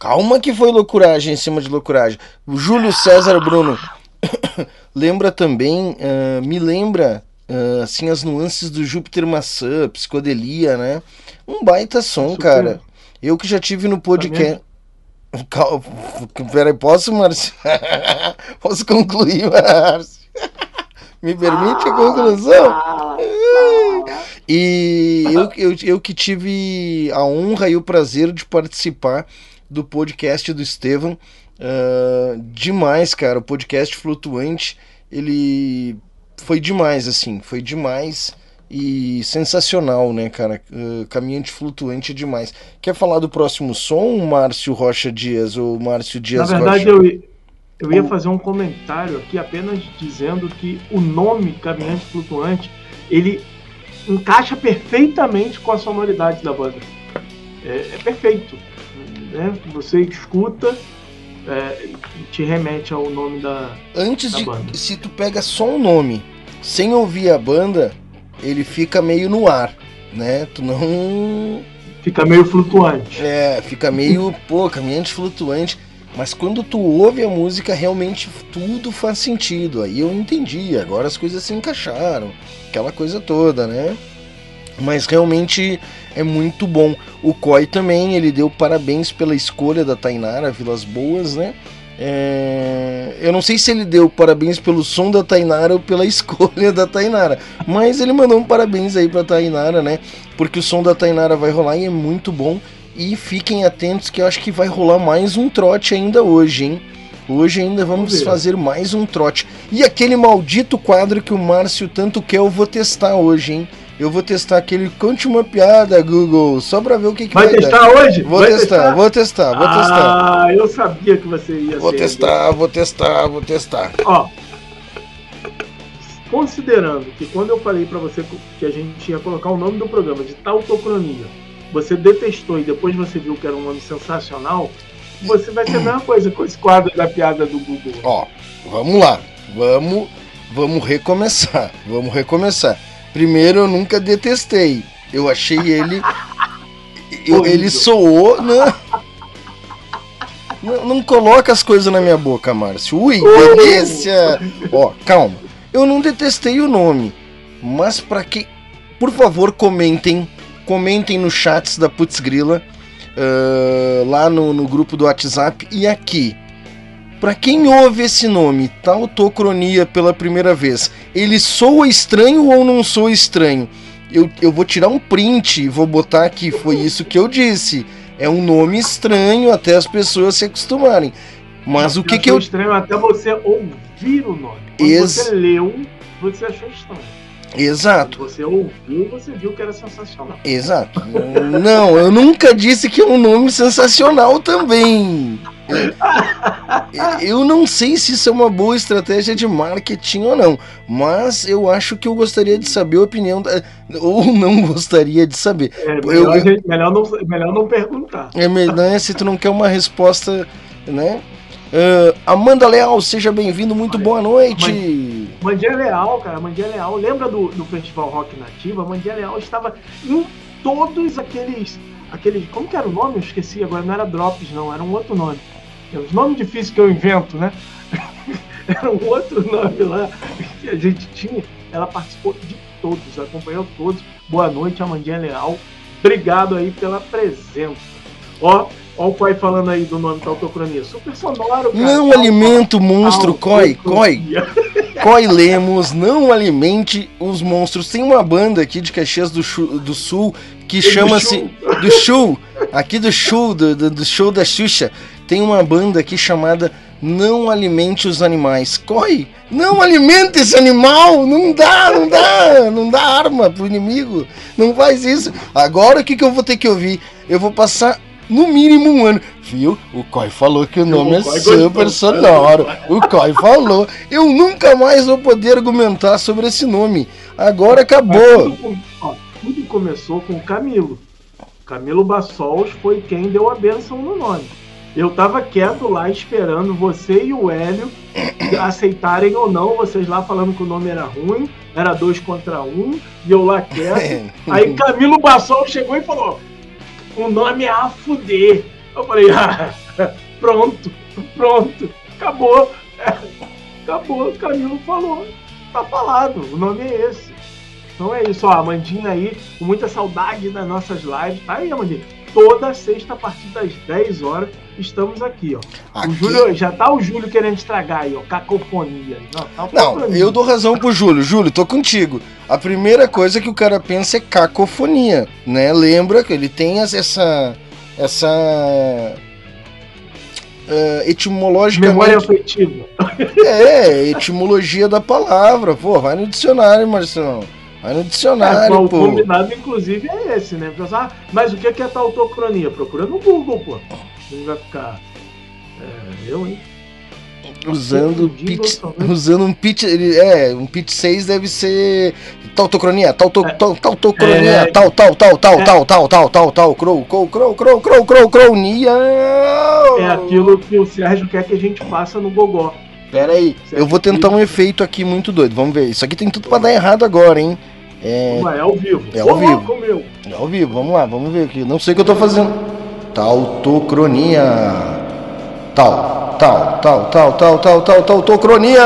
Calma que foi loucuragem em cima de loucuragem. O Júlio César Bruno [coughs] lembra também, ah, me lembra ah, assim as nuances do Júpiter Maçã, psicodelia, né? Um baita som, Super. cara. Eu que já tive no podcast. [laughs] Calma, peraí, posso, Márcio? [laughs] posso concluir, Márcio? [laughs] Me permite a conclusão? E eu, eu, eu que tive a honra e o prazer de participar do podcast do Estevam. ah, demais, cara. O podcast flutuante, ele foi demais, assim. Foi demais e sensacional, né, cara? Ah, caminhante flutuante é demais. Quer falar do próximo som, Márcio Rocha Dias ou Márcio Na Dias verdade, Rocha? eu, eu ia fazer um comentário aqui apenas dizendo que o nome Caminhante Flutuante ele encaixa perfeitamente com a sonoridade da banda. É, é perfeito. Né? Você escuta é, e te remete ao nome da. Antes da de. banda. Se tu pega só o nome, sem ouvir a banda, ele fica meio no ar, né? Tu não. Fica meio flutuante. É, fica meio, pô, caminhante flutuante. Mas quando tu ouve a música, realmente tudo faz sentido. Aí eu entendi, agora as coisas se encaixaram, aquela coisa toda, né? Mas realmente é muito bom. O Coy também, ele deu parabéns pela escolha da Tainara, Vilas Boas, né? É, Eu não sei se ele deu parabéns pelo som da Tainara ou pela [laughs] escolha da Tainara, mas ele mandou um parabéns aí pra Tainara, né? Porque o som da Tainara vai rolar e é muito bom. E fiquem atentos que eu acho que vai rolar mais um trote ainda hoje, hein? Hoje ainda vamos fazer mais um trote. E aquele maldito quadro que o Márcio tanto quer, eu vou testar hoje, hein? Eu vou testar aquele Conte uma piada, Google, só pra ver o que, que vai, Vai testar dar. hoje? Vou Vai testar, vou testar, vou testar. Ah, eu sabia que você ia Vou testar, vou testar, vou testar. Ó, considerando que quando eu falei pra você que a gente ia colocar o nome do programa de Tautocronia, você detestou e depois você viu que era um nome sensacional, você vai ser a mesma coisa com esse quadro da piada do Google. Ó, vamos lá. Vamos, vamos recomeçar. Vamos recomeçar. Primeiro, eu nunca detestei. Eu achei ele. [laughs] eu- ele soou. Não, não, não coloca as coisas na minha boca, Márcio. Ui, delícia! Ó, calma. Eu não detestei o nome. Mas pra que. Por favor, comentem. Comentem no chats da Putz Grila. ah, lá no, no grupo do WhatsApp e aqui. Pra quem ouve esse nome, Tautocronia, pela primeira vez, ele soa estranho ou não soa estranho? Eu, eu vou tirar um print e vou botar aqui, foi isso que eu disse. É um nome estranho até as pessoas se acostumarem. Mas o que que eu. estranho até você ouvir o nome. Quando Ex- você leu, você achou estranho. Exato, Quando você ouviu, você viu que era sensacional. exato. Não, eu nunca disse que é um nome sensacional também. Eu- não sei se isso é uma boa estratégia de marketing ou não, mas eu acho que eu gostaria de saber a opinião da... ou não gostaria de saber. É, melhor, eu- gente- melhor não, melhor não perguntar. É melhor né, se tu não quer uma resposta, né? Ah, Amanda Leal, seja bem-vindo, muito boa noite. Mandia Leal, cara, Mandia Leal. Lembra do, do Festival Rock Nativa? A Mandia Leal estava em todos aqueles. aqueles como que era o nome? Eu esqueci agora, não era Drops, não, era um outro nome. É os nomes difíceis que eu invento, né? [laughs] era um outro nome lá que a gente tinha. Ela participou de todos, acompanhou todos. Boa noite, Amandinha Leal. Obrigado aí pela presença. Ó, ó o pai falando aí do nome da autocronia. Super sonoro, cara. Não Tal- alimenta o monstro, coi, coi. Autocronia. Coi Lemos, não alimente os monstros. Tem uma banda aqui de Caxias do, do Sul que chama-se. Do Show, aqui do show, do, do, do show da Xuxa, tem uma banda aqui chamada Não Alimente os Animais. Coi, não alimenta esse animal! Não dá, não dá, não dá arma pro inimigo. Não faz isso. Agora o que, que eu vou ter que ouvir? Eu vou passar no mínimo um ano. Viu? O Coi falou que o nome é Coi super gostou. sonoro. O Coi falou. Eu nunca mais vou poder argumentar sobre esse nome. Agora acabou. Tudo, tudo começou com o Camilo. Camilo Bassols foi quem deu a benção no nome. Eu tava quieto lá esperando você e o Hélio [coughs] aceitarem ou não, vocês lá falando que o nome era ruim, era dois contra um, e eu lá quieto. [laughs] Aí Camilo Bassol chegou e falou: o nome é a fuder. Eu falei, ah, [laughs] pronto, pronto, acabou. [laughs] Acabou, o Camilo falou. Tá falado, o nome é esse. Então é isso, ó, Amandinha aí, com muita saudade das nossas lives. Tá aí, Amandinha. Toda sexta, a partir das 10 horas, estamos aqui, ó. Aqui- O Júlio, já tá o Júlio querendo estragar aí, ó. Cacofonia. Não, tá Não, pra mim. eu dou razão pro Júlio. Júlio, tô contigo. A primeira coisa que o cara pensa é cacofonia, né? Lembra que ele tem essa. essa. eh, etimologicamente. Memória afetiva. É, etimologia da palavra. Pô, vai no dicionário, Marcelão. Vai no É, dicionário, o pô. combinado, inclusive, é esse, né? Pensar, ah, mas o que é que é tautocronia? Procura no Google, pô. Ele vai ficar. É, eu, hein? Usando, pitch, [laughs] usando um pitch. Ele, é, um pitch 6 deve ser. Tautocronia, tauto, tal, tautocronia, É. tal, tal, tal, tal, É. tal, tal, tal, tal, tal, crow, crow, crow, crow, crow, crow, cronia. É aquilo que o Sérgio quer que a gente faça no Gogó. Pera aí, eu vou tentar um efeito aqui muito doido. Vamos ver. Isso aqui tem tudo pra dar errado agora, hein? É, é ao vivo. É ao vivo. é ao vivo, vamos lá, vamos ver aqui. Não sei o que eu tô fazendo. Tautocronia. Tal, tal, tal, tal, tal, tal, tal, tautocronia.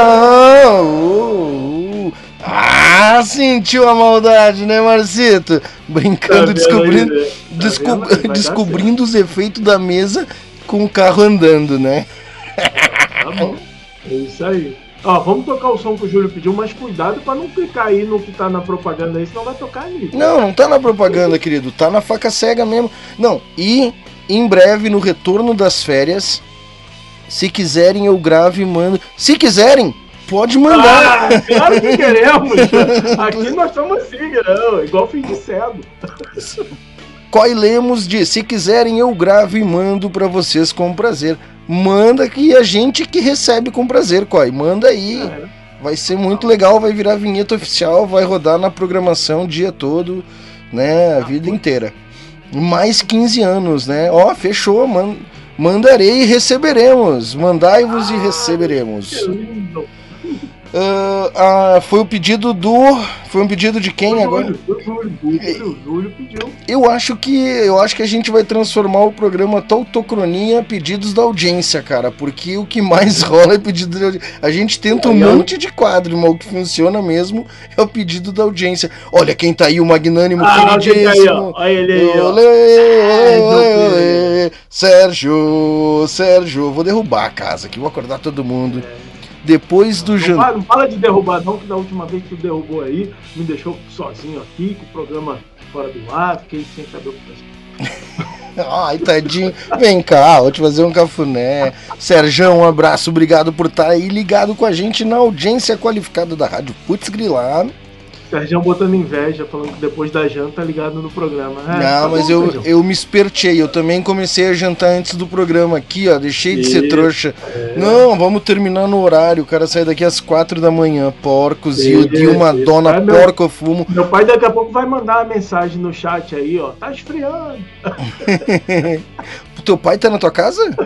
Uh, uh. Ah, sentiu a maldade, né, Marcito? Brincando, Tá descobrindo, aí, né? Tá desco- descobrindo os efeitos da mesa com o carro andando, né? Tá bom. É isso aí. Ó, vamos tocar o som que o Júlio pediu, mas cuidado pra não clicar aí no que tá na propaganda aí, senão vai tocar ali. Não, não tá na propaganda, querido. Tá na faca cega mesmo. Não, e em breve, no retorno das férias, se quiserem, eu gravo e mando. Se quiserem, pode mandar. Ah, claro que [laughs] queremos! Aqui nós estamos assim, não, igual fim de cego. Coy Lemos diz: se quiserem, eu gravo e mando pra vocês com prazer. Manda que a gente que recebe com prazer, Coy. Manda aí. É. Vai ser muito legal, vai virar vinheta oficial, vai rodar na programação o dia todo, né? A vida inteira. Mais 15 anos, né? Ó, fechou, man mandarei e receberemos. Mandai-vos e receberemos. Ah, ah, foi o pedido do. Foi um pedido de quem agora? Júlio, Júlio, o Júlio, pediu. Eu acho que eu acho que a gente vai transformar o programa Tautocronia pedidos da audiência, cara, porque o que mais [laughs] rola é pedido da audiência. A gente tenta um monte de quadro, mas o que funciona mesmo é o pedido da audiência. Olha quem tá aí, o magnânimo Ah, quem tá aí, queridíssimo. Olha ele aí, ó. Olê, olê, olê. Sérgio, Sérgio, vou derrubar a casa aqui, vou acordar todo mundo. Depois do jantar. não fala de derrubar não, que da última vez que tu derrubou aí, me deixou sozinho aqui, com o programa fora do ar, fiquei sem saber o que fazer. [laughs] Ai, tadinho. Vem cá, vou te fazer um cafuné. Serjão, um abraço, obrigado por estar aí ligado com a gente na audiência qualificada da Rádio Putz Grilar. Sergião botando inveja, falando que depois da janta tá ligado no programa. É, tá Não, mas bom, eu, eu me espertei, eu também comecei a jantar antes do programa aqui, ó. Deixei de ser trouxa. é. Não, vamos terminar no horário. O cara sai daqui às quatro da manhã. Porcos, e o Isso, de uma dona meu- porco eu fumo. Meu pai daqui a pouco vai mandar uma mensagem no chat aí, ó. Tá esfriando. [laughs] [laughs] Teu pai tá na tua casa?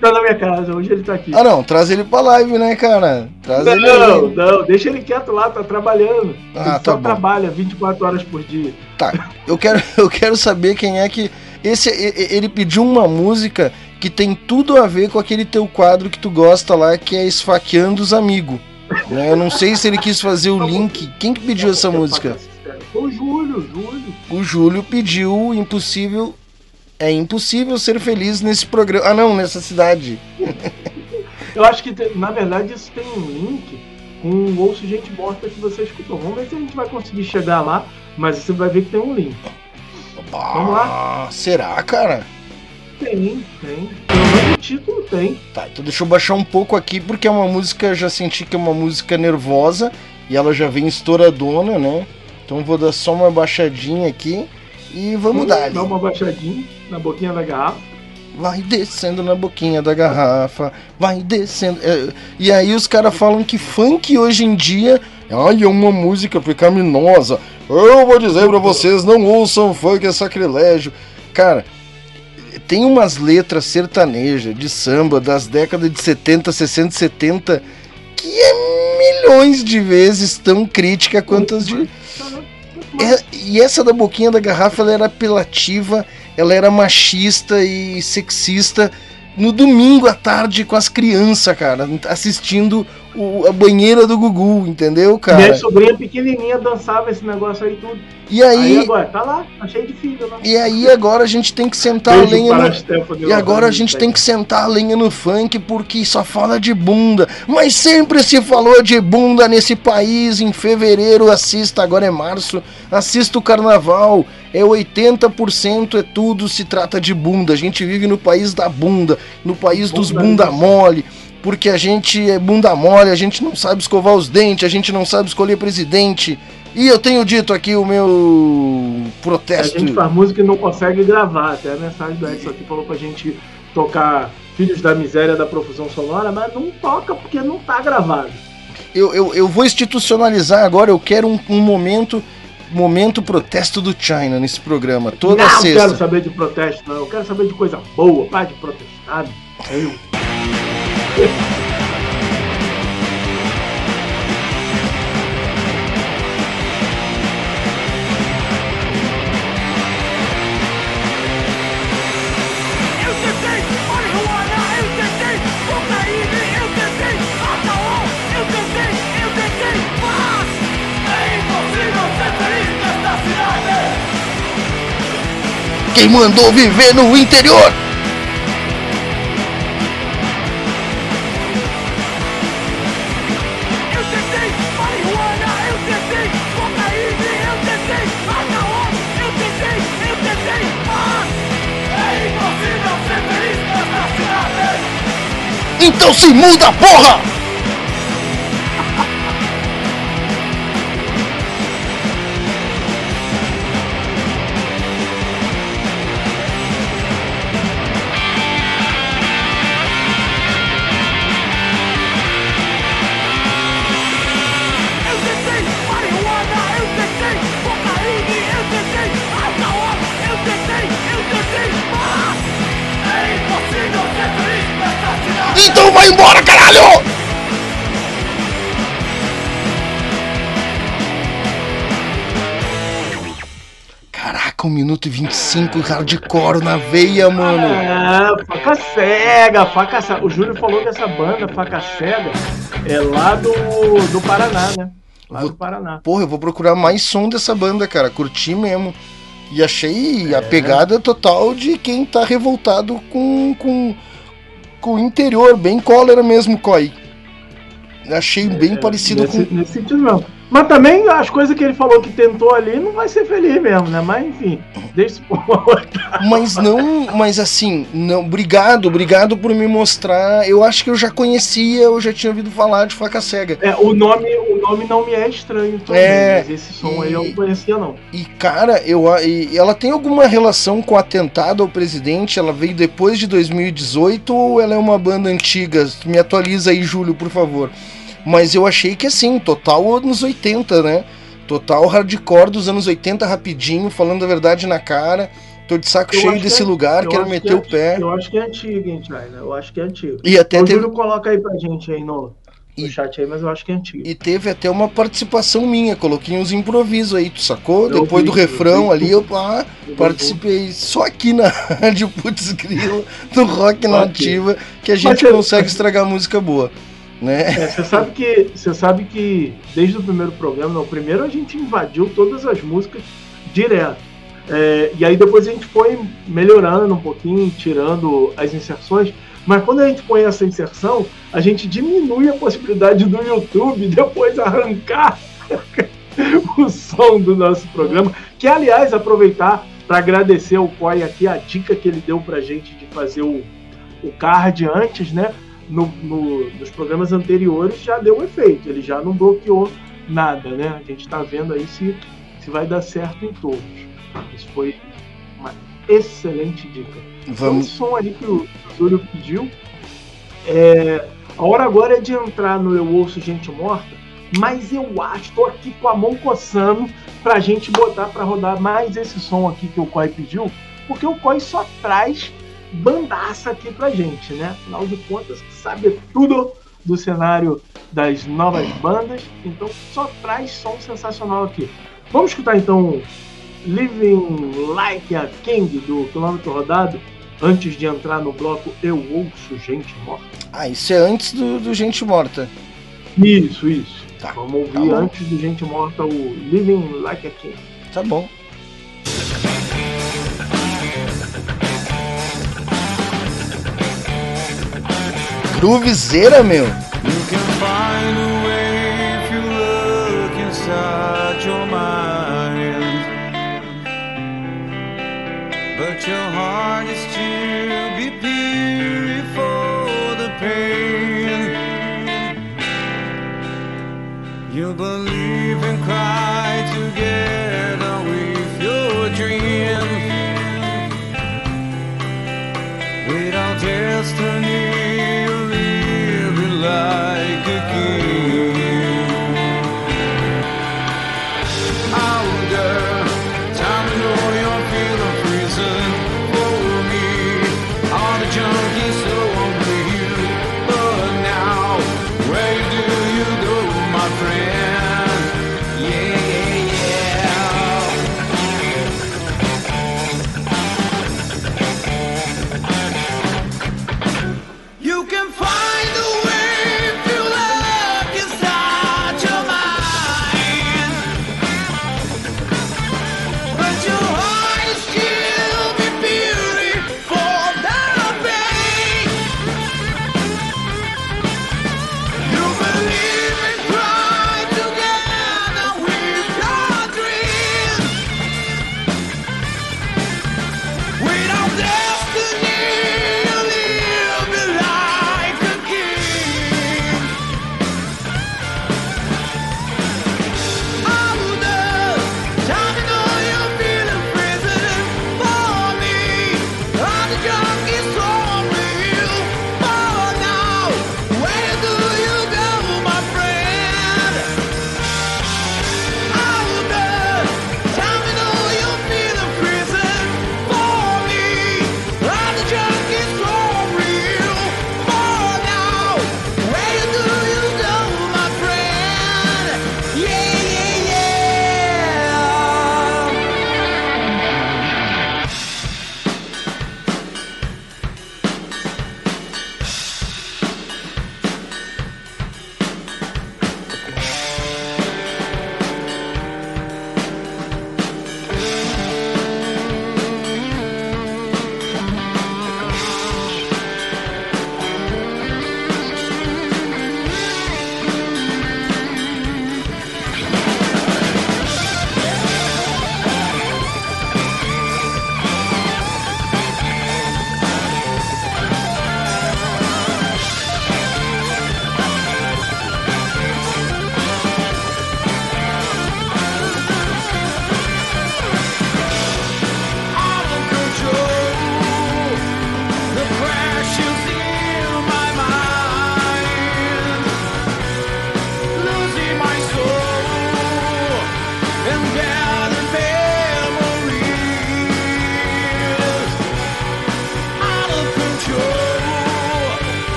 Tá na minha casa, hoje ele tá aqui. Ah, não, traz ele pra live, né, cara? Traz ele não, não, deixa ele quieto lá, tá trabalhando. Ah, ele tá só bom. trabalha 24 horas por dia. Tá, eu quero, [laughs] eu quero saber quem é que. Esse, ele pediu uma música que tem tudo a ver com aquele teu quadro que tu gosta lá, que é Esfaqueando os Amigos. Né? Eu não sei se ele quis fazer o link. Quem que pediu essa música? Foi o Júlio, o Júlio. O Júlio pediu Impossível. É impossível ser feliz nesse programa. Ah, não, nessa cidade. Eu acho que, na verdade, isso tem um link com o Ouço Gente Morta que você escutou. Vamos ver se a gente vai conseguir chegar lá, mas você vai ver que tem um link. Vamos Ah, será, cara? Tem, tem. O título tem. Tá, então deixa eu baixar um pouco aqui, porque é uma música, já senti que é uma música nervosa e ela já vem estouradona, né? Então vou dar só uma baixadinha aqui e vamos dar. Dá uma baixadinha na boquinha da garrafa. Vai descendo na boquinha da garrafa, vai descendo. É, e aí os caras falam que funk hoje em dia ai, é uma música pecaminosa. Eu vou dizer pra vocês, não ouçam funk, é sacrilégio. Cara, tem umas letras sertanejas de samba das décadas de 70, 60, 70 que é milhões de vezes tão crítica quanto as de. É, e essa da boquinha da garrafa ela era apelativa, ela era machista e sexista no domingo à tarde com as crianças, cara, assistindo o- a banheira do Gugu, entendeu, cara? Minha sobrinha pequenininha dançava esse negócio aí tudo. E Aí aí, agora, tá lá, tá cheio de filho lá. e aí agora a gente tem que sentar a Beijo lenha para no, a Stephanie E agora a gente tá tem que sentar a lenha no funk porque só fala de bunda. Mas sempre se falou de bunda nesse país. Em fevereiro, assista, agora é março, assista o carnaval. É 80% é tudo, se trata de bunda. A gente vive no país da bunda, no país dos Bunda bunda mole. Porque a gente é bunda mole, a gente não sabe escovar os dentes, a gente não sabe escolher presidente. E eu tenho dito aqui o meu A protesto. gente faz música e não consegue gravar. Até a mensagem do Edson aqui falou pra gente tocar Filhos da Miséria da Profusão Sonora, mas não toca porque não tá gravado. eu, eu, eu vou institucionalizar agora, eu quero um, um momento momento protesto do China nesse programa, toda não quero sexta. saber de protesto, não. Eu quero saber de coisa boa. Para de protestar. Eu. Quem mandou viver no interior? Então se muda, porra! Então vai embora, caralho! Caraca, 1 minuto e 25, hardcore na veia, mano. É, faca cega, faca cega. O Júlio falou que essa banda, faca cega, é lá do, do Paraná, né? Lá Vou- do Paraná. Porra, eu vou procurar mais som dessa banda, cara. Curti mesmo. E achei a pegada total de quem tá revoltado com, com, interior, bem cólera mesmo, Coi. Achei bem É, parecido nesse, com. nesse sentido mesmo. Mas também as coisas que ele falou que tentou ali não vai ser feliz mesmo, né? Mas enfim, deixa isso. Mas não, mas assim, não, obrigado, obrigado por me mostrar. Eu acho que eu já conhecia, eu já tinha ouvido falar de faca cega. É, o nome, o nome não me é estranho também, É, mas esse som aí eu e- não conhecia não. E cara, eu e ela tem alguma relação com o atentado ao presidente? Ela veio depois de 2018 ou ela é uma banda antiga? Me atualiza aí, Júlio, por favor. Mas eu achei que assim, total anos 80, né? Total hardcore dos anos 80 rapidinho, falando a verdade na cara. Tô de saco Eu cheio desse é- lugar, eu quero meter que é o pé. Eu acho que é antigo, hein, China? Eu acho que é antigo. E até o teve, Júlio coloca aí pra gente aí no, no E- chat aí, mas eu acho que é antigo. E teve até uma participação minha, coloquei uns improvisos aí, tu sacou? Eu Depois vi, do eu refrão vi ali, eu ah, participei só aqui na [laughs] Rádio Putz Grilo, do Rock Nativa, que a gente eu- consegue estragar música boa, né? É, você sabe que você sabe que desde o primeiro programa, não, o primeiro a gente invadiu todas as músicas direto. É, e aí depois a gente foi melhorando um pouquinho, tirando as inserções. Mas quando a gente põe essa inserção, a gente diminui a possibilidade do YouTube depois arrancar [laughs] o som do nosso programa. Que, aliás, aproveitar para agradecer ao COI aqui a dica que ele deu para gente de fazer o, o card antes, né? No, no- nos programas anteriores já deu efeito, ele já não bloqueou nada, né? A gente está vendo aí se, se vai dar certo em todos. Isso foi uma excelente dica. Vamos. Esse som aí que o Júlio pediu. É, a hora agora é de entrar no Eu Ouço Gente Morta, mas eu acho, tô aqui com a mão coçando pra gente botar pra rodar mais esse som aqui que o Coi pediu, porque o Coi só traz bandaça aqui pra gente, né? Afinal de contas, sabe tudo do cenário das novas bandas, então só traz som sensacional aqui. Vamos escutar então Living Like a King do Quilômetro Rodado antes de entrar no bloco Eu Ouço Gente Morta. Ah, isso é antes do, do Gente Morta. Isso, isso. Tá, Vamos tá ouvir tá antes do Gente Morta o Living Like a King. Tá bom. Viseira, meu. Destiny. love.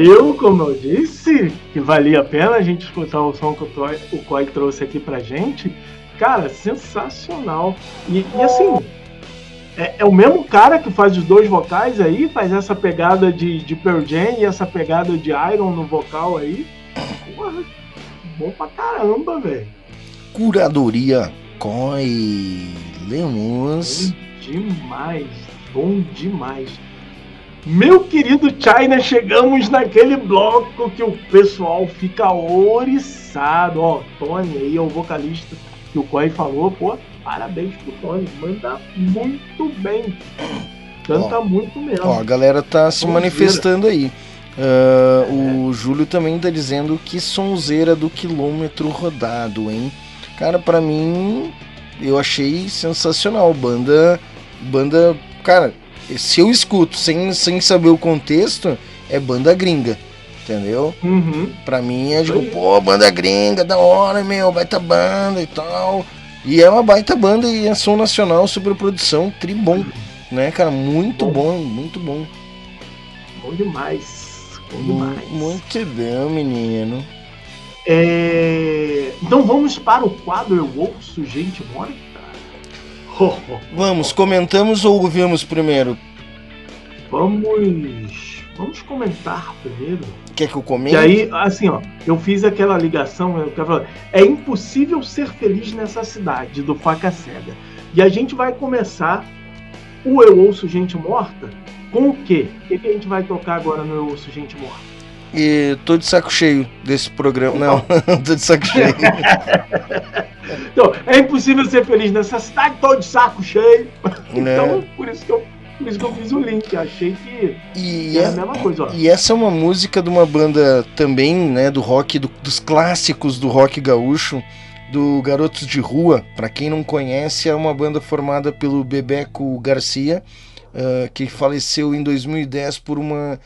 eu, como eu disse, que valia a pena a gente escutar o som que o, Coy Koi trouxe aqui pra gente. Cara, sensacional. E, e assim, é, é, o mesmo cara que faz os dois vocais aí, faz essa pegada de, de Pearl Jam e essa pegada de Iron no vocal aí. Porra, bom pra caramba, velho. Curadoria Koi Lemos. Bom demais, bom demais. Meu querido China, chegamos naquele bloco que o pessoal fica oriçado. Ó, Tony aí é o vocalista que o Corey falou, pô, parabéns pro Tony, manda muito bem. Canta Ó, muito mesmo. Ó, a galera tá se Sonzeira. manifestando aí. Ah, O Júlio também tá dizendo que sonzeira do quilômetro rodado, hein? Cara, pra mim, eu achei sensacional. Banda. Banda. Cara, se eu escuto sem, sem saber o contexto, é banda gringa. Entendeu? Uhum. Pra mim é tipo, pô, banda gringa, da hora, meu, baita banda e tal. E é uma baita banda e é som nacional, superprodução, tribom, né, cara? Muito Bom. bom, muito bom. Bom demais. Bom demais. Muito bom, menino. É, Então vamos para o quadro Eu Ouço Gente Morta. [laughs] Vamos, comentamos ou ouvimos primeiro? Vamos. Vamos comentar primeiro. Quer que eu comente? E aí, assim, ó, eu fiz aquela ligação, eu quero falar, é impossível ser feliz nessa cidade do Faca Cega. E a gente vai começar o Eu Ouço Gente Morta com o quê? O que, que a gente vai tocar agora no Eu Ouço Gente Morta? E tô de saco cheio desse programa. Não, [laughs] tô de saco cheio. [laughs] Então, é impossível ser feliz nessa cidade, tô de saco cheio. [laughs] né? Então, por isso que eu, por isso que eu fiz o link. Achei que E é- a mesma coisa, ó. E essa é uma música de uma banda também, né, do rock, do- dos clássicos do rock gaúcho, do Garotos de Rua. Pra quem não conhece, é uma banda formada pelo Bebeco Garcia, ah, que faleceu em 2010 por uma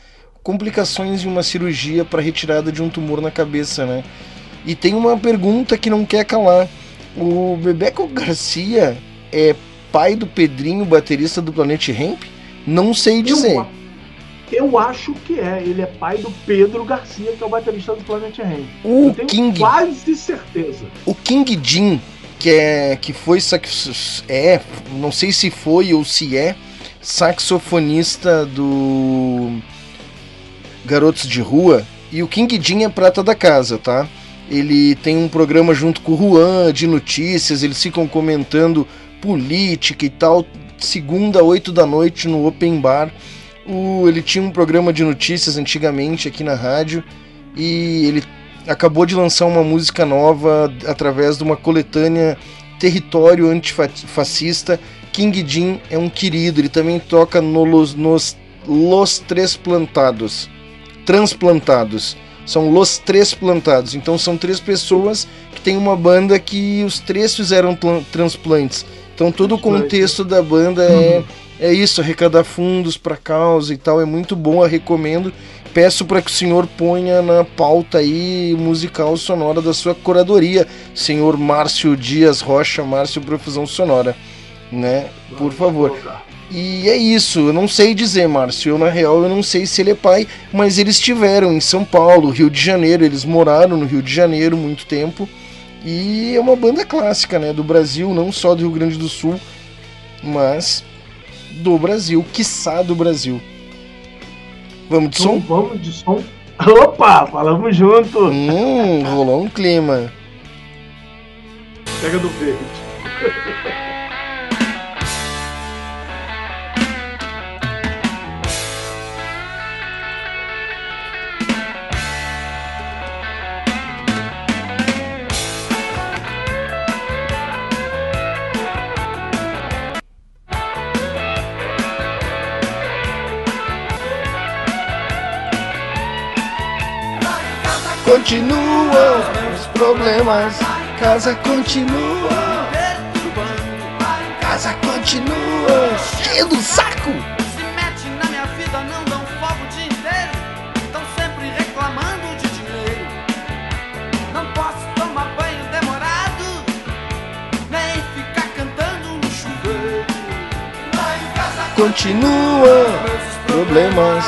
complicações de uma cirurgia para retirada de um tumor na cabeça, né? E tem uma pergunta que não quer calar. O Bebeco Garcia é pai do Pedrinho, baterista do Planet Hemp? Não sei dizer. Eu, eu acho que é. Ele é pai do Pedro Garcia, que é o baterista do Planet Ramp. O Eu tenho King quase certeza. O King Jim, que é que foi é, não sei se foi ou se é saxofonista do Garotos de Rua, e o King Jim é prata da casa, tá? Ele tem um programa junto com o Juan de notícias, eles ficam comentando política e tal, segunda, 8 da noite no Open Bar. O, ele tinha um programa de notícias antigamente aqui na rádio e ele acabou de lançar uma música nova através de uma coletânea Território Antifascista. King Jim é um querido, ele também toca no Los, nos Los Três Plantados. Transplantados. São Los Três Plantados. Então são três pessoas que tem uma banda que os três fizeram plan- transplantes. Então todo o contexto da banda é, é isso, arrecadar fundos para causa e tal. É muito bom, eu recomendo peço para que o senhor ponha na pauta aí musical sonora da sua curadoria, senhor Márcio Dias Rocha, Márcio Profusão Sonora, né? Por favor. E é isso, eu não sei dizer, Márcio, eu na real eu não sei se ele é pai, mas eles estiveram em São Paulo, Rio de Janeiro, eles moraram no Rio de Janeiro muito tempo. E é uma banda clássica, né, do Brasil, não só do Rio Grande do Sul, mas do Brasil, quiçá do Brasil. Vamos de Então som? vamos de som. Opa, falamos junto. Hum, rolou um clima. Pega do verde. Continuam os problemas, casa continua, casa continua, cheio do saco. Se mete na minha vida, não dão fogo o dia inteiro. Estão sempre reclamando de dinheiro. Não posso tomar banho demorado, nem ficar cantando no chuveiro. Lá em casa Continua os problemas,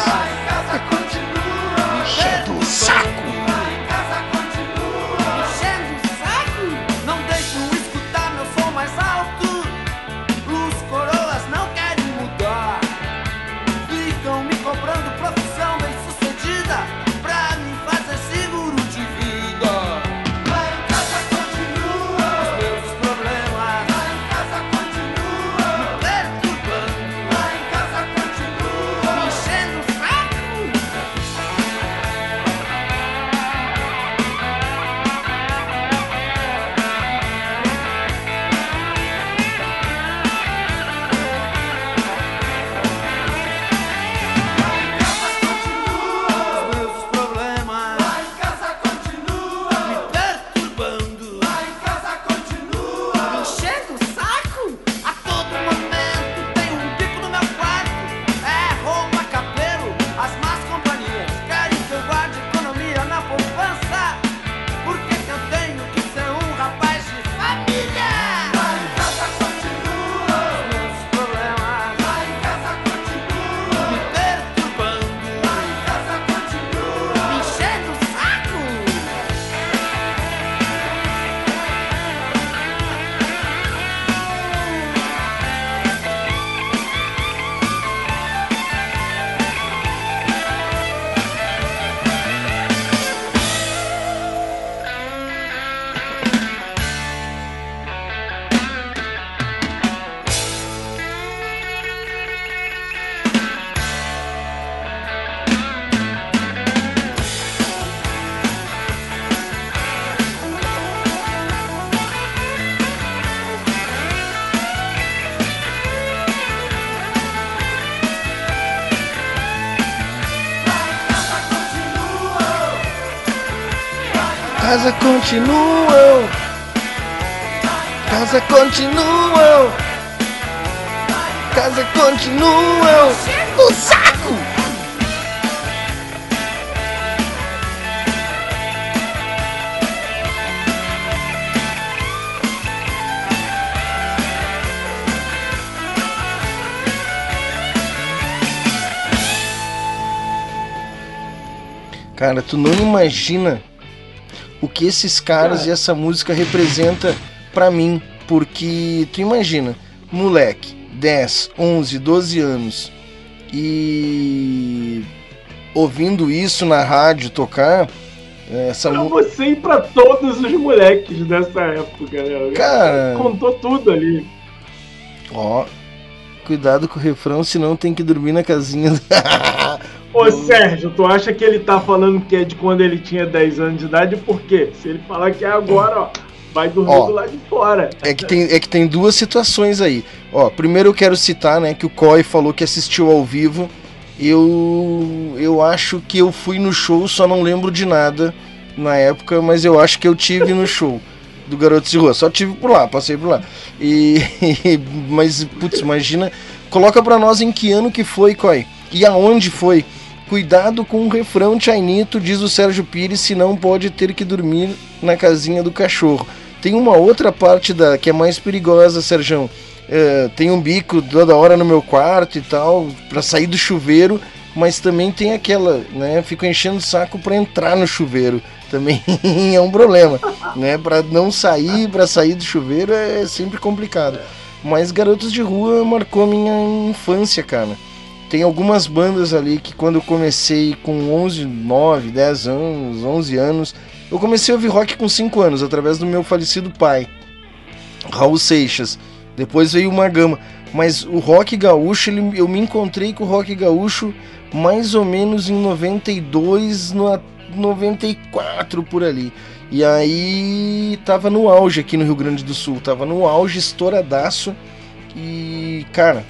Casa continuam. Casa continuam. Casa continuam. No saco. Cara, tu não imagina o que esses caras e essa música representa pra mim, porque tu imagina, moleque, 10, 11, 12 anos e ouvindo isso na rádio tocar, essa Pra você e pra todos os moleques dessa época, né? Cara. Contou tudo ali. ó, cuidado com o refrão, senão tem que dormir na casinha. [laughs] Ô Sérgio, tu acha que ele tá falando que é de quando ele tinha 10 anos de idade? Por quê? Se ele falar que é agora, ó, vai dormir Ó. do lado de fora. É que, tem, é que tem duas situações aí. Ó, primeiro eu quero citar, né, que o Coy falou que assistiu ao vivo. Eu eu acho que eu fui no show, só não lembro de nada na época, mas eu acho que eu tive no show do Garotos de Rua. Só tive por lá, passei por lá. E [laughs] mas putz, imagina, coloca pra nós em que ano que foi, Coy? E aonde foi? Cuidado com o refrão Chainito, diz o Sérgio Pires, senão pode ter que dormir na casinha do cachorro. Tem uma outra parte da que é mais perigosa, Sérgio. É, tem um bico toda hora no meu quarto e tal, pra sair do chuveiro, mas também tem aquela, né? Fico enchendo o saco pra entrar no chuveiro. Também [laughs] é um problema, né? Pra não sair, pra sair do chuveiro é sempre complicado. Mas Garotos de Rua marcou minha infância, cara. Tem algumas bandas ali que quando eu comecei com 11, 9, 10 anos, 11 anos, eu comecei a ouvir rock com 5 anos, através do meu falecido pai, Raul Seixas. Depois veio uma gama. Mas o rock gaúcho, ele- eu me encontrei com o rock gaúcho mais ou menos em 92, no, 94 por ali. E aí tava no auge aqui no Rio Grande do Sul, tava no auge estouradaço. E, cara,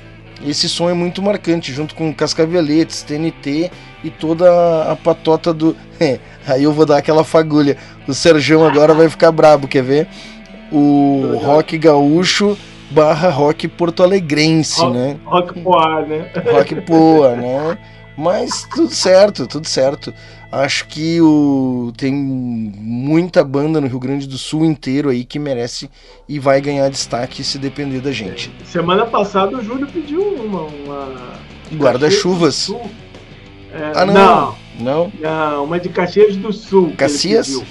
esse som é muito marcante, junto com Cascaveletes, TNT e toda a patota do. [laughs] É, aí eu vou dar aquela fagulha. O Serjão agora vai ficar brabo, quer ver? O rock gaúcho barra rock porto-alegrense, Rock- né? Rock Poá, né? Rock boa, né? Mas tudo certo, tudo certo. Acho que o tem muita banda no Rio Grande do Sul inteiro aí que merece e vai ganhar destaque se depender da gente. Semana passada o Júlio pediu uma. uma Guarda-chuvas. É, Ah, não. não. Não? não, uma de Caxias do Sul. Caxias?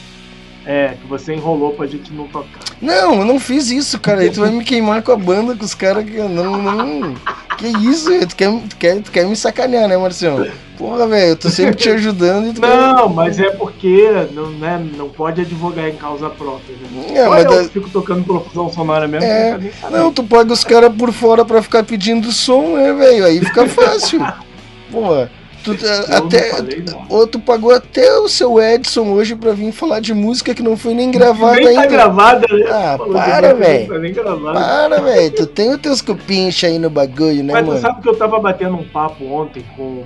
É, que você enrolou pra gente não tocar. Não, eu não fiz isso, cara. Aí tu vai me queimar com a banda, com os caras que eu não, não. Que isso, velho? tu quer, tu, quer, tu quer me sacanear, né, Marcião? Porra, velho, eu tô sempre te ajudando e tu quer- Não, mas é porque não, né, não pode advogar em causa própria. Né? É, mas eu da- que fico tocando profusão sonora mesmo. É, não tu paga os caras por fora pra ficar pedindo som, né, velho? Aí fica fácil. [laughs] Pô, tu, até, falei ou tu pagou até o seu Edson hoje pra vir falar de música que não foi nem gravada nem tá ainda. gravada, né? Ah, para, velho. Tá. Para, velho. Tu tem os teus cupinchos aí no bagulho, né, Mas tu mano? sabe que eu tava batendo um papo ontem com,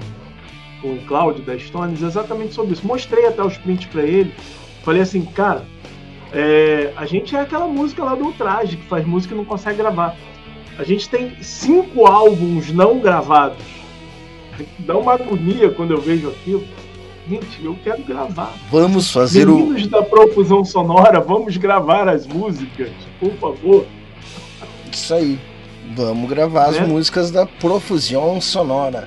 com o Cláudio da Stones exatamente sobre isso. Mostrei até os prints pra ele. Falei assim, cara, é, a gente é aquela música lá do Ultraje, que faz música e não consegue gravar. A gente tem cinco álbuns não gravados. Dá uma agonia quando eu vejo aquilo. Gente, eu quero gravar. Vamos fazer o. Meninos da profusão sonora, vamos gravar as músicas, por favor. Isso aí. Vamos gravar as Né? músicas da Profusion Sonora.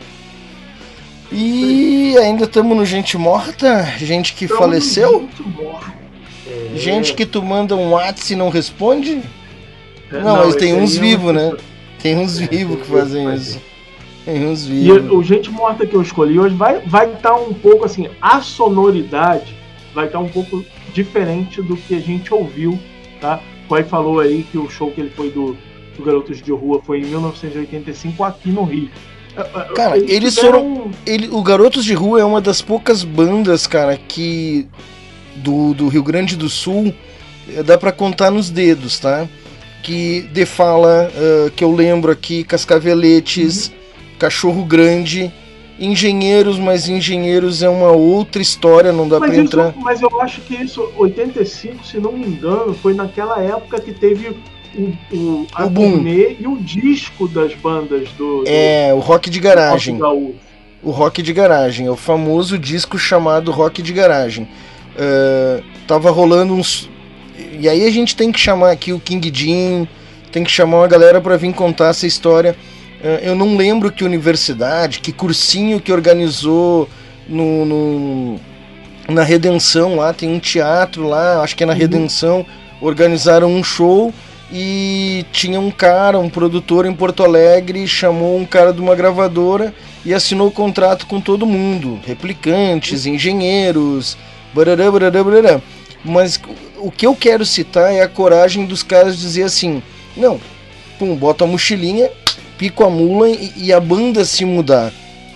E ainda estamos no Gente Morta? Gente que Então, faleceu? gente morta. É. Gente que tu manda um WhatsApp e não responde? É, Não, mas esse tem uns vivos, né? Tem uns É, vivos que fazem isso. Tem uns E o Gente Morta que eu escolhi hoje vai estar vai tá um pouco assim, a sonoridade vai estar um pouco diferente do que a gente ouviu, tá? O Coy falou aí que o show que ele foi do, do Garotos de Rua foi em 1985 aqui no Rio. Cara, eles tiveram- Ele, o Garotos de Rua é uma das poucas bandas, cara, que do, do Rio Grande do Sul eh, dá pra contar nos dedos, tá? Que de fala, ah, que eu lembro aqui, Cascaveletes, Cachorro Grande, Engenheiros, mas Engenheiros é uma outra história, não dá isso- entrar. mas eu acho que isso, 85, se não me engano, foi naquela época que teve o, o, a O turnê e o disco das bandas do, do É, o rock de garagem. O rock de garagem, é o famoso disco chamado rock de garagem. É, tava rolando uns. E aí a gente tem que chamar aqui o King Jim, tem que chamar uma galera pra vir contar essa história. É, eu não lembro que universidade, que cursinho que organizou no, no- na Redenção lá, tem um teatro lá, acho que é na Uhum. Redenção, organizaram um show e tinha um cara, um produtor em Porto Alegre, chamou um cara de uma gravadora e assinou contrato com todo mundo, replicantes, engenheiros, barará, barará, barará. Mas o que eu quero citar é a coragem dos caras dizer assim, não, pum, bota a mochilinha, pico a mula e, e a banda se mudar.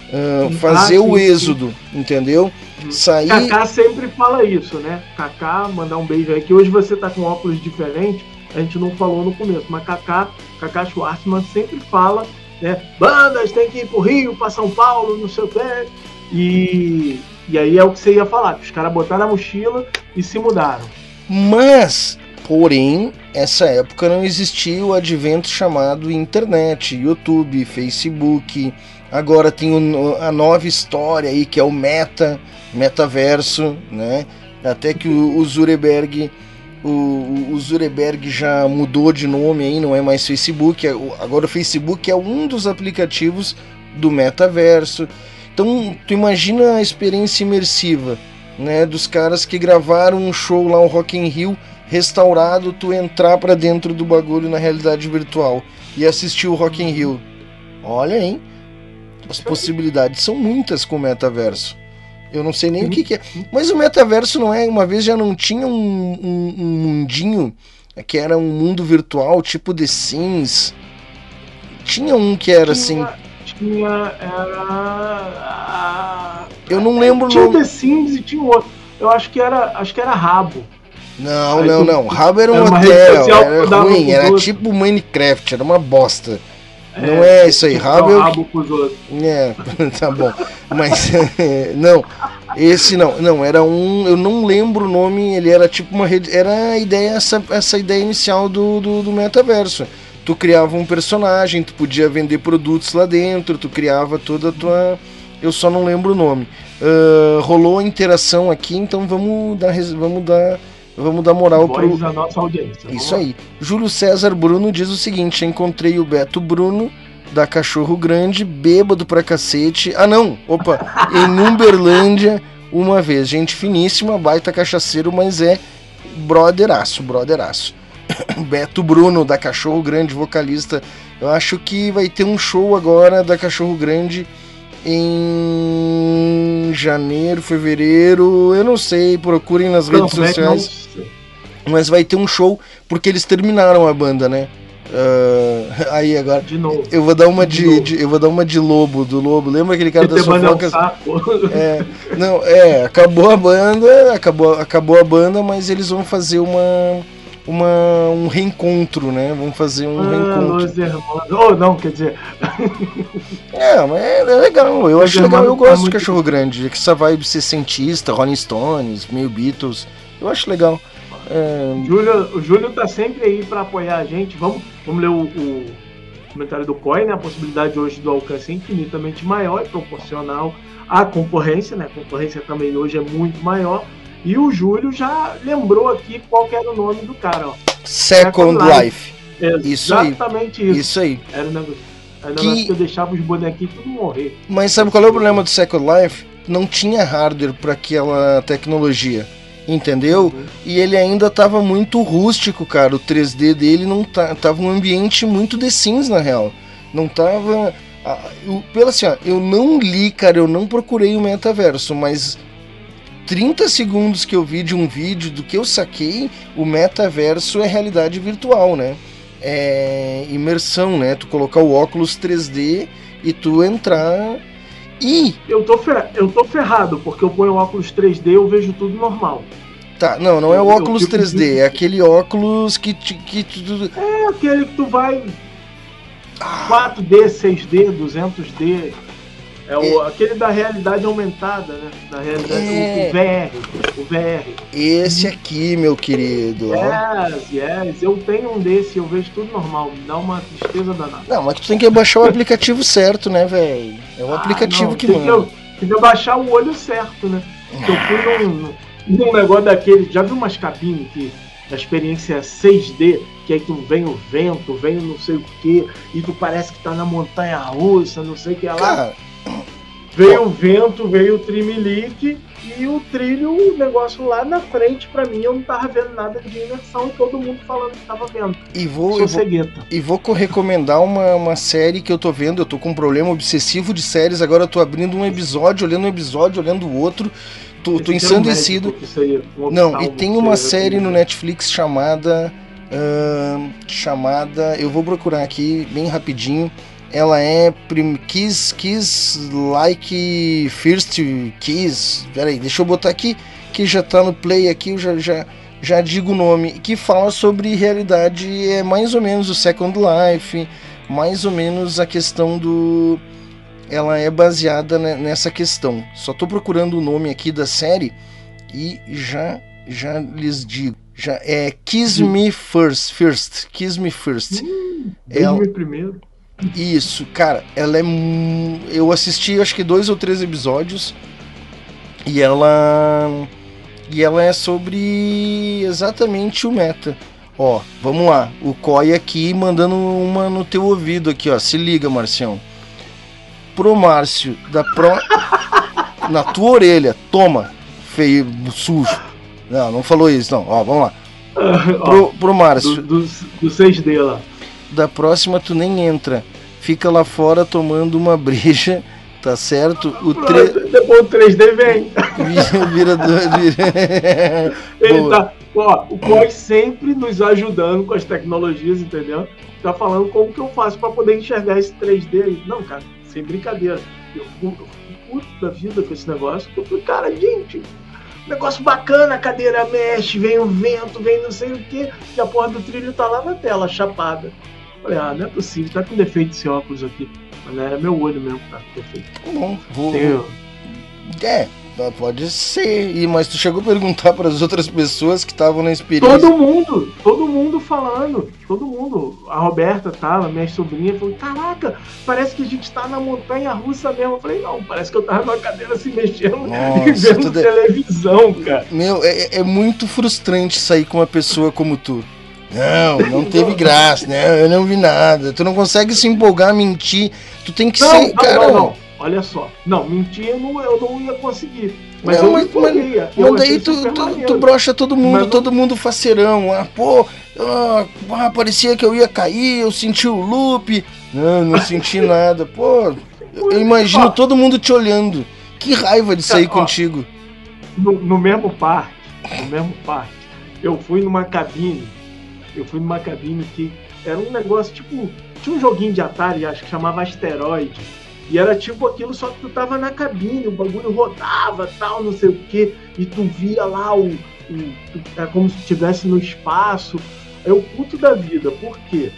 Sim. fazer Ah, o sim, sim. êxodo, entendeu? Uhum. Sair. Kaká sempre fala isso, né? Kaká, mandar um beijo aí, que hoje você tá com óculos diferentes, a gente não falou no começo, mas Kaká, Kaká Schwartzman sempre fala, né? Bandas tem que ir pro Rio, pra São Paulo, não sei o quê. E, e aí é o que você ia falar, que os caras botaram a mochila e se mudaram. Mas, porém, essa época não existia o advento chamado internet, YouTube, Facebook. Agora tem a nova história aí que é o meta, metaverso, né? Até que o, o Zuckerberg, o, o Zuckerberg já mudou de nome aí, não é mais Facebook. é Agora o Facebook é um dos aplicativos do metaverso. Então, tu imagina a experiência imersiva né, dos caras que gravaram um show lá, o Rock in Rio, restaurado, tu entrar pra dentro do bagulho na realidade virtual e assistir o Rock in Rio. Olha, hein? As possibilidades são muitas com o metaverso. Eu não sei nem o que, que é. Mas o metaverso não é. Uma vez já não tinha um, um- um mundinho que era um mundo virtual, tipo The Sims. Tinha um que era assim. Tinha. Era. Eu não lembro Tinha o nome. The Sims e tinha outro. Eu acho que era, acho que era Rabo. Não, Aí não, tu- não. Rabo era um era hotel, era ruim, era outros. tipo Minecraft, era uma bosta. Não é isso aí, Rabo é pros outros. É, [laughs] tá bom. Mas [laughs] não, esse não, não, era um, eu não lembro o nome, ele era tipo uma rede, era a ideia essa, essa ideia inicial do, do, do metaverso. Tu criava um personagem, tu podia vender produtos lá dentro, tu criava toda a tua, eu só não lembro o nome. Ah, rolou a interação aqui, então vamos dar, vamos dar, vamos dar moral pro, Voz da nossa audiência. isso aí. Júlio César Bruno diz o seguinte: encontrei o Beto Bruno da Cachorro Grande, bêbado pra cacete. Ah, não! Opa! [laughs] em Umberlândia, uma vez. Gente finíssima, baita cachaceiro, mas é brotheraço, brotheraço. [coughs] Beto Bruno da Cachorro Grande, vocalista. Eu acho que vai ter um show agora da Cachorro Grande em janeiro, fevereiro. Eu não sei, procurem nas redes Comeback, sociais não mas vai ter um show porque eles terminaram a banda, né? Ah, [laughs] aí agora De novo. eu vou dar uma De de, de- eu vou dar uma de lobo do lobo. Lembra aquele cara das fofocas? É, não, é, acabou a banda, acabou, acabou a banda, mas eles vão fazer uma uma um reencontro, né? Vão fazer um Ah, reencontro. Hermanos. Oh, não, quer dizer, É, mas é, é legal. Eu acho legal, eu tá gosto de muito- Cachorro Grande, que essa vibe ser cientista, Rolling Stones, meio Beatles. Eu acho legal. É, Júlio, o Júlio tá sempre aí pra apoiar a gente. Vamos, vamos ler o, o comentário do COI, né? A possibilidade hoje do alcance é infinitamente maior e proporcional à concorrência, né? A concorrência também hoje é muito maior. E o Júlio já lembrou aqui qual era o nome do cara, ó. Second Second Life. Isso aí. Exatamente isso. Isso aí. Era o negócio, era Que- negócio que eu deixava os bonequinhos tudo morrer. Mas sabe qual é o problema do Second Life? Não tinha hardware para aquela tecnologia, entendeu? E ele ainda tava muito rústico, cara. O 3D dele não tá, tava um ambiente muito The Sims na real. Não tava ah, pelo assim, ó, eu não li, cara, eu não procurei o metaverso, mas 30 segundos que eu vi de um vídeo do que eu saquei, o metaverso é realidade virtual, né? É imersão, né? Tu colocar o óculos 3D e tu entrar e Eu tô, fer- eu tô ferrado, porque eu ponho óculos 3D e eu vejo tudo normal. Tá, não, não é o Eu- eu óculos fico 3D, é aquele óculos que, te- que tu- É aquele que tu vai 4D, 6D, 200D. É o, aquele da realidade aumentada, né? Da realidade, É. o, VR. O VR. Esse aqui, meu querido. Yes, yes. Eu tenho um desse, eu vejo tudo normal. Me dá uma tristeza danada. Não, mas tu tem que baixar o aplicativo certo, né, velho? É o Ah, aplicativo não, que tem manda. Tem que baixar o olho certo, né? Porque eu fui num, num negócio daquele. Já viu umas cabines que a experiência é 6D, que aí tu vem o vento, vem o não sei o que, e tu parece que tá na montanha russa, não sei o que lá. Cara, Veio o vento, veio o trimelique e o trilho, o negócio lá na frente, pra mim, eu não tava vendo nada de imersão e todo mundo falando que tava vendo. e vou, eu vou, e vou co- recomendar uma, uma série que eu tô vendo. Eu tô com um problema obsessivo de séries. Agora eu tô abrindo um episódio, olhando um episódio, olhando o outro. Tô, tô ensandecido. aí, Não, e tem uma série no Netflix chamada. ahn, chamada. Eu vou procurar aqui bem rapidinho. Ela é prim, Kiss, Kiss Like First Kiss. Peraí, deixa eu botar aqui que já tá no play aqui, eu já, já, já digo o nome. Que fala sobre realidade, é mais ou menos o Second Life, mais ou menos a questão do. Ela é baseada ne- nessa questão. Só tô procurando o nome aqui da série e já já lhes digo. Já é Kiss Me First, First, Kiss Me First. Ela, Desde o primeiro. Isso, cara, ela é. Eu assisti acho que dois ou três episódios e ela. E ela é sobre exatamente o meta. Ó, vamos lá. O Coy aqui mandando uma no teu ouvido aqui, ó. Se liga, Marcião. Pro Márcio, da Pro. [laughs] Na tua orelha, toma, feio, sujo. Não, não falou isso, não. Ó, vamos lá. [laughs] Pro, pro Márcio, do, do, do 6D lá. Da próxima tu nem entra. Fica lá fora tomando uma breja, tá certo? O tre... Depois o 3D vem. vira, vira, [laughs] Ele Boa. tá. Ó, o Coy sempre nos ajudando com as tecnologias, entendeu? Tá falando como que eu faço pra poder enxergar esse 3D aí. Não, cara, sem brincadeira. Eu fico, puto da vida com esse negócio. Eu falei, cara, gente, negócio bacana, a cadeira mexe, vem o vento, vem não sei o que, e a porra do trilho tá lá na tela, chapada. Falei, ah, não é possível, tá com defeito esse óculos aqui. Mas não era meu olho mesmo que tá com defeito. Bom, vou... Tem, É, pode ser. E- Mas tu chegou a perguntar para as outras pessoas que estavam na experiência. Todo mundo, todo mundo falando, todo mundo. A Roberta tava, minha sobrinha, falou: Caraca, parece que a gente tá na montanha russa mesmo. Eu falei: Não, parece que eu tava numa cadeira se mexendo [laughs] e Nossa, vendo tudo é- televisão, cara. Meu, é, é muito frustrante sair com uma pessoa como tu. Não, não teve graça, né? Eu não vi nada. Tu não consegue se empolgar, mentir. Tu tem que Não, ser. não, cara, não, não. Olha só. Não, mentir eu não, eu não ia conseguir. Mas Não, eu mas- eu Mas daí tu, tu, tu brocha todo mundo, Mas todo mundo faceirão. Ah, pô, ah, ah, parecia que eu ia cair, eu senti o loop. Não, não senti [laughs] nada. Pô, eu eu imagino Ó. todo mundo te olhando. Que raiva de sair Ó. contigo. no, no mesmo parque, no mesmo parque, eu fui numa cabine, eu fui numa cabine que era um negócio tipo, tinha um joguinho de Atari, acho que chamava Asteroide, e era tipo aquilo, só que tu tava na cabine, o bagulho rodava, tal, não sei o que, e tu via lá o, o é como se estivesse no espaço, é o puto da vida, por quê?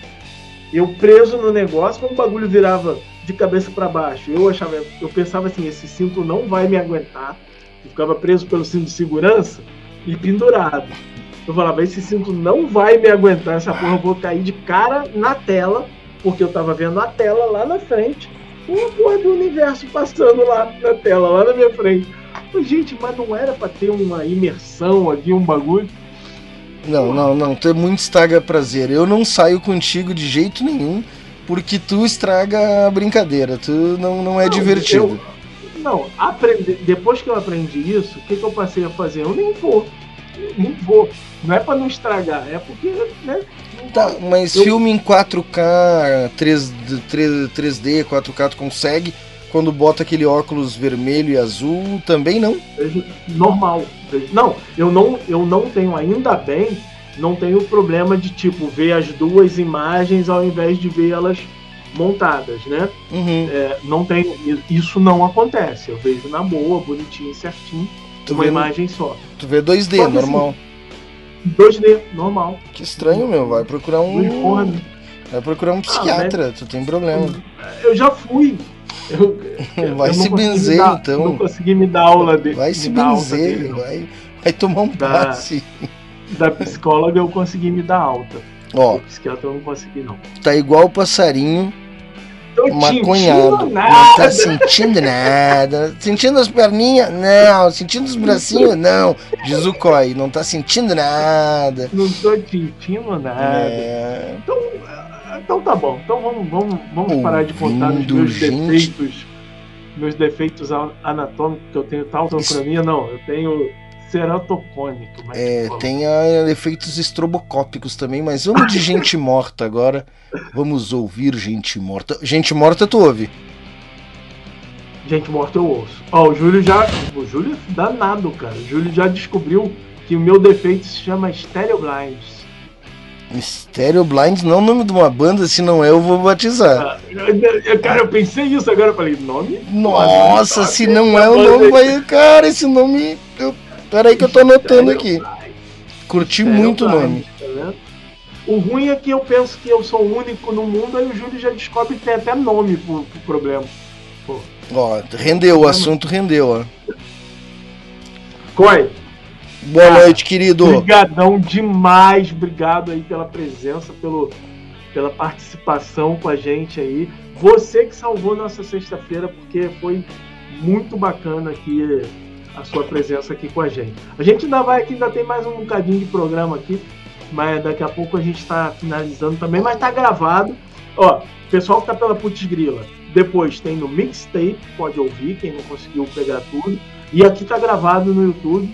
Eu preso no negócio, quando o bagulho virava de cabeça para baixo, eu achava, eu pensava assim, esse cinto não vai me aguentar, eu ficava preso pelo cinto de segurança e pendurado. Eu falava, esse cinto não vai me aguentar, essa porra eu vou cair de cara na tela, porque eu tava vendo a tela lá na frente, uma porra do universo passando lá na tela, lá na minha frente. Falei, Gente, mas não era pra ter uma imersão aqui, um bagulho? Não, não, não. Tu é muito estraga prazer. Eu não saio contigo de jeito nenhum, porque tu estraga a brincadeira. Tu não, não é Não, divertido. eu- não, aprender, depois que eu aprendi isso, o que, que eu passei a fazer? Eu nem vou. Nem vou. Não é pra não estragar, é porque, né? Tá, mas Eu- filme em 4K, 3, 3, 3D, 4K, tu consegue? Quando bota aquele óculos vermelho e azul, também não? Normal. Não, eu não, eu não tenho, ainda bem, não tenho problema de tipo ver as duas imagens ao invés de ver elas montadas, né? Uhum. É, não tenho, isso não acontece. Eu vejo na boa, bonitinho, certinho, Tu, uma vê, imagem só. tu vê 2D, Só que normal. 2D, normal. Que estranho, meu. Vai procurar um. porra, Vai procurar um psiquiatra, tu tem problema. eu já fui, Eu, [laughs] Vai eu se não consegui benzer, dar- então. Não consegui me dar aula dele. Vai se benzer, dele, vai, vai tomar um Tá. passe. Da psicóloga eu consegui me dar alta. Ó, Do psiquiatra eu não consegui, não. tá igual o passarinho Tô maconhado. Não tá sentindo nada. Sentindo as perninhas? Não. Sentindo os bracinhos? Não. Diz o Coi, não tá sentindo nada. Não tô sentindo nada. É, Então, então tá bom. Então vamos, vamos, vamos parar de contar os Ouvindo meus gente. defeitos. Meus defeitos anatômicos, que eu tenho tautocronia, não. Eu tenho ceratocônico. Mas é, tem ah, efeitos estrobocópicos também, mas vamos de [laughs] gente morta agora. Vamos ouvir gente morta. Gente morta, tu ouve? Gente morta eu ouço. Ó, o Júlio já. O Júlio é danado, cara. O Júlio já descobriu que o meu defeito se chama Stereo Blinds. Stereo Blinds não é o nome de uma banda, se não é, eu vou batizar. Ah, Cara, eu pensei isso agora, eu falei, nome? Nossa, Nossa, se não é o nome, vai. Cara, esse nome. Eu... Peraí que eu tô anotando aqui. Curti muito o nome. O ruim é que eu penso que eu sou o único no mundo, aí o Júlio já descobre que tem até nome pro, pro problema. Ó, rendeu, o assunto rendeu, ó. Coi, Boa Cara, noite, querido. Obrigadão demais, obrigado aí pela presença, pelo, pela participação com a gente aí. Você que salvou nossa sexta-feira, porque foi muito bacana aqui a sua presença aqui com a gente. A gente ainda vai aqui, ainda tem mais um bocadinho de programa aqui, mas daqui a pouco a gente está finalizando também, mas tá gravado. Ó, pessoal que tá pela Putz Grila, depois tem no Mixtape, pode ouvir, quem não conseguiu pegar tudo. E aqui tá gravado no YouTube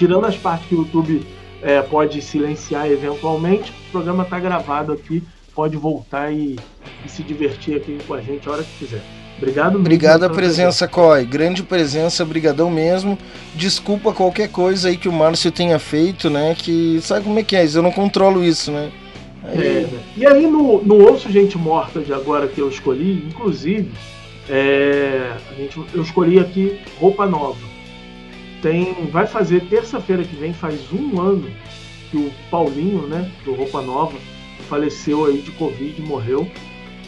tirando as partes que o YouTube é, pode silenciar eventualmente, o programa está gravado aqui, pode voltar e, e se divertir aqui com a gente a hora que quiser. Obrigado mesmo Obrigado a presença, Coi. Grande presença, brigadão mesmo. Desculpa qualquer coisa aí que o Márcio tenha feito, né? Que sabe como é que é? Eu não controlo isso, né? Aí- É, né? E aí no, no Ouço Gente Morta de agora que eu escolhi, inclusive, é, a gente, eu escolhi aqui roupa nova. Tem, vai fazer terça-feira que vem, faz um ano que o Paulinho, né, do Roupa Nova, faleceu aí de Covid, morreu.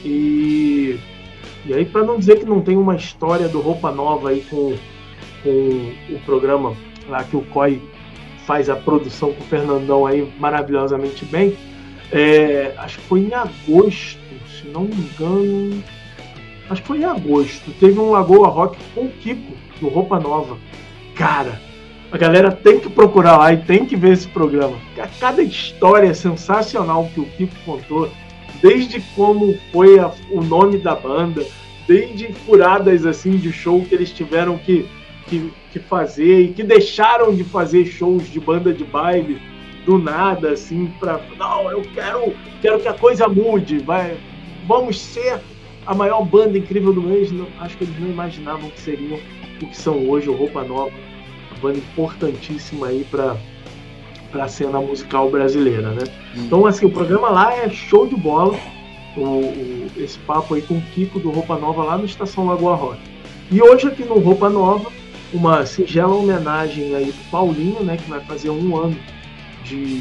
E, e aí, para não dizer que não tem uma história do Roupa Nova aí com, com o programa lá que o COI faz a produção com o Fernandão aí maravilhosamente bem, é, acho que foi em agosto, se não me engano. Acho que foi em agosto. Teve um Lagoa Rock com o Kiko, do Roupa Nova. Cara, a galera tem que procurar lá e tem que ver esse programa. Ca- Cada história sensacional que o Kiko contou, desde como foi a- o nome da banda, desde furadas assim de show que eles tiveram que, que, que fazer e que deixaram de fazer shows de banda de baile do nada, assim, pra. Não, eu quero, quero que a coisa mude, vai, vamos ser a maior banda incrível do mês. Não, acho que eles não imaginavam que seriam o que são hoje, o Roupa Nova, uma banda importantíssima aí pra, pra cena musical brasileira, né? Então, assim, o programa lá é show de bola. O, o- esse papo aí com o Kiko do Roupa Nova lá no Estação Lagoa Rock. E hoje aqui no Roupa Nova, uma singela homenagem aí pro Paulinho, né? Que vai fazer um ano de,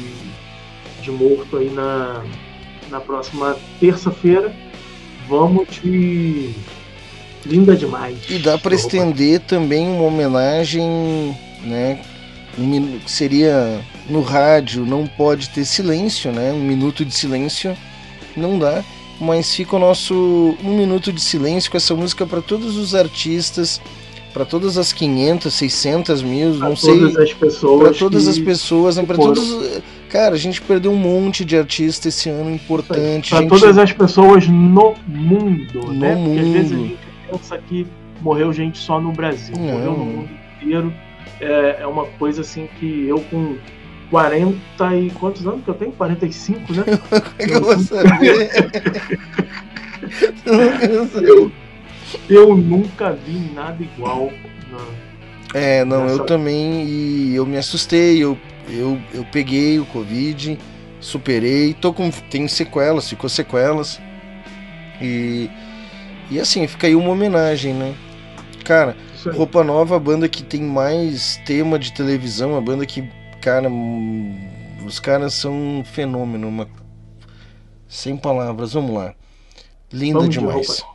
de morto aí na, na próxima terça-feira. Vamos de Linda Demais. E dá para estender também uma homenagem, né? Um seria no rádio, não pode ter silêncio, né? Um minuto de silêncio não dá, mas fica o nosso um minuto de silêncio com essa música para todos os artistas, para todas as 500, 600 mil, Pra não sei, todas as pessoas. para todas as pessoas, para foram. todos, cara, a gente perdeu um monte de artista esse ano importante, Para gente. todas as pessoas no mundo, No né? Porque às vezes a mundo. gente pensa que morreu gente só no Brasil, Não. morreu no mundo inteiro. É, é uma coisa assim que eu com 40 e quantos anos que eu tenho? 45, né? Eu vou [laughs] saber? Eu, eu nunca vi nada igual. na- É, não, eu Nessa- também e eu me assustei, eu, eu, eu peguei o Covid, superei, tô com. Tenho sequelas, ficou sequelas. E. E assim, fica aí uma homenagem, né? Cara. Roupa Nova, a banda que tem mais tema de televisão, a banda que, cara, hum, os caras são um fenômeno, uma... sem palavras, vamos lá. Linda Vamos de demais. Roupa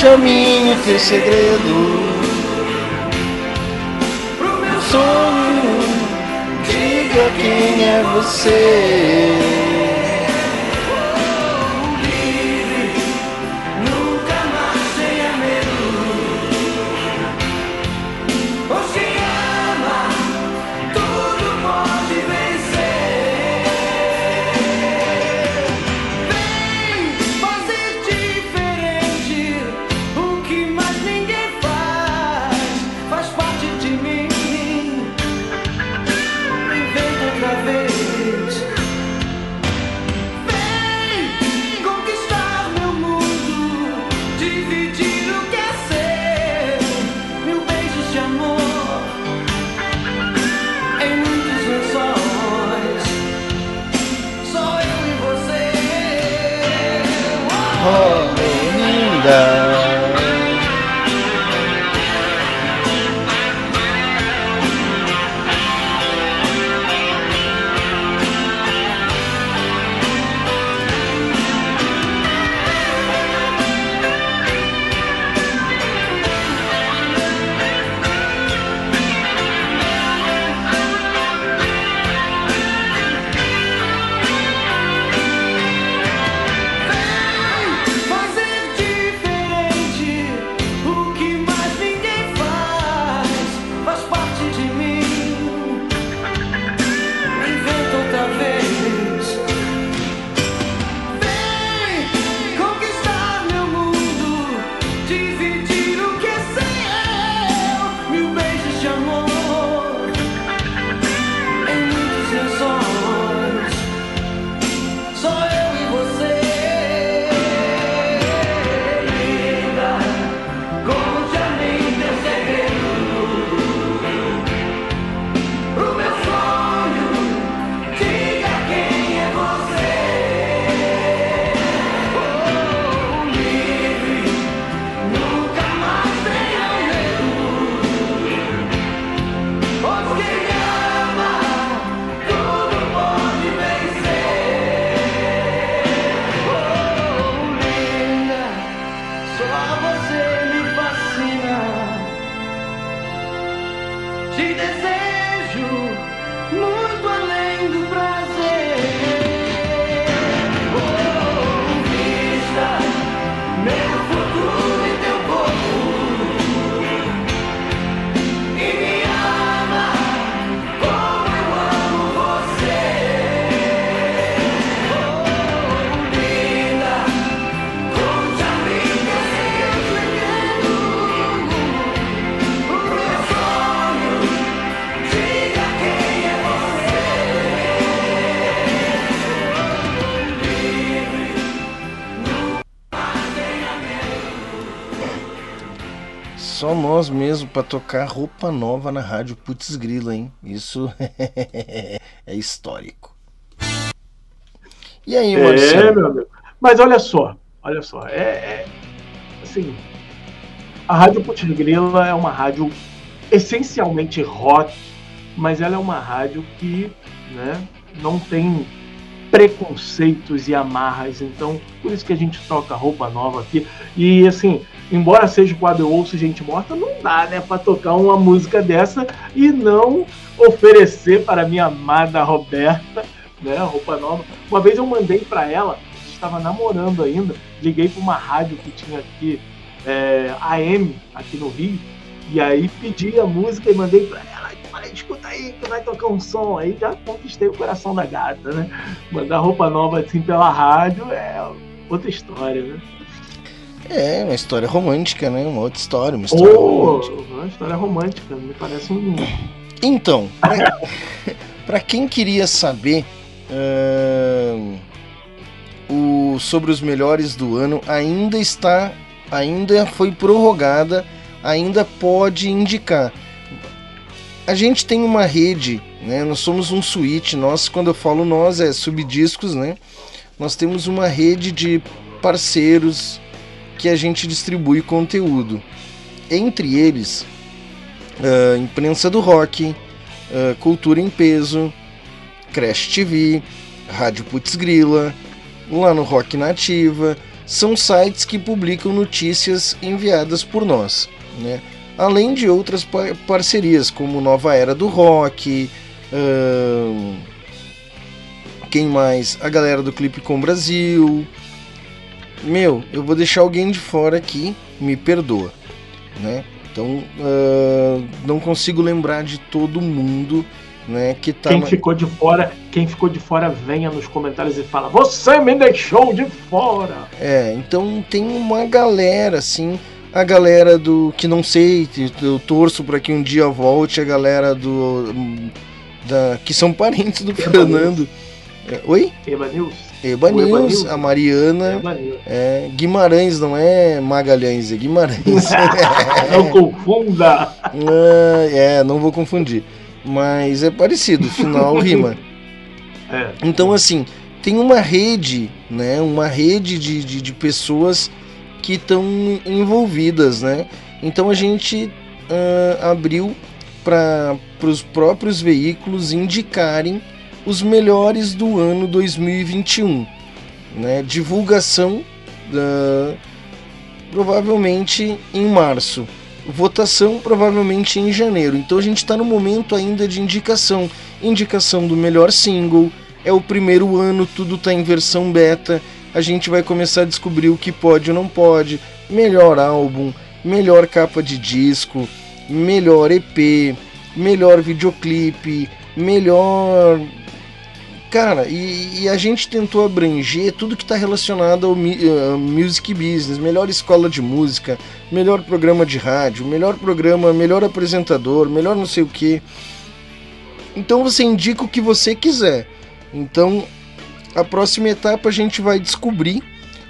Conte a teu segredo. Pro meu Sonho, diga quem é você. Linda. Nós mesmo pra tocar roupa nova na rádio Putz Grila, hein? Isso [laughs] é histórico. E aí, É, Marcelo? meu amigo. Mas olha só, olha só, é, é, assim, a Rádio Putz Grila é uma rádio essencialmente rock, mas ela é uma rádio que, né, não tem preconceitos e amarras, então por isso que a gente toca roupa nova aqui. E assim, embora seja o quadro Ouço Gente Morta, não dá, né, para tocar uma música dessa e não oferecer para minha amada Roberta, né, roupa nova. Uma vez eu mandei para ela, estava namorando ainda, liguei para uma rádio que tinha aqui, é, AM, aqui no Rio, E aí pedi a música e mandei pra ela. Falei, escuta aí que vai tocar um som. Aí já conquistei o coração da gata, né? Mandar roupa nova assim pela rádio é outra história, né? É, uma história romântica, né? Uma outra história, uma história Oh, romântica. uma história romântica, me parece um. Então, pra, [laughs] pra quem queria saber ahn, o, sobre os melhores do ano, ainda está, ainda foi prorrogada, ainda pode indicar. A gente tem uma rede, né? Nós somos um suíte, nós, quando eu falo nós, é subdiscos, né? Nós temos uma rede de parceiros que a gente distribui conteúdo. Entre eles, ah, Imprensa do Rock, ah, Cultura em Peso, Crash TV, Rádio Putz Grila, lá no Rock Nativa, são sites que publicam notícias enviadas por nós, né? Além de outras pa- parcerias, como Nova Era do Rock, ahn, quem mais? A galera do Clipe com Brasil. Meu, eu vou deixar alguém de fora aqui, me perdoa, né? Então, ah, não consigo lembrar de todo mundo, né, que tá Quem ficou de fora, quem ficou de fora, venha nos comentários e fala: Você me deixou de fora! É, então tem uma galera, assim, a galera do que não sei, eu torço para que um dia volte, a galera do da que são parentes do Eba Fernando. É, oi? Eba News? Eba O Eba News, News. a Mariana, Eba News. é, Guimarães, não é Magalhães, é Guimarães. [laughs] Não confunda! Ah, é, não vou confundir. Mas é parecido, final [laughs] rima. É. Então, assim, tem uma rede, né? Uma rede de, de, de pessoas que estão envolvidas, né? Então a gente ah, abriu para os próprios veículos indicarem os melhores do ano 2021, né? Divulgação da- provavelmente em março. Votação provavelmente em janeiro. Então a gente está no momento ainda de indicação. Indicação do melhor single. É o primeiro ano, tudo está em versão beta. A gente vai começar a descobrir o que pode ou não pode. Melhor álbum, melhor capa de disco, melhor EP, melhor videoclipe, melhor Cara, e, e a gente tentou abranger tudo que está relacionado ao eh, music business, melhor escola de música, melhor programa de rádio, melhor programa, melhor apresentador, melhor não sei o que. Então você indica o que você quiser. Então a próxima etapa a gente vai descobrir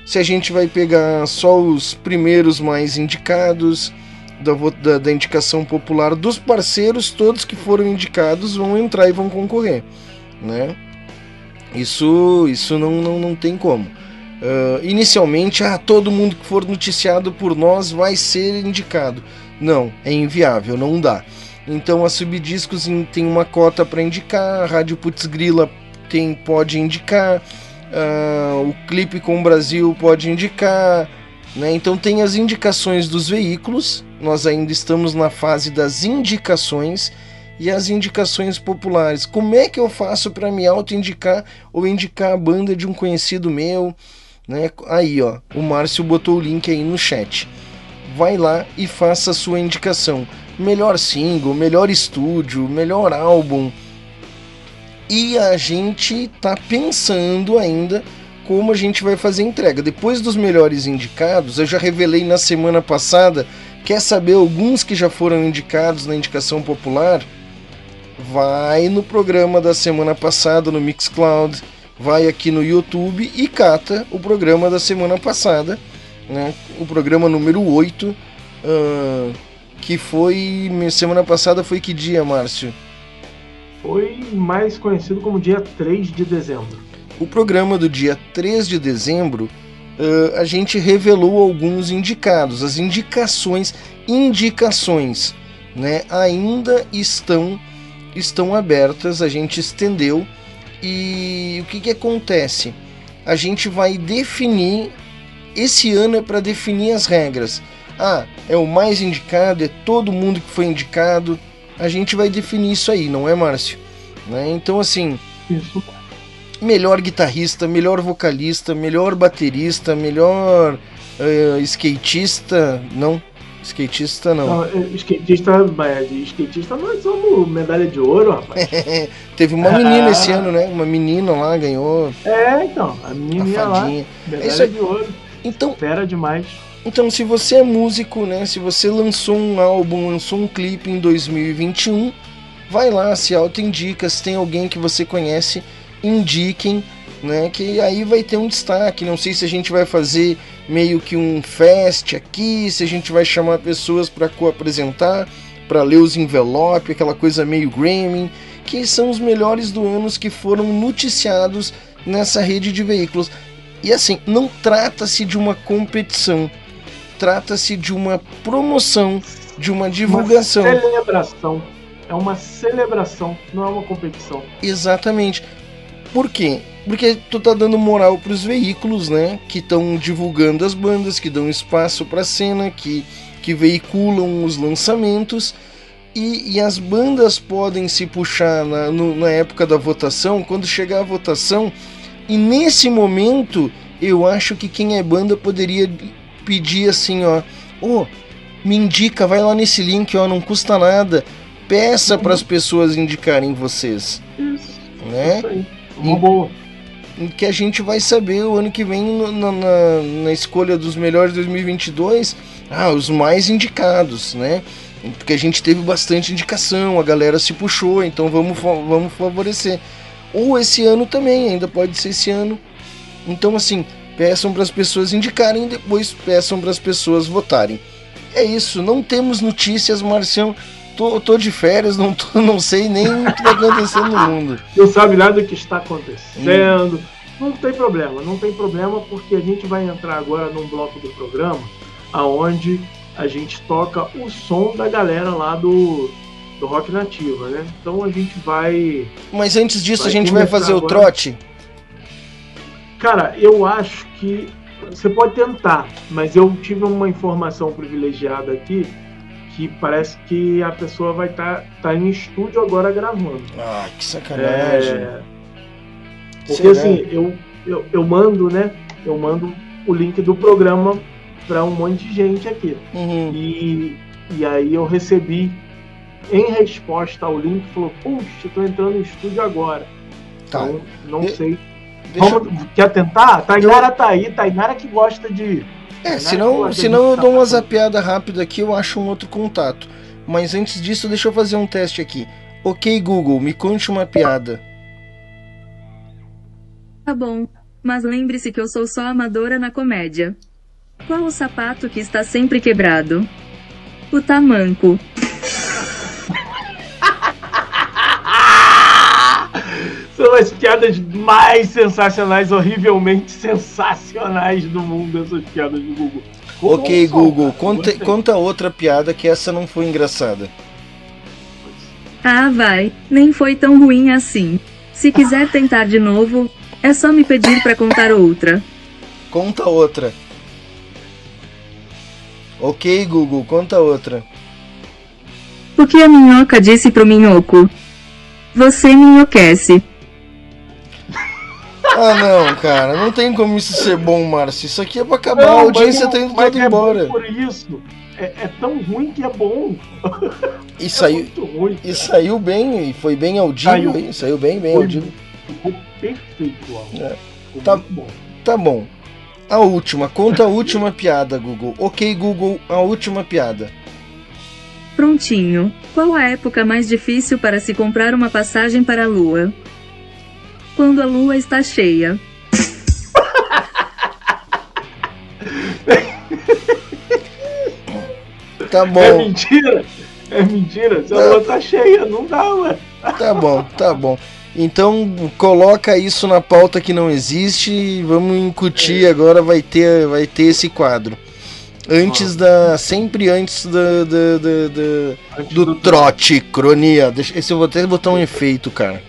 se a gente vai pegar só os primeiros mais indicados da, da, da indicação popular dos parceiros, todos que foram indicados vão entrar e vão concorrer, né? Isso, isso não, não, não tem como. Ah, inicialmente, ah, todo mundo que for noticiado por nós vai ser indicado. Não, é inviável, não dá. Então a Subdiscos em- tem uma cota para indicar, a Rádio Putz Grila tem, pode indicar, ah, o Clipe com o Brasil pode indicar, né? Então tem as indicações dos veículos, nós ainda estamos na fase das indicações e as indicações populares. Como é que eu faço para me auto-indicar ou indicar a banda de um conhecido meu? Né? Aí, ó, o Márcio botou o link aí no chat. Vai lá e faça a sua indicação. Melhor single, melhor estúdio, melhor álbum. E a gente tá pensando ainda como a gente vai fazer a entrega. Depois dos melhores indicados, eu já revelei na semana passada. Quer saber alguns que já foram indicados na indicação popular? Vai no programa da semana passada no Mixcloud, vai aqui no YouTube e cata o programa da semana passada, né? O programa número 8, ah, que foi semana passada foi que dia, Márcio? Foi mais conhecido como dia 3 de dezembro. O programa do dia 3 de dezembro, ah, a gente revelou alguns indicados. As indicações, indicações, né, ainda estão estão abertas, a gente estendeu e o que, que acontece? A gente vai definir, esse ano é para definir as regras. Ah, é o mais indicado, é todo mundo que foi indicado. A gente vai definir isso aí, não é, Márcio? Né? Então, assim, Isso. melhor guitarrista, melhor vocalista, melhor baterista, melhor eh, skatista, não, Skatista não. Não, é, skatista, mas de skatista nós somos medalha de ouro, rapaz. [laughs] Teve uma Ah. menina esse ano, né? Uma menina lá ganhou É, então, a a menininha lá, medalha É isso aí. de ouro. Então, Fera demais. Então, se você é músico, né? Se você lançou um álbum, lançou um clipe em 2021, vai lá, se autoindica. Se tem alguém que você conhece, indiquem, né? Que aí vai ter um destaque. Não sei se a gente vai fazer meio que um fest aqui, se a gente vai chamar pessoas para co-apresentar, para ler os envelopes, aquela coisa meio Grammy, que são os melhores do ano que foram noticiados nessa rede de veículos. E assim, não trata-se de uma competição, trata-se de uma promoção, de uma divulgação. Uma celebração. É uma celebração, não é uma competição. Exatamente. Por quê? Porque tu tá dando moral pros veículos, né? Que estão divulgando as bandas, que dão espaço pra cena, que, que veiculam os lançamentos. E, e as bandas podem se puxar na, no- na época da votação, quando chegar a votação. E nesse momento, eu acho que quem é banda poderia pedir assim, ó. Ô, me indica, vai lá nesse link, ó, não custa nada. Peça para as pessoas indicarem vocês, Isso, né? isso aí. Uma boa. Que a gente vai saber o ano que vem na, na- na escolha dos melhores de 2022, ah, os mais indicados, né? Porque a gente teve bastante indicação, a galera se puxou, então vamos, vamos favorecer. Ou esse ano também, ainda pode ser esse ano. Então, assim, peçam para as pessoas indicarem e depois peçam para as pessoas votarem. É isso, não temos notícias, Marcião. Tô, tô de férias, não, tô- [laughs] não sei nem o que está acontecendo no mundo. Não sabe nada do que está acontecendo. Não tem problema, não tem problema porque a gente vai entrar agora num bloco do programa aonde a gente toca o som da galera lá do, do Rock Nativa, né? Então a gente vai. Mas antes disso, a gente vai fazer o agora. trote. Cara, eu acho que você pode tentar, mas eu tive uma informação privilegiada aqui que parece que a pessoa vai estar tá, em estúdio agora gravando. Ah, que sacanagem. É, porque Será? assim, eu, eu, eu mando, né? Eu mando o link do programa para um monte de gente aqui. Uhum. E, e aí eu recebi em resposta ao link, falou, puxa, eu tô entrando no estúdio agora. Tá. Então, não De- sei. Deixa- Vamos, quer tentar? Tainara tá aí, Tainara que gosta de. É, senão, senão eu dou uma zapeada rápida aqui, eu acho um outro contato. Mas antes disso, deixa eu fazer um teste aqui. Ok, Google, me conte uma piada. Tá bom, mas lembre-se que eu sou só amadora na comédia. Qual o sapato que está sempre quebrado? O tamanco. São as piadas mais sensacionais, horrivelmente sensacionais do mundo, essas piadas do Google. ok, Como Google, são, cara? conta, conta outra piada que essa não foi engraçada. Ah, vai, nem foi tão ruim assim. Se quiser tentar de novo, é só me pedir pra contar outra. Conta outra. Ok, Google, conta outra. O que a minhoca disse pro minhoco? Você me enlouquece. Ah, não, cara, não tem como isso ser bom, Márcio. Isso aqui é pra acabar, a Não, audiência mas tá indo mas toda é bom embora. por isso. É, é tão ruim que é bom. E [laughs] É saiu, muito ruim. e saiu bem, e foi bem audível, Saiu. hein? Saiu bem, bem Foi- audível. Ficou perfeito. É. Ficou Tá- bom. Tá bom. A última, conta a última piada, Google. Ok, Google, a última piada. Prontinho. Qual a época mais difícil para se comprar uma passagem para a lua? Quando a lua está cheia. [laughs] Tá É bom, mentira! É mentira! Se a lua tá cheia, não dá, ué. tá bom, tá bom. Então coloca isso na pauta que não existe e vamos incutir agora vai ter vai ter esse quadro. Antes da sempre antes da, da- da- da- Antes do trote cronia. Deixa, esse eu vou até botar um efeito, cara.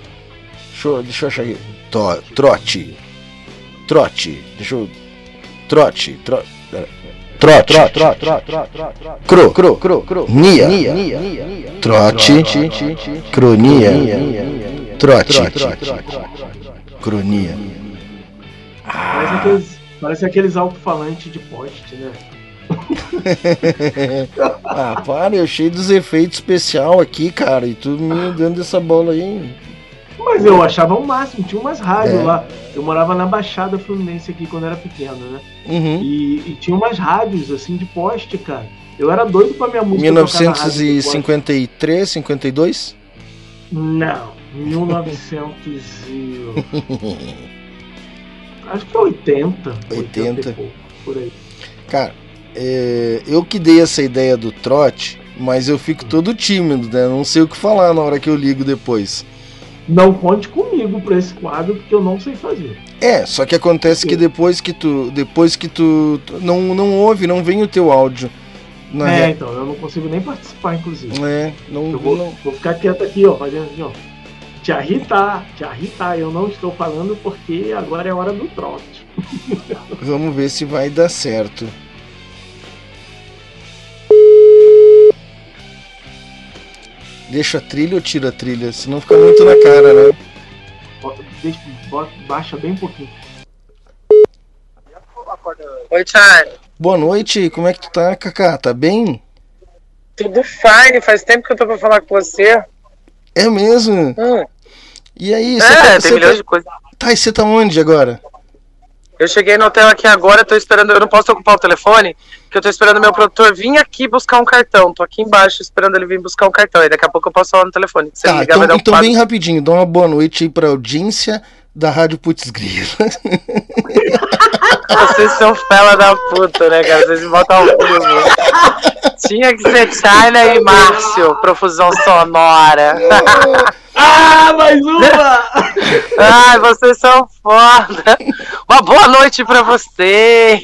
Deixa eu, deixa eu achar aqui. To- trote. Trote. Deixa eu. Trote. Trote. Trote. Trote. Cro. Cro. Cro. Cro. Nia. Trote. Cronia. Trote. Cronia. Parece aqueles, parece aqueles alto-falantes de poste, né? [laughs] ah, para, eu cheio dos efeitos especial aqui, cara, e tu me dando essa bola aí. Mas eu achava o máximo, tinha umas rádios É. lá. Eu morava na Baixada Fluminense aqui quando era pequeno, né? Uhum. E, e tinha umas rádios assim de poste, cara. Eu era doido pra minha música. tocar na rádio de poste. 1953, 52? Não, 1900 e... [laughs] Acho que é 80. 80. e pouco, por aí. Cara, é, eu que dei essa ideia do trote, mas eu fico todo tímido, né? Não sei o que falar na hora que eu ligo depois. Não conte comigo pra esse quadro, porque eu não sei fazer. É, só que acontece que Sim. depois que tu. Depois que tu. tu não, não ouve, não vem o teu áudio. Na é, re- então, eu não consigo nem participar, inclusive. É, não, Eu vou, não- vou ficar quieto aqui, ó, fazendo assim, ó. Te irritar, te irritar. Eu não estou falando porque agora é hora do trote. [laughs] Vamos ver se vai dar certo. Deixa a trilha ou tira a trilha? Senão fica muito na cara, né? Bota- Deixa, bota, baixa bem pouquinho. Oi, Thiago. Boa noite, como é que tu tá, Kaká? Tá bem? Tudo fine, faz tempo que eu tô pra falar com você. É mesmo? Hum. E aí, É, tá, tem você milhões tá, de coisas. tá, e você tá onde agora? Eu cheguei no hotel aqui agora, tô esperando, eu não posso ocupar o telefone, que eu tô esperando meu produtor vir aqui buscar um cartão. Tô aqui embaixo esperando ele vir buscar um cartão. E daqui a pouco eu posso falar no telefone. Se Tá, ligar, então, vai dar um então bem rapidinho, dá uma boa noite aí pra audiência da Rádio Putz Grila. [laughs] Vocês são fela da puta, né, cara? Vocês botam ao vivo. Tinha que ser China e Márcio, profusão sonora. Ah, mais uma! [laughs] Ai, vocês são foda. Uma boa noite pra vocês.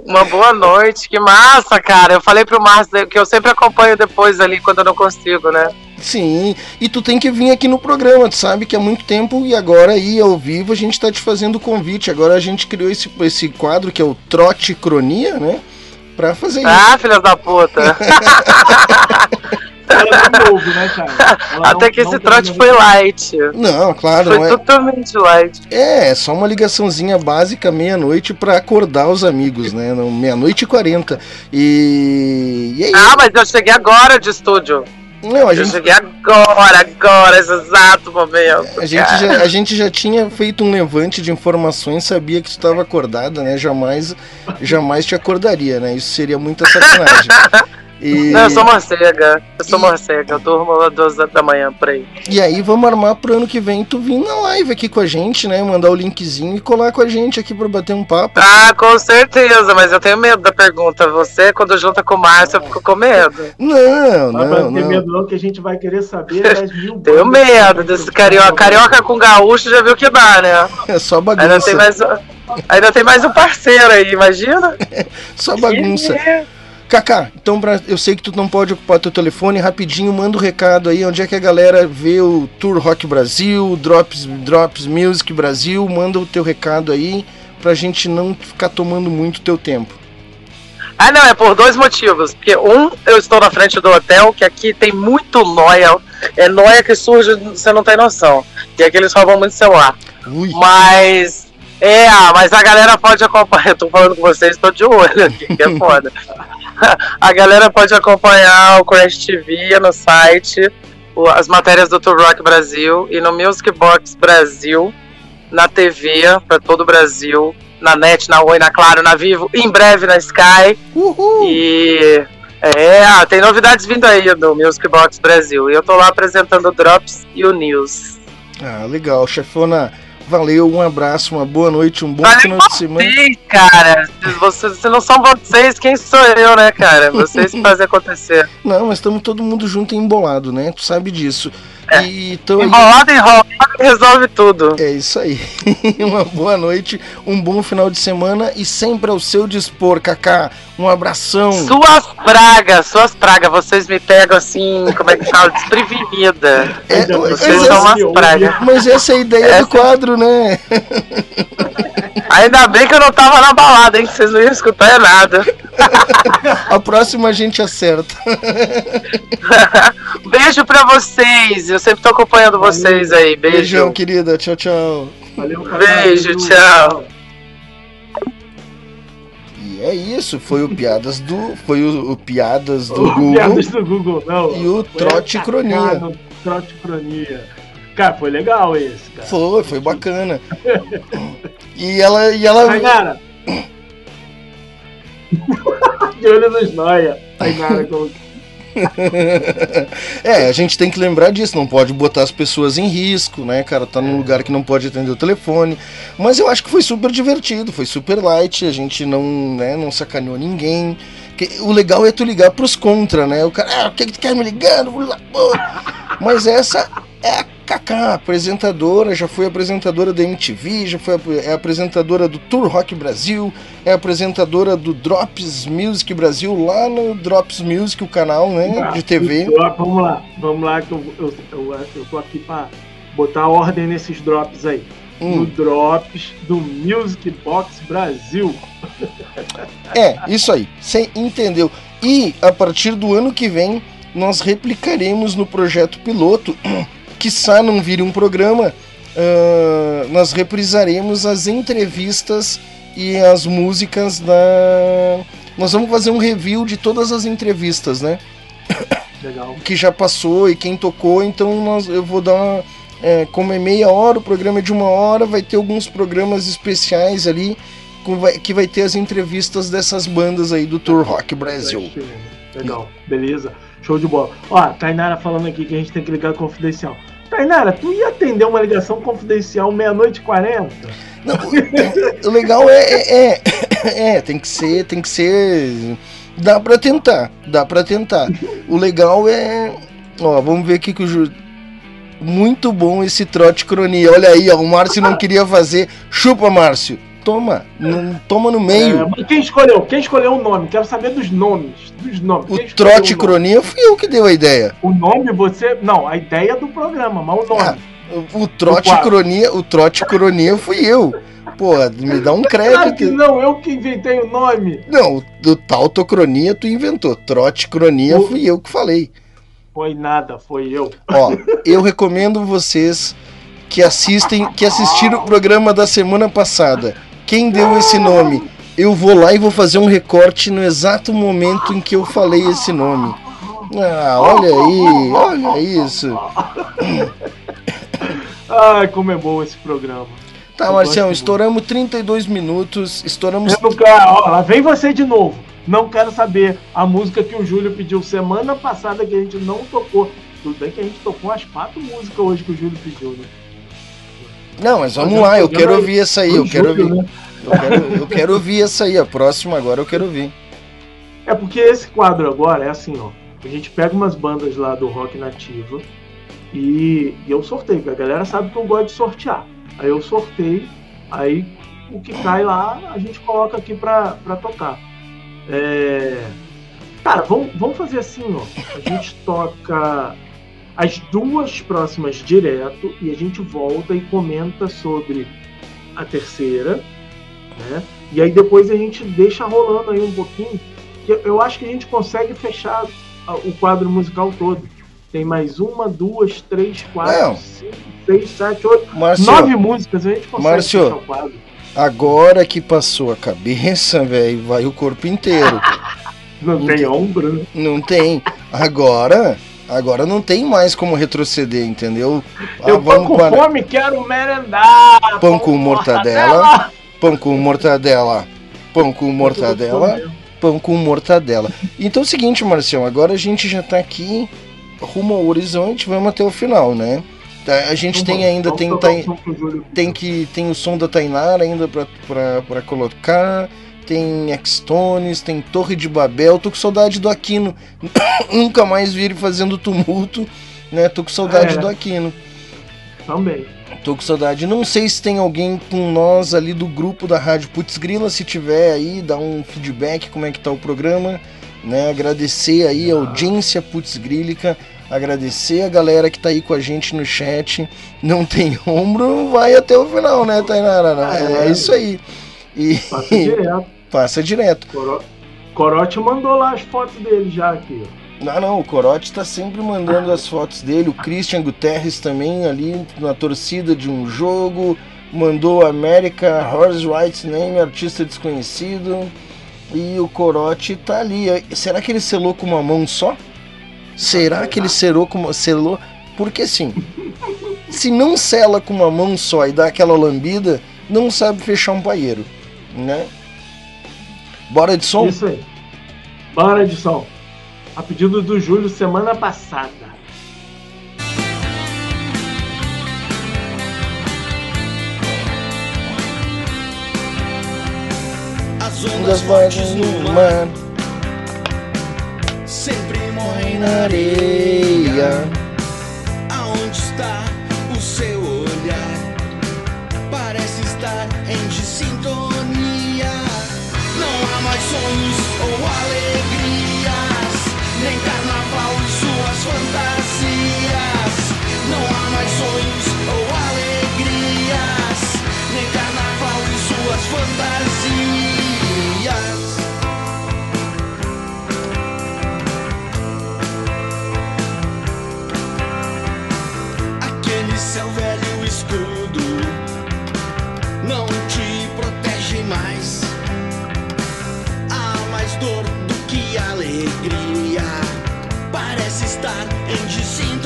Uma boa noite, que massa, cara. Eu falei pro Márcio que eu sempre acompanho depois ali quando eu não consigo, né? Sim, e tu tem que vir aqui no programa, tu sabe que há muito tempo e agora aí ao vivo a gente tá te fazendo o convite. Agora a gente criou esse, esse quadro que é o Trote Cronia, né? Pra fazer isso. Ah, filha da puta. [laughs] Ela né, cara? Ela Até não- que esse trote foi light. Não, claro, Foi não é. totalmente light. É, é só uma ligaçãozinha básica meia-noite pra acordar os amigos, né? Meia-noite e quarenta. E. E aí? Ah, mas eu cheguei agora de estúdio. Não, a Eu gente, cheguei agora, agora, esse exato momento. a, gente já, a gente já tinha feito um levante de informações, sabia que tu estava acordada, né? Jamais, jamais te acordaria, né? Isso seria muita sacanagem. [laughs] E, Não, eu sou morcega. Eu sou morcega. Eu durmo às duas da manhã por aí. e aí vamos armar pro ano que vem tu vir na live aqui com a gente, né? Mandar o linkzinho e colar com a gente aqui pra bater um papo. Ah, com certeza, mas eu tenho medo da pergunta. Você, quando junta com o Márcio, eu fico com medo. Não, Não vai não, não. medo não, que a gente vai querer saber das [laughs] mil Tenho medo desse carioca. Carioca com gaúcho já viu que dá, né? [laughs] É só Ainda bagunça. tem mais, ainda tem mais um parceiro aí, imagina? [laughs] Só bagunça. Que- Kaká, então pra- eu sei que tu não pode ocupar teu telefone, rapidinho manda o recado aí, onde é que a galera vê o Tour Rock Brasil, Drops, Drops Music Brasil, manda o teu recado aí pra gente não ficar tomando muito teu tempo. Ah, não, é por dois motivos. Porque, um, eu estou na frente do hotel, que aqui tem muito noia. É noia que surge, você não tem noção. E aqui eles roubam muito celular. Ui, Mas. É, ah, mas a galera pode acompanhar. [laughs] Eu tô falando com vocês, tô de olho aqui, que é foda. [laughs] [laughs] a galera pode acompanhar o Crash TV no site, o- as matérias do Tour Rock Brasil e no Music Box Brasil, na TV, pra todo o Brasil, na NET, na Oi, na Claro, na Vivo, em breve na Sky. uhul! E. É, ah, tem novidades vindo aí do Music Box Brasil. E eu tô lá apresentando o Drops e o News. Ah, legal, chefona. Valeu, um abraço, uma boa noite, um bom Valeu final de semana. Cara. Vocês, se não são vocês, quem sou eu, né, cara? Vocês fazem acontecer. [laughs] Não, mas estamos todo mundo junto e embolado, né? Tu sabe disso. É. E então aí- Enrolado, enrolado, resolve tudo. É isso aí. [laughs] Uma boa noite, um bom final de semana e sempre ao seu dispor, Kaká. Um abração. Suas pragas, suas pragas, vocês me pegam assim, como é que fala? Desprevenida. É, Vocês Essa- são umas pragas. mas essa é a ideia Essa- do quadro, né? [laughs] Ainda bem que eu não tava na balada, hein? Que vocês não iam escutar nada. [laughs] A próxima a gente acerta. [laughs] Beijo pra vocês. Eu sempre tô acompanhando vocês aí. Beijão, Beijo. querida. Tchau, tchau. Valeu, cara. Beijo, tchau. É isso, foi o Piadas do. Foi o, o Piadas do [laughs] O Google. Piadas do Google, não. E o Trote Cronia. Trote Cronia. Cara, foi legal esse, cara. Foi, foi bacana. [laughs] E ela. E ela Tainara. [laughs] De olho nos noia. Tainara, como é, a gente tem que lembrar disso, não pode botar as pessoas em risco, né, cara? Tá num lugar que não pode atender o telefone. Mas eu acho que foi super divertido, foi super light, a gente não, né, não sacaneou ninguém. O legal é tu ligar pros contra, né? O cara, ah, o que, que tu quer me ligando? Mas essa é a Kaká, apresentadora, já foi apresentadora da MTV, já foi é apresentadora do Tour Rock Brasil, é apresentadora do Drops Music Brasil, lá no Drops Music, o canal, né, de TV. Ó, Vamos lá, vamos lá, que eu, eu, eu, eu tô aqui pra botar ordem nesses drops aí. Hum. No drops do Music Box Brasil. É, isso aí. Você entendeu. E a partir do ano que vem, nós replicaremos no projeto piloto, [clears throat] que não vire um programa, ah, nós reprisaremos as entrevistas e as músicas da. Nós vamos fazer um review de todas as entrevistas, né? Legal. que já passou e quem tocou, então nós, eu vou dar uma, é, como é meia hora, o programa é de uma hora, vai ter alguns programas especiais ali que vai ter as entrevistas dessas bandas aí do Tour Rock Brasil. Legal, beleza. Show de bola. Ó, a Tainara falando aqui que a gente tem que ligar confidencial. Tainara, tu ia atender uma ligação confidencial meia-noite e quarenta? O legal é, é, é, [coughs] é, tem que ser, tem que ser, dá pra tentar, dá pra tentar. O legal é, ó, vamos ver aqui que o Ju... Muito bom esse trote cronia. Olha aí, ó, o Márcio não queria fazer. Chupa, Márcio. Toma, não, toma no meio. É, mas quem escolheu? Quem escolheu o nome? Quero saber dos nomes. Dos nomes. O trote o cronia fui eu que deu a ideia. O nome você. Não, a ideia do programa, mas o nome. Ah, O, trote cronia, o trote cronia fui eu. Pô, me dá um Claro crédito. não, eu que inventei o nome. Não, do tautocronia tu inventou. Trote cronia O- fui eu que falei. Foi nada, foi eu. Ó, eu recomendo vocês que assistem, que assistiram o programa da semana passada. Quem deu esse nome? Eu vou lá e vou fazer um recorte no exato momento em que eu falei esse nome. Ah, olha aí, olha isso. Ai, como é bom esse programa. Tá, Marcião, estouramos 32 minutos, estouramos. Quero, ó, lá vem você de novo. Não quero saber a música que o Júlio pediu semana passada que a gente não tocou. Tudo bem que a gente tocou as quatro músicas hoje que o Júlio pediu, né? Não, mas vamos lá, eu quero ouvir essa aí, eu quero ouvir. né? Eu quero, eu quero ouvir essa aí, a próxima agora eu quero ouvir. É porque esse quadro agora é assim, ó. A gente pega umas bandas lá do rock nativa e, e eu sorteio, porque a galera sabe que eu gosto de sortear. Aí eu sorteio, aí o que cai lá a gente coloca aqui pra, pra tocar. É... Cara, vamos, vamos fazer assim, ó. A gente [laughs] toca as duas próximas direto e a gente volta e comenta sobre a terceira, né? E aí depois a gente deixa rolando aí um pouquinho que eu- acho que a gente consegue fechar o quadro musical todo. Tem mais uma, duas, três, quatro, Não. cinco, seis, sete, oito, Márcio, nove músicas. A gente consegue Márcio. fechar o quadro. Agora que passou a cabeça, velho, vai o corpo inteiro. [laughs] Não tem ombro, né? Não tem. Agora, agora não tem mais como retroceder, entendeu? Ah, eu vamos com para fome, quero merendar. Pão com mortadela. pão com mortadela, pão com mortadela, pão com mortadela. Então é o seguinte, Marcião, agora a gente já tá aqui rumo ao horizonte, vamos até o final, né? Tá, A gente tem ainda tem, tem, o som que tem o som da Tainara ainda pra colocar. Tem X-Tones, tem Torre de Babel. Tô com saudade do Aquino. [coughs] Nunca mais vi ele fazendo tumulto, né? Tô com saudade É. do Aquino. Também. Tô com saudade. Não sei se tem alguém com nós ali do grupo da Rádio Putz Grila. Se tiver aí, dá um feedback como é que tá o programa. Né? Agradecer aí a audiência Putz Grílica. Agradecer a galera que tá aí com a gente no chat. Não [laughs] tem ombro, vai até o final, né, Tainara? É, É. isso aí. E Passa direto. [laughs] passa direto. Coro- Corote mandou lá as fotos dele já aqui. ó. Não, não, o Corote tá sempre mandando as fotos dele. O Christian Guterres também ali na torcida de um jogo. Mandou America Horse Rights Name, artista desconhecido. E o corote tá ali. Será que ele selou com uma mão só? Será que ele selou com uma. Selou? Porque assim. se não sela com uma mão só e dá aquela lambida, não sabe fechar um paieiro. Né? Bora de som? Isso aí. Bora de som. A pedido do Júlio semana passada. As Das ondas fortes no mar morrem na areia. Aonde está o seu olhar? Parece estar em sintonia. Não há mais sonhos ou alegrias, dor do que alegria. Parece estar em desintonia.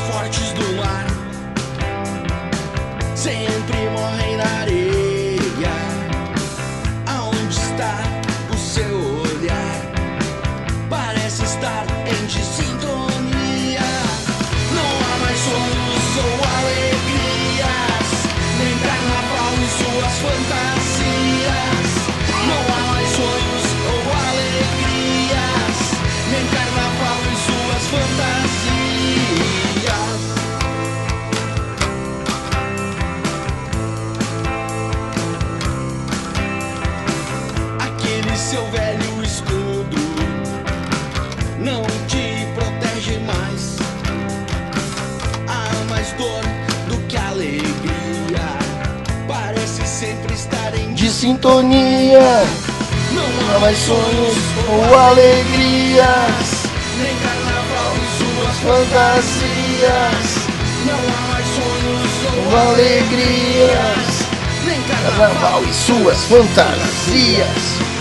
Fortes do mar sempre morrem na areia. Sintonia, Não há mais sonhos ou alegrias, nem carnaval e suas fantasias, Não há mais sonhos ou alegrias, nem carnaval e suas fantasias.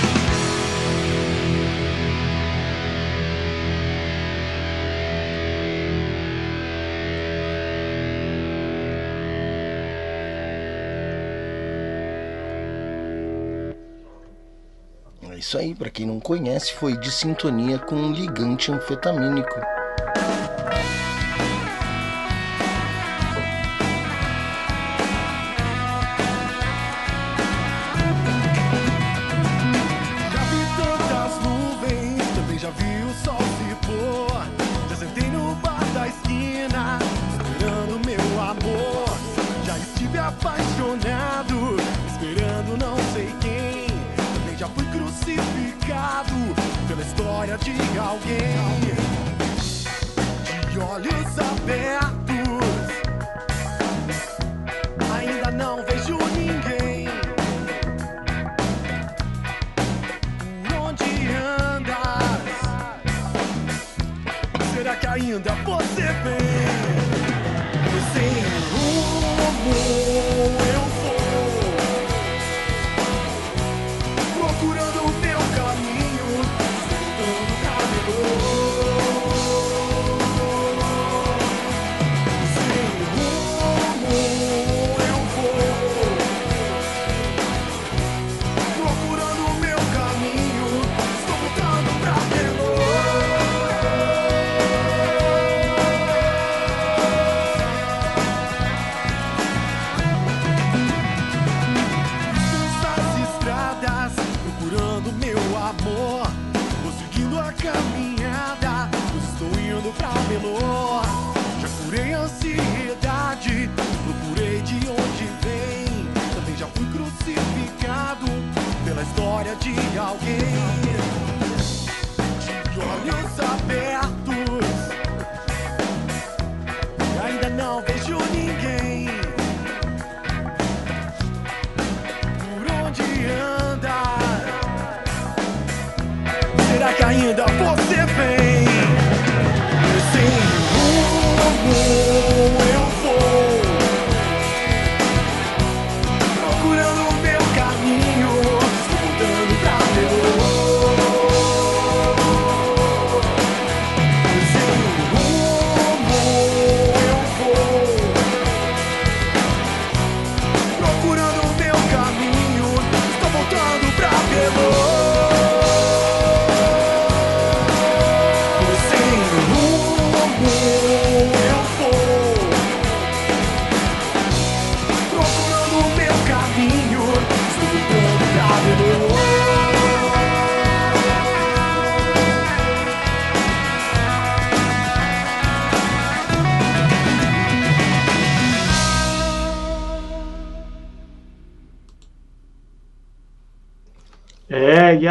Isso aí, pra quem não conhece, foi de sintonia com um ligante anfetamínico.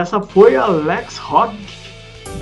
Essa foi a Lex Rock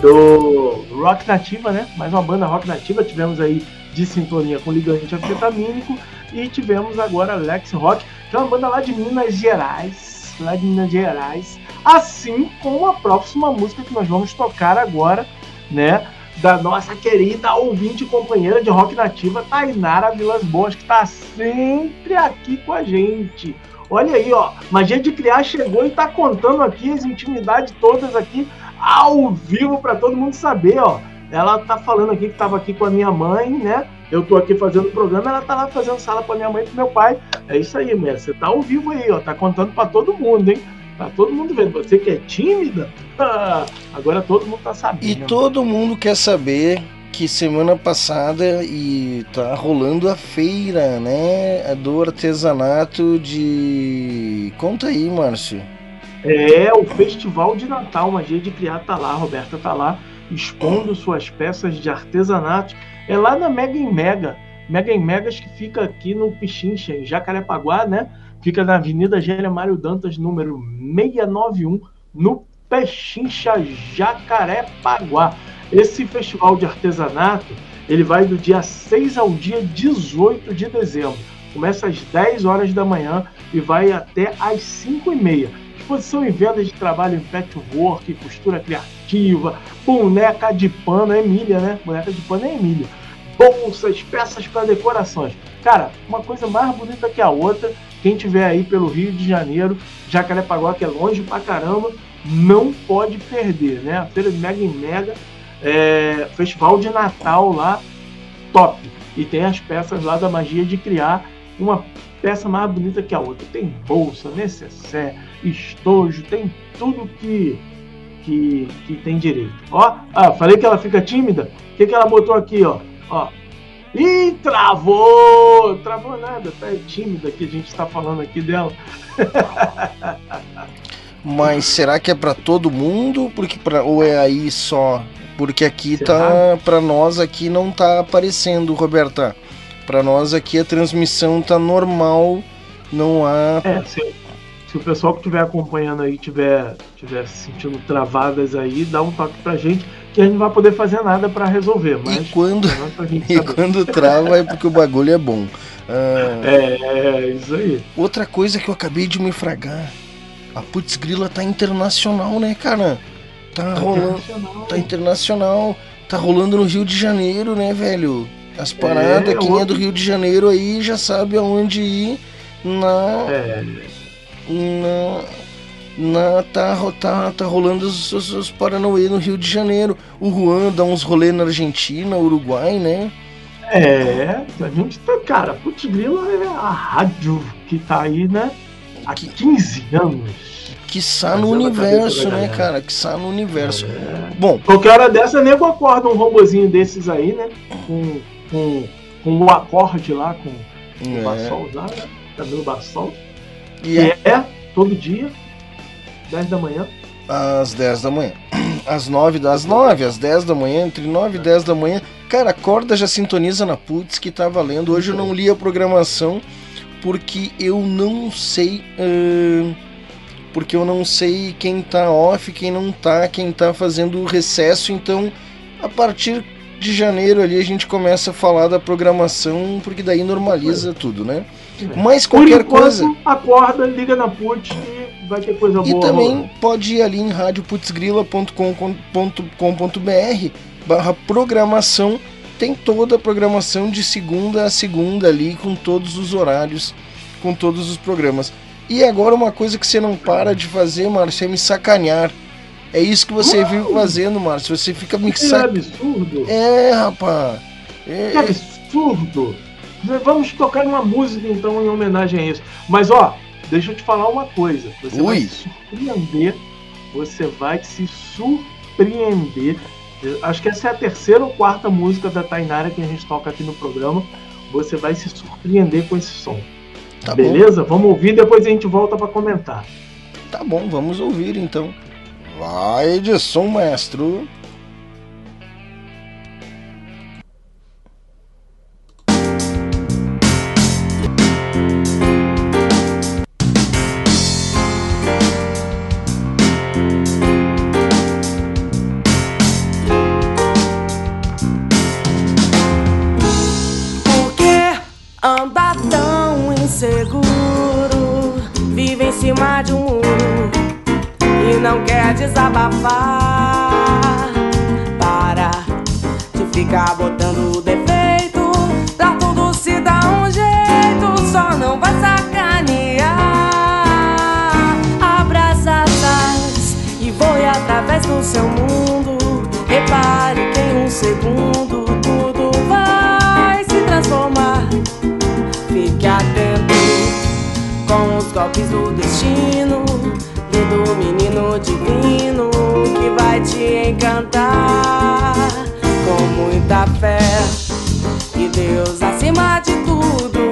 do Rock Nativa, né? Mais uma banda rock nativa. Tivemos aí de sintonia com ligante anfetamínico e tivemos agora Lex Rock, que é uma banda lá de Minas Gerais, lá de Minas Gerais, assim como a próxima música que nós vamos tocar agora, né? Da nossa querida ouvinte e companheira de rock nativa, Tainara Vilas Boas, que tá sempre aqui com a gente. Olha aí, ó, Magia de Criar chegou e tá contando aqui as intimidades todas aqui ao vivo para todo mundo saber, ó. Ela tá falando aqui que tava aqui com a minha mãe, né? Eu tô aqui fazendo o programa, ela tá lá fazendo sala pra minha mãe e pro meu pai. É isso aí, mulher. Você tá ao vivo aí, ó. Tá contando pra todo mundo, hein? Tá todo mundo vendo. Você que é tímida, [laughs] agora todo mundo tá sabendo. E todo mundo quer saber que semana passada e tá rolando a feira, né? Do artesanato de. Conta aí, Márcio. É, o Festival de Natal, Magia de Criar tá lá, a Roberta tá lá, expondo suas peças de artesanato. É lá na Mega em Mega. Mega em Megas que fica aqui no Pichincha, em Jacarepaguá, né? Fica na Avenida Gélia Mário Dantas, número 691, no Pechincha, Jacarepaguá. Esse festival de artesanato, ele vai do dia 6 ao dia 18 de dezembro. Começa às 10 horas da manhã e vai até às 5 e meia. Exposição e venda de trabalho em patchwork, costura criativa, boneca de pano, Emília, né? Boneca de pano é Emília. Bolsas, peças para decorações. Cara, uma coisa mais bonita que a outra. Quem tiver aí pelo Rio de Janeiro, Jacarepaguá, que é longe pra caramba, não pode perder, né? A feira de Mega em Mega, é, festival de Natal lá, top. E tem as peças lá da magia de criar uma peça mais bonita que a outra. Tem bolsa, necessaire, estojo, tem tudo que, que, que tem direito. Ó, ah, falei que ela fica tímida? O que, que ela botou aqui, ó? Ó. Ih, travou! Travou nada, tá é tímida que a gente está falando aqui dela. [laughs] Mas será que é pra todo mundo? Porque pra, ou é aí só? Porque aqui Será? tá. Pra nós aqui não tá aparecendo, Roberta. Pra nós aqui a transmissão tá normal. Não há. É, se, se o pessoal que estiver acompanhando aí tiver, tiver se sentindo travadas aí, dá um toque pra gente, que a gente não vai poder fazer nada pra resolver. Mas E quando, é pra gente [laughs] e quando trava é porque o bagulho é bom. Ah, É, é, isso aí. Outra coisa que eu acabei de me fragar. A Putz Grila tá internacional, né, cara? Tá rolando. Internacional. Tá internacional. Tá rolando no Rio de Janeiro, né, velho? As paradas, É, quem é outro- do Rio de Janeiro aí já sabe aonde ir na. É, na. na tá, tá, tá rolando os, os, os Paranauê no Rio de Janeiro. O Juan dá uns rolê na Argentina, Uruguai, né? é, a gente tá, cara, Putz Grila é a rádio que tá aí, né? Há 15 anos. Quiçá no a universo, né, galera. cara? Quiçá no universo. Bom, Qualquer hora dessa, nego acorda um robozinho desses aí, né? Com, com, com o acorde lá, com, com o É. Bassol lá, né? Camilo Bassol. e Que é é todo dia, 10 da manhã. às 10 da manhã. [clears throat] Às 9 das 9, às 10 da manhã, entre 9 e 10 da manhã. Cara, acorda, já sintoniza na Putz que tá valendo. Hoje eu não li a programação porque eu não sei. ahn, porque eu não sei quem tá off, quem não tá, quem tá fazendo o recesso. Então, a partir de janeiro ali a gente começa a falar da programação, porque daí normaliza tudo, né? Mas qualquer enquanto, coisa. acorda, liga na Putz e vai ter coisa E boa. também rolando. pode ir ali em radioputzgrila.com.br barra programação. Tem toda a programação de segunda a segunda ali, com todos os horários, com todos os programas. E agora uma coisa que você não para de fazer, Márcio, é me sacanear. É isso que você vive fazendo, Márcio. Você fica me Que sacaneando. absurdo! É, rapaz. É, Que absurdo! Vamos tocar uma música então em homenagem a isso. Mas ó, deixa eu te falar uma coisa. Você vai Ui. se surpreender. Você vai se surpreender. Acho que essa é a terceira ou quarta música da Tainara que a gente toca aqui no programa. Você vai se surpreender com esse som. Tá bom. Beleza? Vamos ouvir, depois a gente volta para comentar. Tá bom, vamos ouvir então. Vai de som, maestro. Do destino do menino divino que vai te encantar com muita fé e Deus acima de tudo.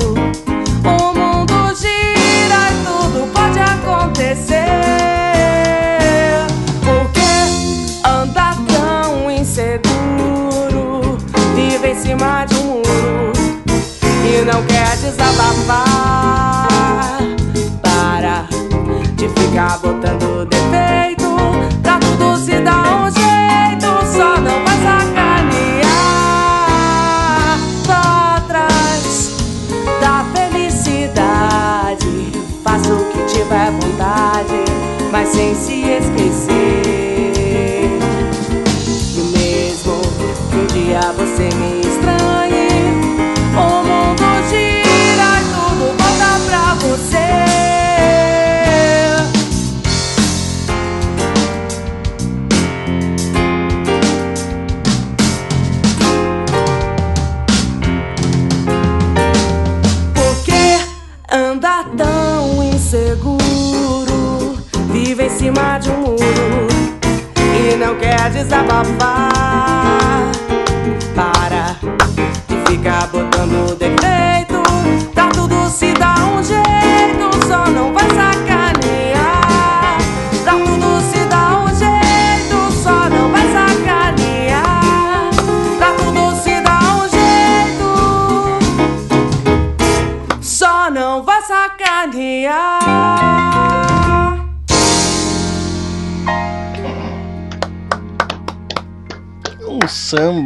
O mundo gira e tudo pode acontecer. Porque anda tão inseguro, vive em cima de um muro e não quer desabafar. Sem se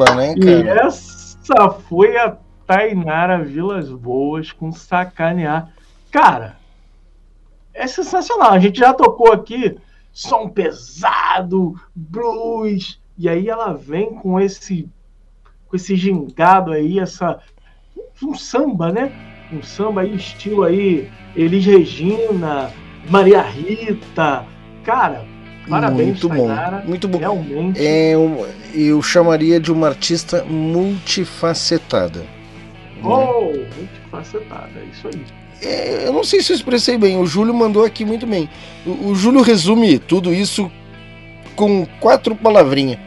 samba, né, E cara? essa foi a Tainara Vilas Boas com sacanear. Cara, é sensacional. A gente já tocou aqui som pesado, blues, e aí ela vem com esse com esse gingado aí, essa um samba, né? Um samba aí estilo aí Elis Regina, Maria Rita. Cara, parabéns, Muito bom, muito bom. Realmente. É, um- eu chamaria de uma artista multifacetada. né? Oh, multifacetada, é isso aí. É, eu não sei se eu expressei bem, o Júlio mandou aqui muito bem. O, o Júlio resume tudo isso com quatro palavrinhas.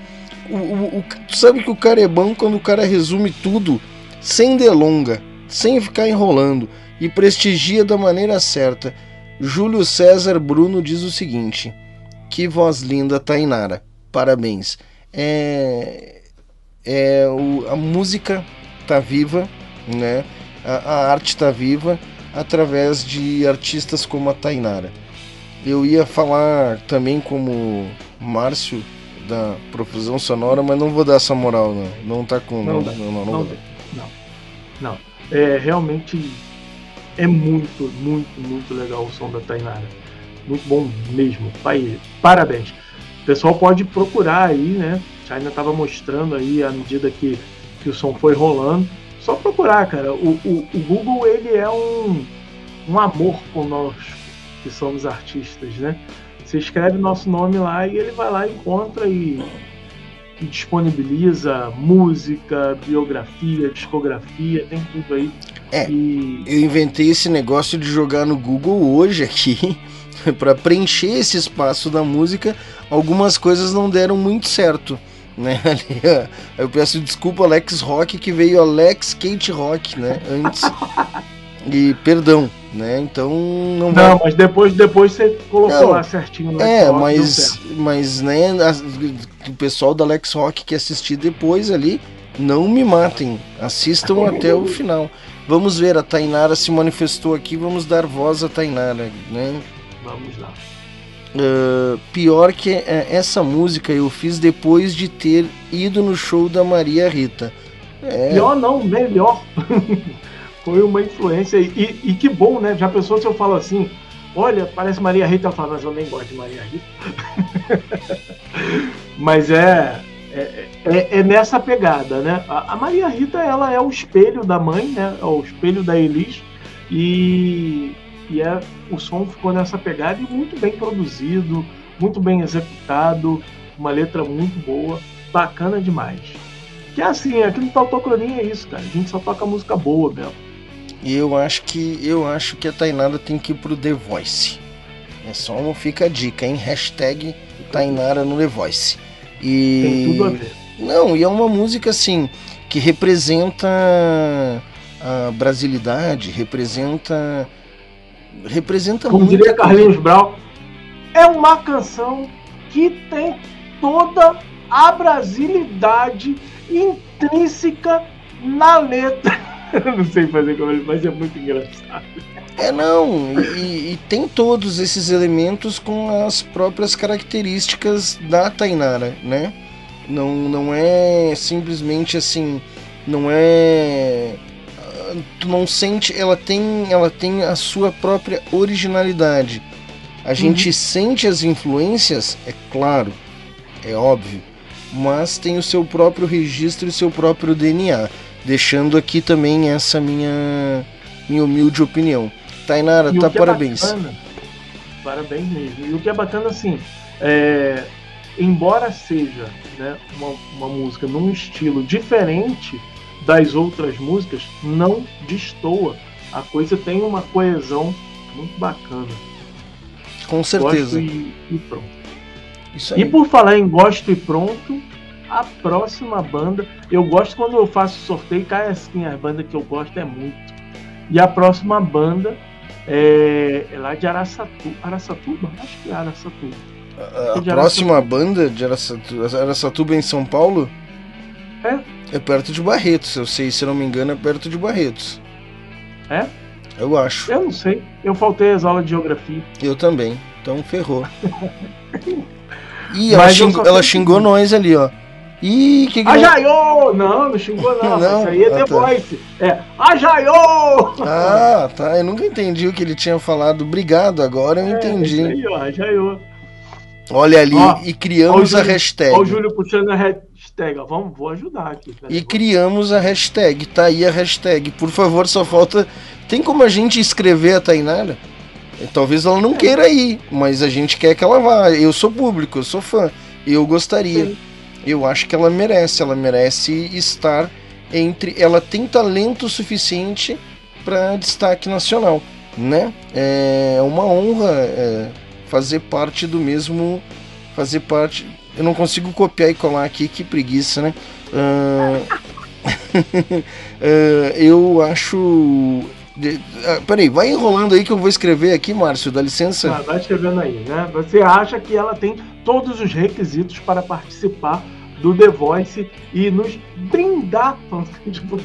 O, o- o- tu sabe que o cara é bom quando o cara resume tudo sem delonga, sem ficar enrolando e prestigia da maneira certa. Júlio César Bruno diz o seguinte: Que voz linda, Tainara. Parabéns. É, é o- a música tá viva, né? A, a arte tá viva através de artistas como a Tainara. Eu ia falar também como Márcio da Profusão Sonora, mas não vou dar essa moral, não. Não tá com. Não Não, não, não, Não, dar. não, não. É realmente é muito, muito, muito legal o som da Tainara. Muito bom mesmo. Pai, parabéns. O pessoal pode procurar aí, né? China tava mostrando aí à medida que, que o som foi rolando. Só procurar, cara. O, o, o Google ele é um, um amor conosco, que somos artistas, né? Você escreve nosso nome lá e ele vai lá, encontra e e disponibiliza música, biografia, discografia, tem tudo aí. É. E Eu inventei esse negócio de jogar no Google hoje aqui [laughs] para preencher esse espaço da música. Algumas coisas não deram muito certo. Né? [laughs] Eu peço desculpa Alex Rock que veio Alex Kate Rock, né? Antes. [laughs] E perdão, né? Então não vai não, mas depois, depois você colocou Não. lá certinho. É, deu mas, mas né, o pessoal da Alex Rock que assistir depois ali, não me matem, assistam até o final. Vamos ver, a Tainara se manifestou aqui, vamos dar voz a Tainara, né? Vamos lá. Ah, pior que é, essa música eu fiz depois de ter ido no show da Maria Rita. É, Pior não, melhor. [laughs] foi uma influência. E, e- que bom, né? Já pensou se eu falo assim, olha, parece Maria Rita, ela fala, mas eu nem gosto de Maria Rita. [laughs] mas é, é, é, é nessa pegada, né? A, a Maria Rita, ela é o espelho da mãe, né? É o espelho da Elis. E, e é, o som ficou nessa pegada e muito bem produzido, muito bem executado, uma letra muito boa, bacana demais. Que é assim, aqui no Tautocronia é isso, cara. A gente só toca música boa mesmo. E eu acho que eu acho que a Tainara tem que ir pro The Voice. É só uma fica a dica, hein? Hashtag Tainara no The Voice. E Tem tudo a ver. Não, e é uma música assim que representa a brasilidade, representa representa Como muita diria coisa. Carlinhos Brau, é uma canção que tem toda a brasilidade intrínseca na letra. Eu [laughs] não sei fazer como ele, mas é muito engraçado. É não, e, e tem todos esses elementos com as próprias características da Tainara, né? Não, não é simplesmente assim, não é tu não sente, ela tem, ela tem a sua própria originalidade. A gente sente as influências, é claro, é óbvio, mas tem o seu próprio registro e seu próprio DNA, deixando aqui também essa minha minha humilde opinião. Tainara, tá é parabéns. bacana- parabéns mesmo. E o que é bacana, assim, é, embora seja né, uma, uma música num estilo diferente das outras músicas, não destoa. A coisa tem uma coesão muito bacana. Com certeza. Gosto e, e pronto. E por falar em gosto e pronto, a próxima banda, eu gosto quando eu faço sorteio, cai assim, as bandas que eu gosto é muito. E a próxima banda é, é lá de Araçatu, Araçatuba? Acho que é Araçatuba. A de próxima banda de Araçatu- Araçatuba em São Paulo É? É perto de Barretos, eu sei, se não me engano, é perto de Barretos. É? Eu acho. Eu não sei. Eu faltei as aulas de geografia. Eu também. Então ferrou. [laughs] Ih, ela, xingou, ela xingou nós ali, ó. Ih, que que A não- Jaiô! Não, não xingou não. [laughs] Não? Isso aí é Ah, tá. Voice. É A Jaiô! Ah, tá. Eu nunca entendi o que ele tinha falado. Obrigado, agora eu É, isso entendi. aí, ó, a Jaiô. Olha ali, Ó, e Ó, criamos a Júlio- hashtag. Ó, o Júlio puxando a hashtag. Ó, vamos, vou ajudar aqui. E criamos a hashtag. Tá aí a hashtag. Por favor, só falta. Tem como a gente escrever a Tainara? Eh, Talvez ela não queira ir, mas a gente quer que ela vá. Eu sou público, eu sou fã. Eu gostaria. Sim. Eu acho que ela merece. Ela merece estar entre. Ela tem talento suficiente para destaque nacional, né? É uma honra é, fazer parte do mesmo. Fazer parte. Eu não consigo copiar e colar aqui, que preguiça, né? Ah, [laughs] ah, eu acho. de- ah, peraí, vai enrolando aí que eu vou escrever aqui, Márcio, dá licença. Ah, vai escrevendo aí, né? Você acha que ela tem todos os requisitos para participar do The Voice e nos brindar, [laughs] tipo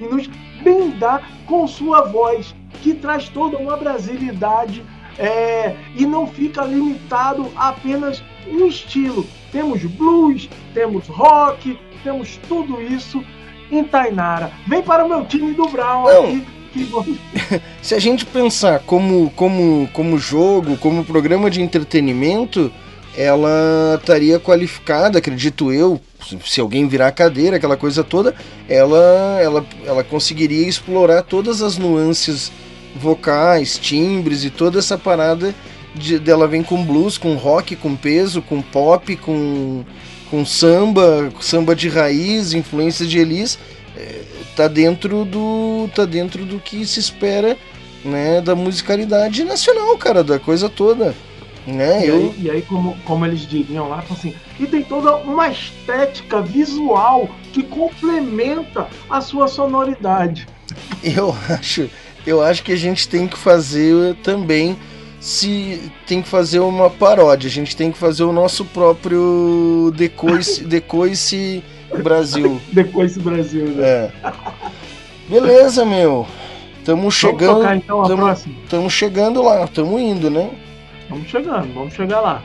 e nos brindar com sua voz, que traz toda uma brasilidade é, e não fica limitado apenas um estilo. Temos blues, temos rock, temos tudo isso em Tainara. Vem para o meu time do Brown Não. aqui. [laughs] Se a gente pensar como, como, como jogo, como programa de entretenimento, ela estaria qualificada, acredito eu, se- se alguém virar a cadeira, aquela coisa toda, ela, ela, ela conseguiria explorar todas as nuances vocais, timbres e toda essa parada de, dela vem com blues, com rock, com peso, com pop, com, com samba, samba de raiz, influências de Elis, é, tá dentro do tá dentro do que se espera, né, da musicalidade nacional, cara, da coisa toda, né? E Eu aí, e aí, como, como eles diriam lá, assim, e tem toda uma estética visual que complementa a sua sonoridade. eu [laughs] acho, eu acho que a gente tem que fazer também se tem que fazer uma paródia, a gente tem que fazer o nosso próprio Decoice, [laughs] Decoice Brasil. Depois do Brasil, né? É. Beleza, meu. Tamo Vamos chegando, tocar então a tamo- próxima? tamo chegando lá, tamo indo, né? Vamos chegando, vamos chegar lá.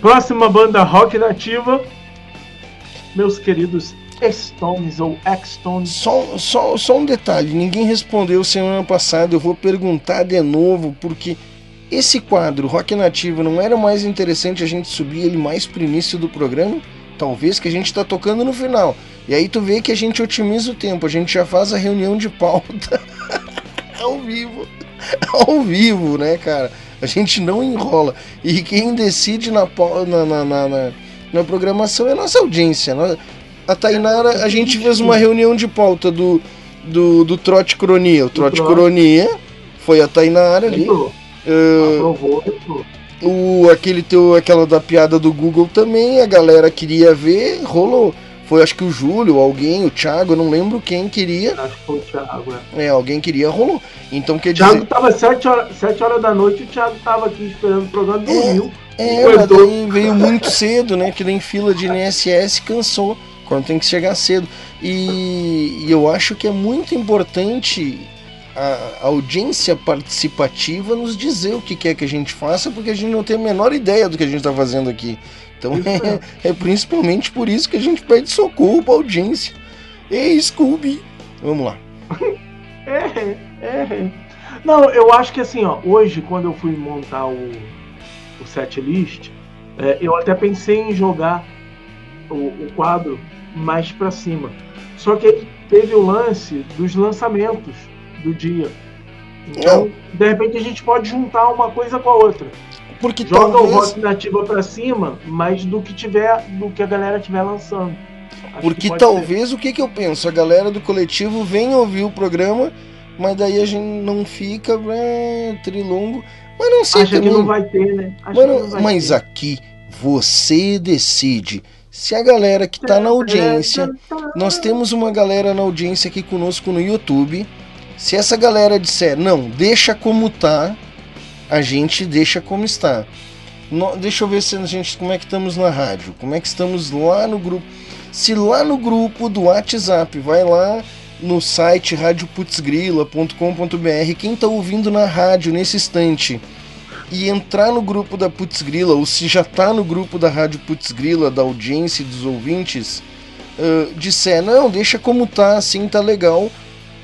Próxima banda rock nativa, meus queridos Stones ou X-Stones. Só, só, só um detalhe, ninguém respondeu semana passada, eu vou perguntar de novo, porque esse quadro, Rock Nativo, não era mais interessante a gente subir ele mais pro início do programa? Talvez que a gente tá tocando no final. E aí tu vê que a gente otimiza o tempo, a gente já faz a reunião de pauta [laughs] ao vivo. Ao vivo, né, cara? A gente não enrola. E quem decide na, na, na, na, na- na programação é a nossa audiência. Nós- A Tainara, a gente fez uma reunião de pauta do, do, do Trote Cronia. O Trote Trote. Cronia foi a Tainara ali. Ah, o, aquele teu, aquela da piada do Google também, a galera queria ver, rolou. Foi acho que o Júlio, alguém, o Thiago, não lembro quem queria. Acho que foi o Thiago. É. É, alguém queria, rolou. Então quer O Thiago dizer. tava 7 horas, 7 horas da noite e o Thiago tava aqui esperando o programa e dormiu. É, doido. daí veio muito cedo, né? Que nem fila de INSS cansou. Quando tem que chegar cedo. E, e eu acho que é muito importante a, audiência participativa nos dizer o que quer que a gente faça, porque a gente não tem a menor ideia do que a gente está fazendo aqui. Então Isso é, é principalmente por isso que a gente pede socorro para audiência. Ei, Scooby! Vamos lá. [laughs] É, é. Não, eu acho que assim, ó, hoje, quando eu fui montar o, o set list, é, eu até pensei em jogar o, o quadro mais pra cima. Só que teve o lance dos lançamentos do dia. Então, de repente, a gente pode juntar uma coisa com a outra. Porque Joga o talvez. rock nativa pra cima, mas do que tiver, do que a galera tiver lançando. Acho que Porque pode ser. talvez o que, que eu penso? A galera do coletivo vem ouvir o programa, mas daí a gente não fica é, trilongo. Mas não sei Acha que também. não vai ter, né? Que vai mas ter. aqui você decide. Se a galera que tá na audiência, nós temos uma galera na audiência aqui conosco no YouTube. Se essa galera disser, não, deixa como tá, a gente deixa como está. No- deixa eu ver se a gente, como é que estamos na rádio, como é que estamos lá no grupo. Se lá no grupo do WhatsApp, vai lá no site radioputzgrila.com.br, quem tá ouvindo na rádio nesse instante e entrar no grupo da Putzgrila, ou se já tá no grupo da Rádio Putzgrila, da audiência e dos ouvintes, ah, disser, não, deixa como tá, assim tá legal,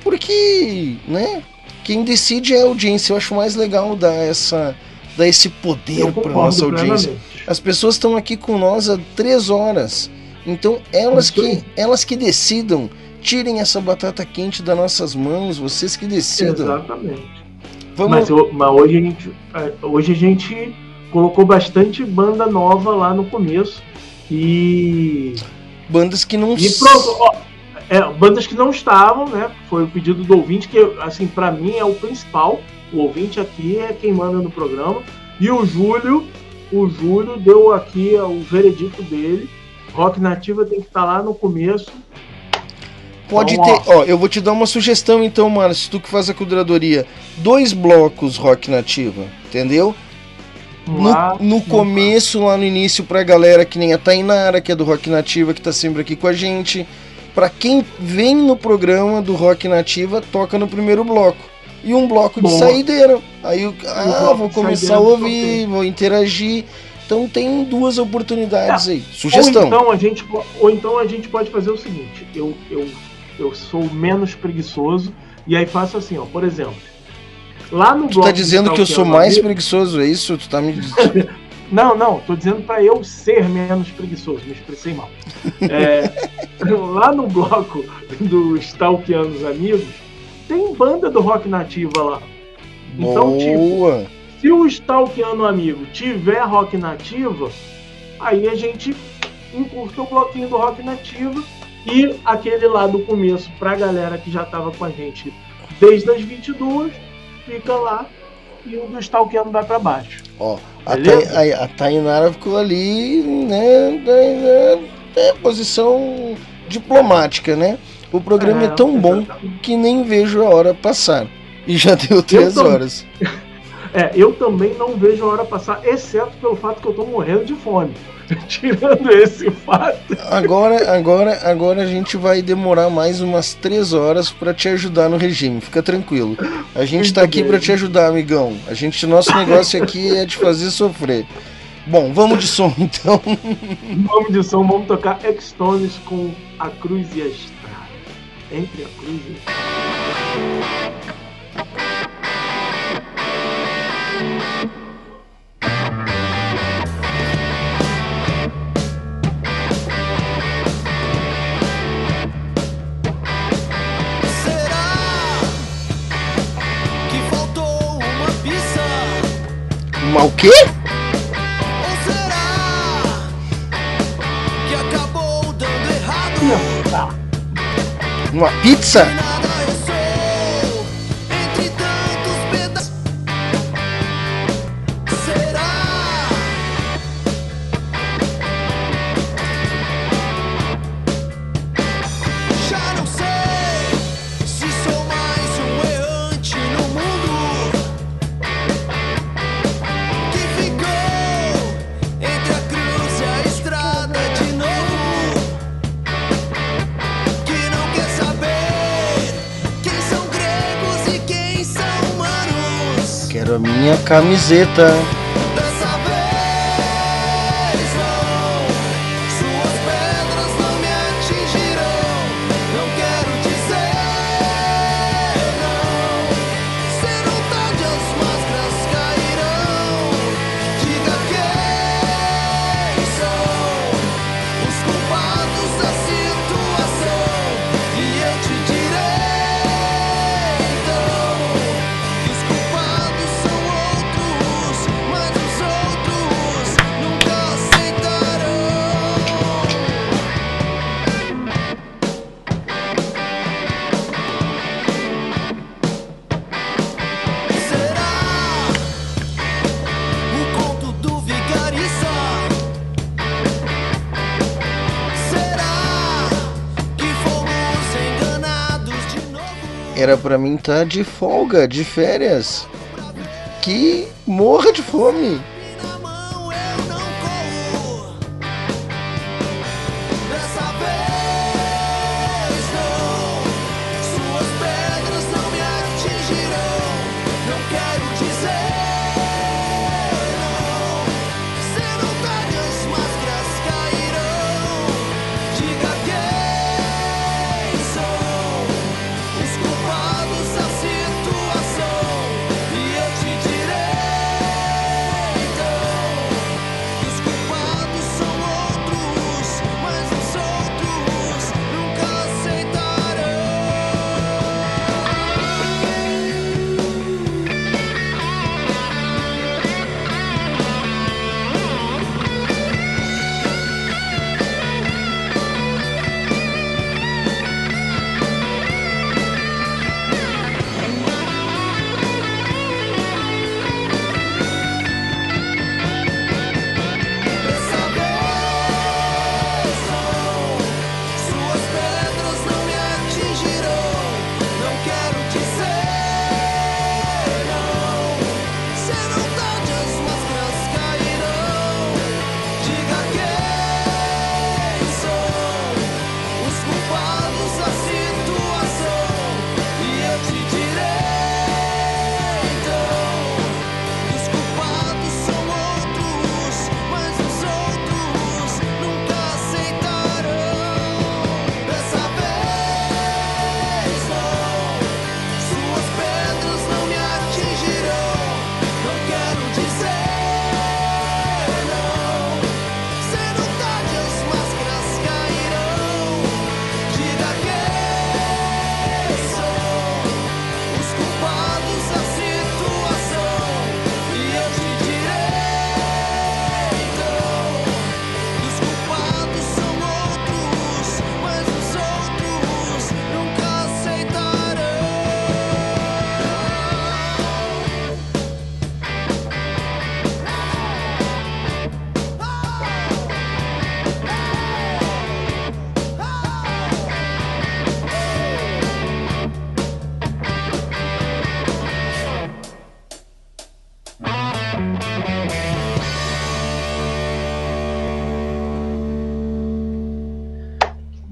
porque, né, quem decide é a audiência. Eu acho mais legal dar essa dar esse poder para nossa audiência. plenamente. As pessoas estão aqui com nós há três horas. Então elas que, elas que decidam, tirem essa batata quente das nossas mãos, vocês que decidam. Exatamente. Vamos, Mas, eu- mas hoje, a gente, é, hoje a gente colocou bastante banda nova lá no começo. E. bandas que não E ó, é, bandas que não estavam, né? Foi o pedido do ouvinte, que, assim, pra mim é o principal. O ouvinte aqui é quem manda no programa. E o Júlio, o Júlio deu aqui o veredito dele. Rock Nativa tem que estar lá no começo. Pode Então, ter, ó, eu vou te dar uma sugestão então, Márcio, tu que faz a curadoria. Dois blocos rock nativa, entendeu? Lá, No, no começo, lá no início, pra galera que nem a Tainara, que é do Rock Nativa, que tá sempre aqui com a gente. Pra quem vem no programa do Rock Nativa, toca no primeiro bloco. E um bloco de Boa. saideira. Aí eu, ah, vou de começar a ouvir, vou interagir. Então tem duas oportunidades aí. Ou Sugestão. então, a gente, ou então a gente pode fazer o seguinte: eu, eu, eu sou menos preguiçoso e aí faço assim, ó, por exemplo. Lá no Tu bloco tá de dizendo que eu sou mais preguiçoso, é isso? Tu tá me dizendo. [laughs] Não, não, tô dizendo pra eu ser menos preguiçoso, me expressei mal. É, [laughs] lá no bloco do Stalkeando os Amigos, tem banda do rock nativa lá. Então, tipo, Boa! se o Stalkeando Amigo tiver rock nativa, aí a gente encurta o bloquinho do rock nativa e aquele lá do começo pra galera que já tava com a gente desde as 22, fica lá e o do Stalkeando vai pra baixo. Ó, a, a, a Tainara ficou ali, né, é, posição diplomática, né? O programa é, É, tão bom exatamente. que nem vejo a hora passar. E já deu três tam- horas. [laughs] É, eu também não vejo a hora passar, exceto pelo fato que eu tô morrendo de fome. [laughs] Tirando esse fato. Agora, agora, agora a gente vai demorar mais umas três horas para te ajudar no regime. Fica tranquilo. A gente Muito tá aqui para te ajudar, amigão. A gente, nosso negócio aqui é te fazer sofrer. Bom, vamos de som então. vamos de som, vamos tocar X-Tones com a cruz e a estrada. Entre a cruz e a estrada. O quê? Uma pizza? minha camiseta. para mim tá de folga, de férias. Que morra de fome.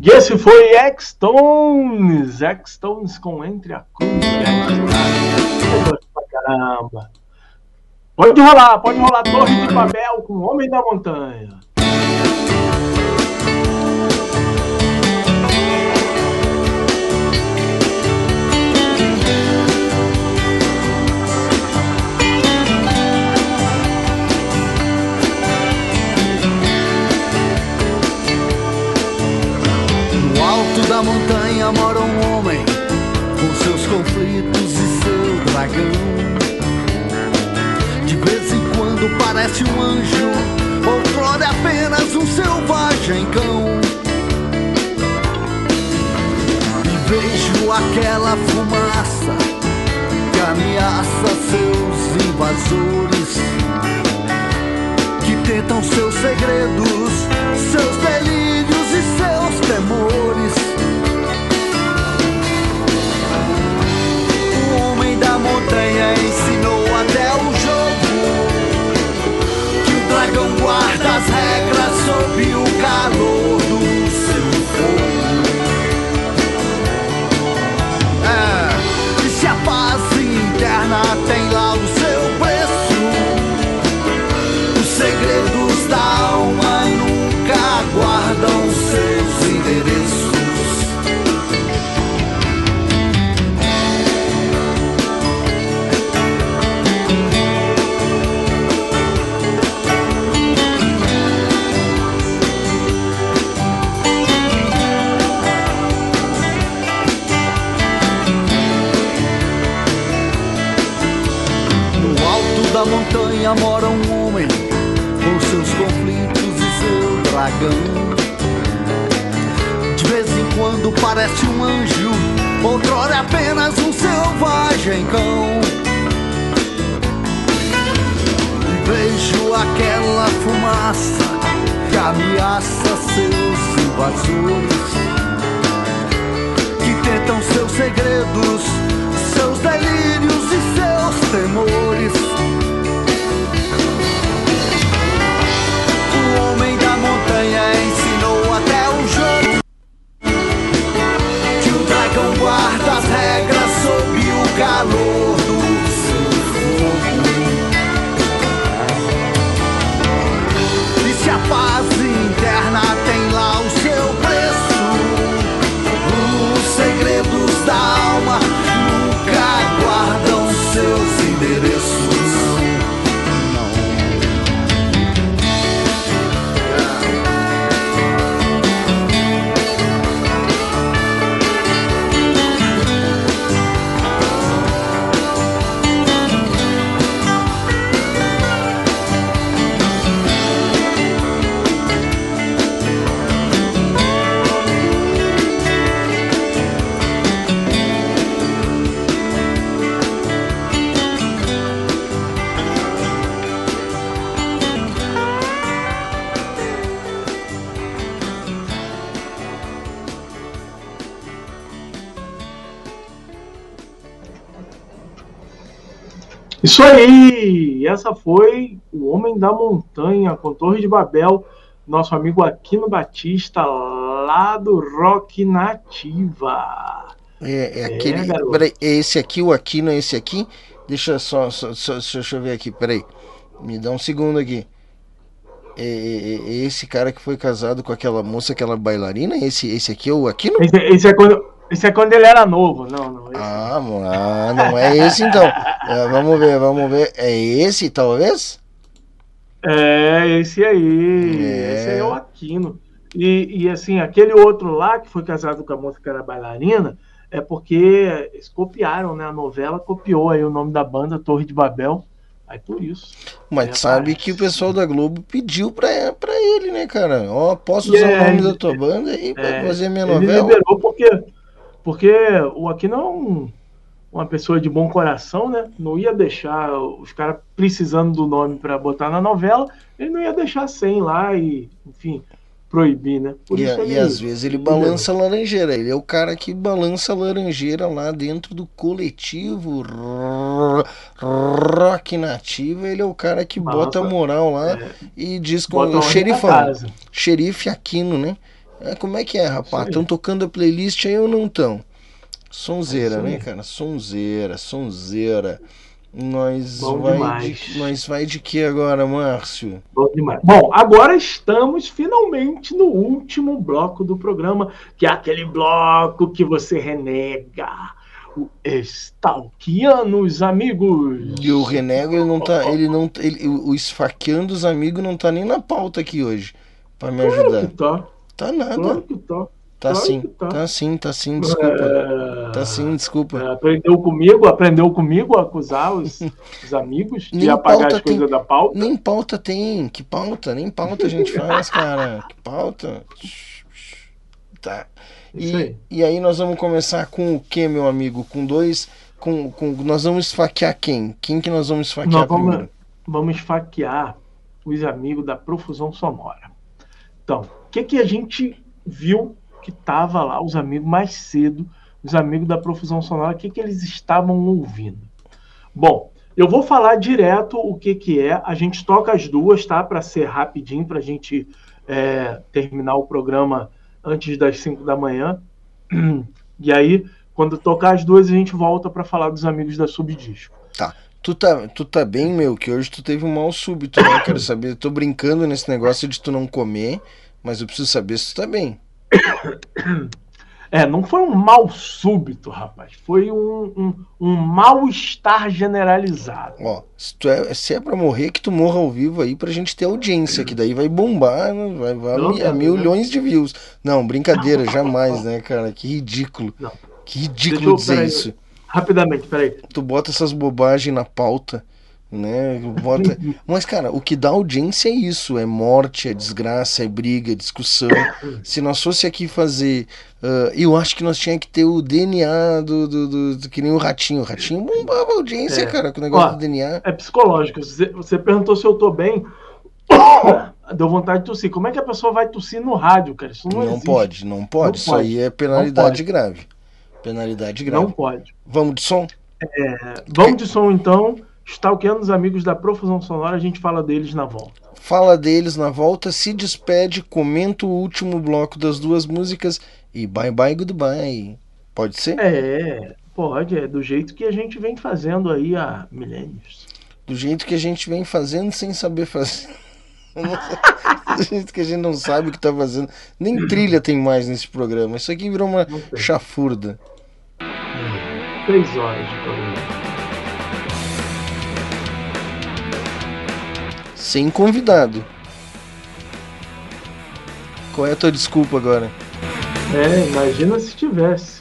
E esse foi X-Tones, X-Tones com Entre a Cruz Caramba. Pode rolar, pode rolar Torre de Babel com Homem da Montanha. Montanha mora um homem com seus conflitos e seu dragão. De vez em quando parece um anjo, outrora é apenas um selvagem cão. E vejo aquela fumaça que ameaça seus invasores que tentam seus segredos, seus delírios e seus temores. Montanha ensinou até o jogo que o dragão guarda as regras sob o calor montanha mora um homem com seus conflitos e seu dragão. De vez em quando parece um anjo, outrora apenas um selvagem cão. E vejo aquela fumaça que ameaça seus invasores, que tentam seus segredos, calor Isso aí! Essa foi O Homem da Montanha, com Torre de Babel, nosso amigo Aquino Batista, lá do Rock Nativa. É, é É, aquele. garoto. peraí, é esse aqui, o Aquino é esse aqui? Deixa só, só, só- deixa eu ver aqui, peraí. Me dá um segundo aqui. É, é- é esse cara que foi casado com aquela moça, aquela bailarina? Esse, esse aqui é o Aquino? Esse, esse é quando, esse é quando ele era novo. Não, não. esse- Ah, ah, não é esse então. [laughs] É, vamos ver, vamos ver. É esse, talvez? É, esse aí. É. Esse aí é o Aquino. E, e assim, aquele outro lá que foi casado com a moça que era bailarina, é porque eles copiaram, né? A novela copiou aí o nome da banda, Torre de Babel. Aí por isso. Mas É, sabe que o pessoal da Globo pediu pra, pra ele, né, cara? Ó, posso usar É, o nome ele- da tua banda aí pra É, fazer minha ele novela? liberou porque, porque o Aquino é um, uma pessoa de bom coração, né? Não ia deixar os caras precisando do nome para botar na novela, ele não ia deixar sem lá e, enfim, proibir, né? Por E, ele- e às vezes ele balança a laranjeira. Ele é o cara que balança a laranjeira lá dentro do coletivo ro- rock nativa. Ele é o cara que bota Balança, moral lá é, e diz com bota o xerifão. Xerife Aquino, né? É, como é que é, rapaz? Estão tocando a playlist aí ou não estão? Sonzeira, É né, cara? Sonzeira, sonzeira. Nós Bom vai demais. de, nós vai de que agora, Márcio? Bom demais. Bom, agora estamos finalmente no último bloco do programa, que é aquele bloco que você renega. O Stalkeando os amigos. E o Renego, ele não tá. Ele não. Ele, o esfaqueando os amigos não tá nem na pauta aqui hoje. Pra me Claro ajudar. que tá. Tá nada. Claro que tá. Tá claro sim. tá. Tá sim, tá sim, desculpa. É, Tá sim, desculpa. é, aprendeu comigo, aprendeu comigo a acusar os, [laughs] os amigos de Nem apagar as coisas da pauta. Nem pauta tem. Que pauta? Nem pauta a gente [laughs] faz, cara. Que pauta? Tá. E, aí. e aí nós vamos começar com o que, meu amigo? Com dois. Com, com, nós vamos esfaquear quem? Quem que nós vamos esfaquear Nós vamos, primeiro? vamos esfaquear os amigos da profusão sonora. Então, que, que a gente viu que tava lá, os amigos mais cedo, os amigos da profusão sonora, o que, que eles estavam ouvindo? Bom, eu vou falar direto o que, que é. A gente toca as duas, tá? Para ser rapidinho, para a gente é, terminar o programa antes das 5 da manhã. [clears throat] E aí, quando tocar as duas, a gente volta para falar dos amigos da Subdisco. Tá. Tu tá, tu tá bem, meu, que hoje tu teve um mal súbito, né? Quero saber. Eu tô brincando nesse negócio de tu não comer, mas eu preciso saber se tu tá bem. É, não foi um mal súbito, rapaz. Foi um, um, um mal-estar generalizado. Ó, se, é, se é pra morrer, que tu morra ao vivo aí pra gente ter audiência, que daí vai bombar, né? vai, vai Não, a milhões de views. Não, brincadeira, jamais, né, cara? Que ridículo. Não. Que ridículo eu- dizer peraí. isso. Rapidamente, peraí. Tu bota essas bobagens na pauta, né? Bota... [laughs] Mas, cara, o que dá audiência é isso: é morte, é desgraça, é briga, é discussão. Se nós fosse aqui fazer. ah, eu acho que nós tinha que ter o DNA do, do, do- do- que nem o ratinho. O ratinho bombava a audiência, É. cara, com o negócio Ó, do DNA. É psicológico. Você, você perguntou se eu tô bem. [coughs] Deu vontade de tossir. Como é que a pessoa vai tossir no rádio, cara? Isso não, Não, pode, não pode. Não Isso pode. aí é penalidade grave. Penalidade grave. Não pode. Vamos de som? Vamos de som, então. Stalkeando os amigos da Profusão Sonora, a gente fala deles na volta. Fala deles na volta, se despede, comenta o último bloco das duas músicas e bye bye goodbye. Pode ser? É, pode. É do jeito que a gente vem fazendo aí há milênios. Do jeito que a gente vem fazendo sem saber fazer. [laughs] Do jeito que a gente não sabe o que tá fazendo. Nem trilha tem mais nesse programa. Isso aqui virou uma chafurda. Três horas de programa. Sem convidado. Qual é a tua desculpa agora? É, imagina se tivesse.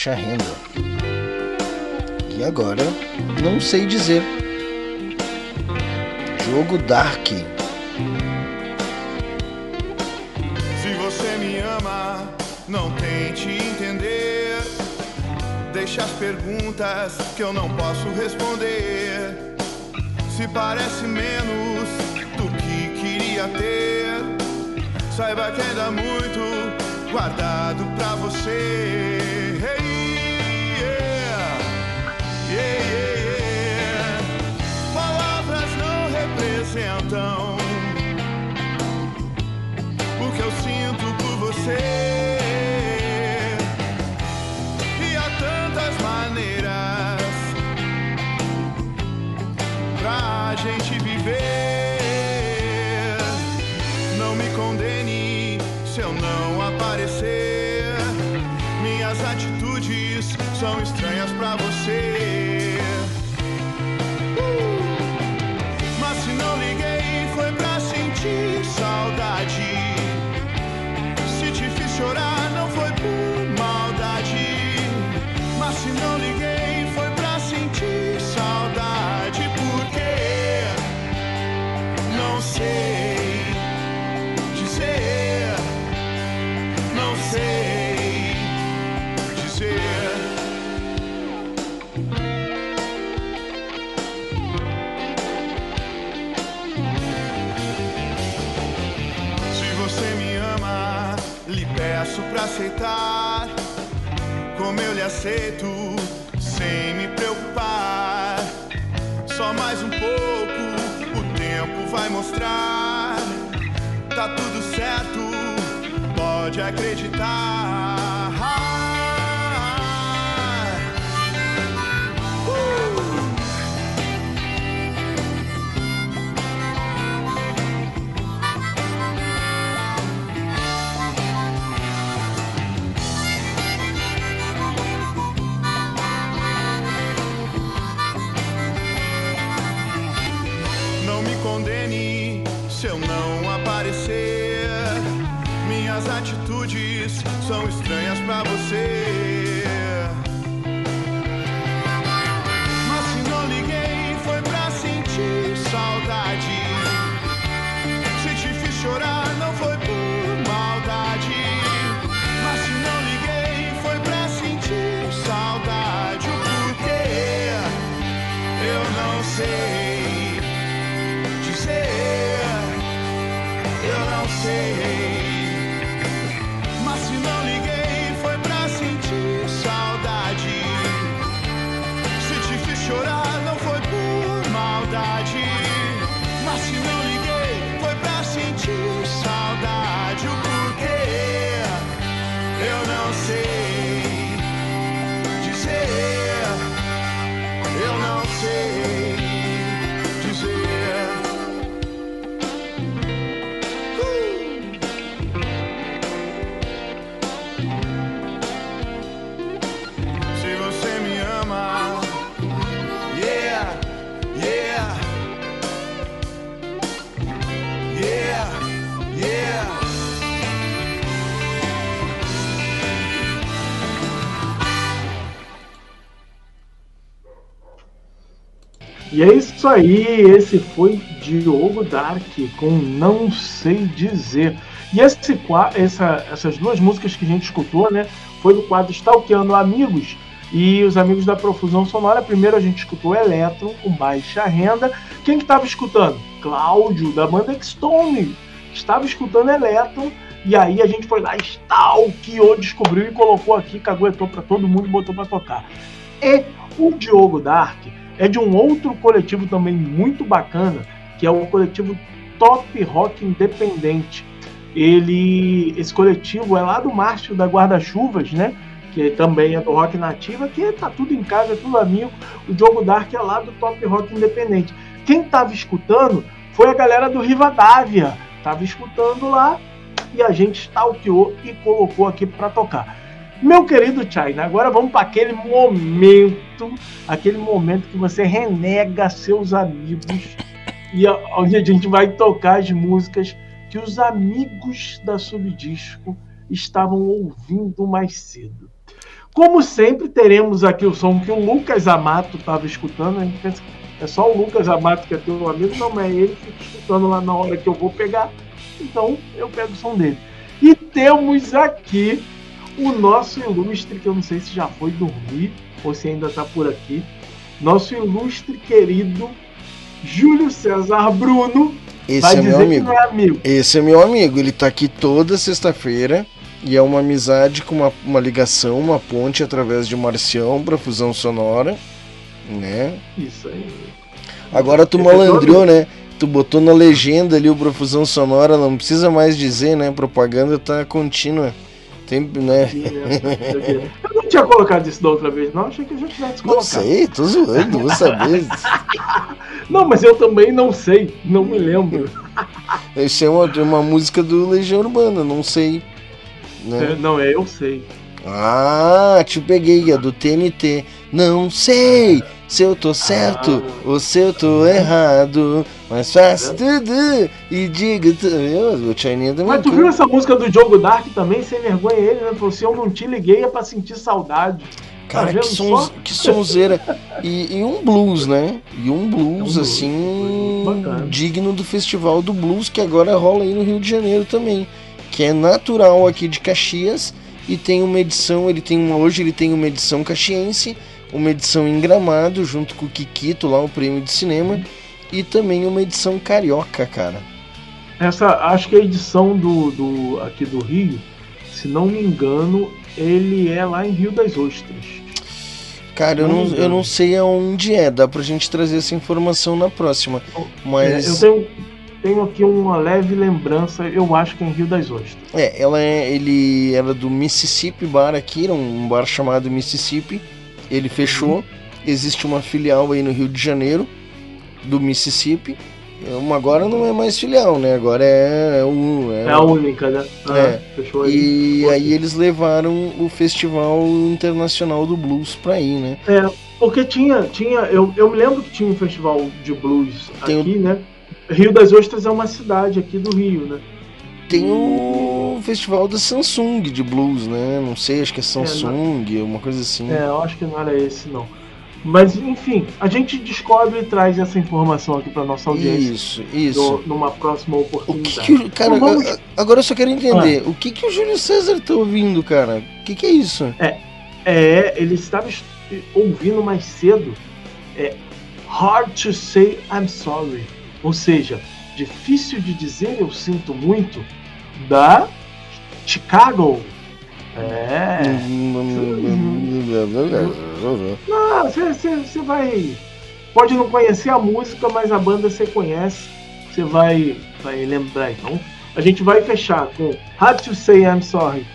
Baixa renda. E agora, não sei dizer. Jogo Dark. Se você me ama, não tente entender. Deixa as perguntas que eu não posso responder. Se parece menos do que queria ter, saiba que ainda muito guardado pra você. Palavras não representam o que eu sinto por você. E há tantas maneiras pra gente viver. Não me condene se eu não aparecer. Minhas atitudes são estranhas aceitar. Como eu lhe aceito, sem me preocupar. Só mais um pouco, o tempo vai mostrar. Tá tudo certo, pode acreditar. Estranhas pra você. Aí, esse foi Diogo Dark com Não Sei Dizer. E esse, essa- essas duas músicas que a gente escutou, né, foi do quadro Stalkeando Amigos e os Amigos da Profusão Sonora. Primeiro a gente escutou Electron com Baixa Renda. Quem que estava escutando? Cláudio, da banda Stone. Estava escutando Electron e aí a gente foi lá, stalkeou, descobriu e colocou aqui, caguetou para todo mundo e botou para tocar. E o Diogo Dark é de um outro coletivo também muito bacana, que é o coletivo Top Rock Independente. Ele, esse coletivo é lá do Márcio da Guarda-Chuvas, né? Que também é do Rock Nativa, que tá tudo em casa, é tudo amigo. O Diogo Dark é lá do Top Rock Independente. Quem tava escutando foi a galera do Rivadavia. Tava escutando lá e a gente stalkeou e colocou aqui para tocar. Meu querido China, agora vamos para aquele momento, aquele momento que você renega seus amigos [laughs] e a- onde a gente vai tocar as músicas que os amigos da Subdisco estavam ouvindo mais cedo. Como sempre, teremos aqui o som que o Lucas Amato estava escutando. A gente pensa que é só o Lucas Amato que é teu amigo, não, mas ele fica escutando lá na hora que eu vou pegar. Então eu pego o som dele. E temos aqui o nosso ilustre, que eu não sei se já foi dormir ou se ainda está por aqui. Nosso ilustre querido Júlio César Bruno. Esse vai é meu dizer amigo. que não é amigo. Esse é meu amigo, ele tá aqui toda sexta-feira e é uma amizade com uma, uma ligação, uma ponte através de Marcião pra fusão sonora, né? Isso aí. Agora tu malandreou, né? Tu botou na legenda ali o profusão sonora, não precisa mais dizer, né? Propaganda tá contínua. Tem, né? Eu não tinha colocado isso da outra vez, não. Achei que a gente tivesse Não colocado. sei, tô zoando, vou saber. [laughs] Não, mas eu também não sei. Não me lembro. Isso é uma, uma música do Legião Urbana, não sei. Né? É, não, é, eu sei. Ah, te peguei, a do TNT. Não sei se eu tô certo ou se eu tô errado. Mas faço tudo e digo tudo. O Chaininha também. Mas tu viu essa música do Diogo Dark também? Sem vergonha ele, né? Falou assim, eu não te liguei é pra sentir saudade. Cara, Tá que, sons, só? que sonzeira. E, e um blues, né? E um blues, É um assim, bacana. digno do Festival do Blues, que agora rola aí no Rio de Janeiro também. Que é natural aqui de Caxias e tem uma edição, ele tem uma, hoje ele tem uma edição caxiense, uma edição em Gramado, junto com o Kikito, lá o prêmio de cinema, e também uma edição carioca, cara. Essa, acho que a edição do, do aqui do Rio, se não me engano, ele é lá em Rio das Ostras. Cara, eu Não eu não sei aonde é, dá pra gente trazer essa informação na próxima. Mas. É, eu tenho, tenho aqui uma leve lembrança, eu acho que é em Rio das Ostras. É, ela é, ele era do Mississippi Bar aqui, era um bar chamado Mississippi. Ele fechou. Existe uma filial aí no Rio de Janeiro do Mississippi. Uma agora não é mais filial, né? Agora é, é o É, a única, né? Ah, É. Fechou aí. E aí eles levaram o Festival Internacional do Blues pra ir, né? É, porque tinha, tinha eu, eu me lembro que tinha um festival de blues Tem o- aqui, né? Rio das Ostras é uma cidade aqui do Rio, né? Tem o Festival da Samsung de Blues, né? Não sei, acho que é Samsung, uma coisa assim. É, eu acho que não era esse, não. Mas, enfim, a gente descobre e traz essa informação aqui para nossa audiência. Isso, isso. no- numa próxima oportunidade. Que o- cara, Então vamos- agora eu só quero entender, o que que o Júlio César tá ouvindo, cara? O que que é isso? É, ele estava est- ouvindo mais cedo. É Hard to say I'm sorry. Ou seja, difícil de dizer eu sinto muito da Chicago. É. Não, você- vai. Pode não conhecer a música, mas a banda você conhece. Você vai, vai lembrar. Então, a gente vai fechar com Hard to Say I'm Sorry.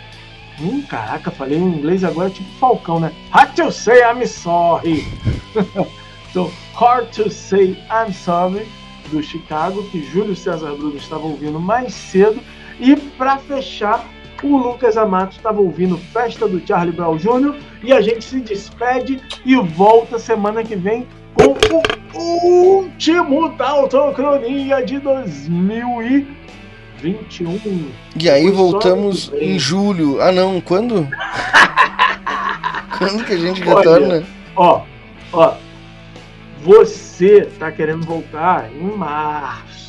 Hum, caraca, falei em inglês agora tipo Falcão, né? Hard to Say I'm Sorry. [laughs] então, Hard to Say I'm Sorry, do Chicago, que Júlio César Bruno estava ouvindo mais cedo. E para fechar, o Lucas Amato estava ouvindo Festa do Charlie Brown Jr. E a gente se despede e volta semana que vem com o último da Autocronia de 2021. E aí voltamos em julho. Ah não, quando? [laughs] quando que a gente Olha, retorna? Ó, ó. Você tá querendo voltar em março.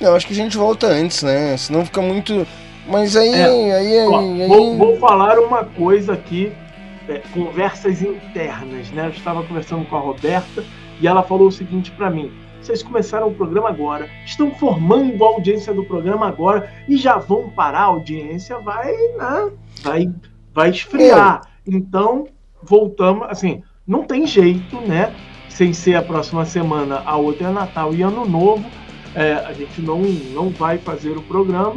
Eu acho que a gente volta antes, né? Senão fica muito. Mas aí, É. aí, aí, Ó, aí- vou, vou falar uma coisa aqui, é, conversas internas, né? Eu estava conversando com a Roberta e ela falou o seguinte para mim: vocês começaram o programa agora, estão formando a audiência do programa agora e já vão parar a audiência, vai, né? Vai, vai esfriar. Então, voltamos, assim, não tem jeito, né? Sem ser a próxima semana, a outra é Natal e Ano Novo. É, a gente não, não vai fazer o programa,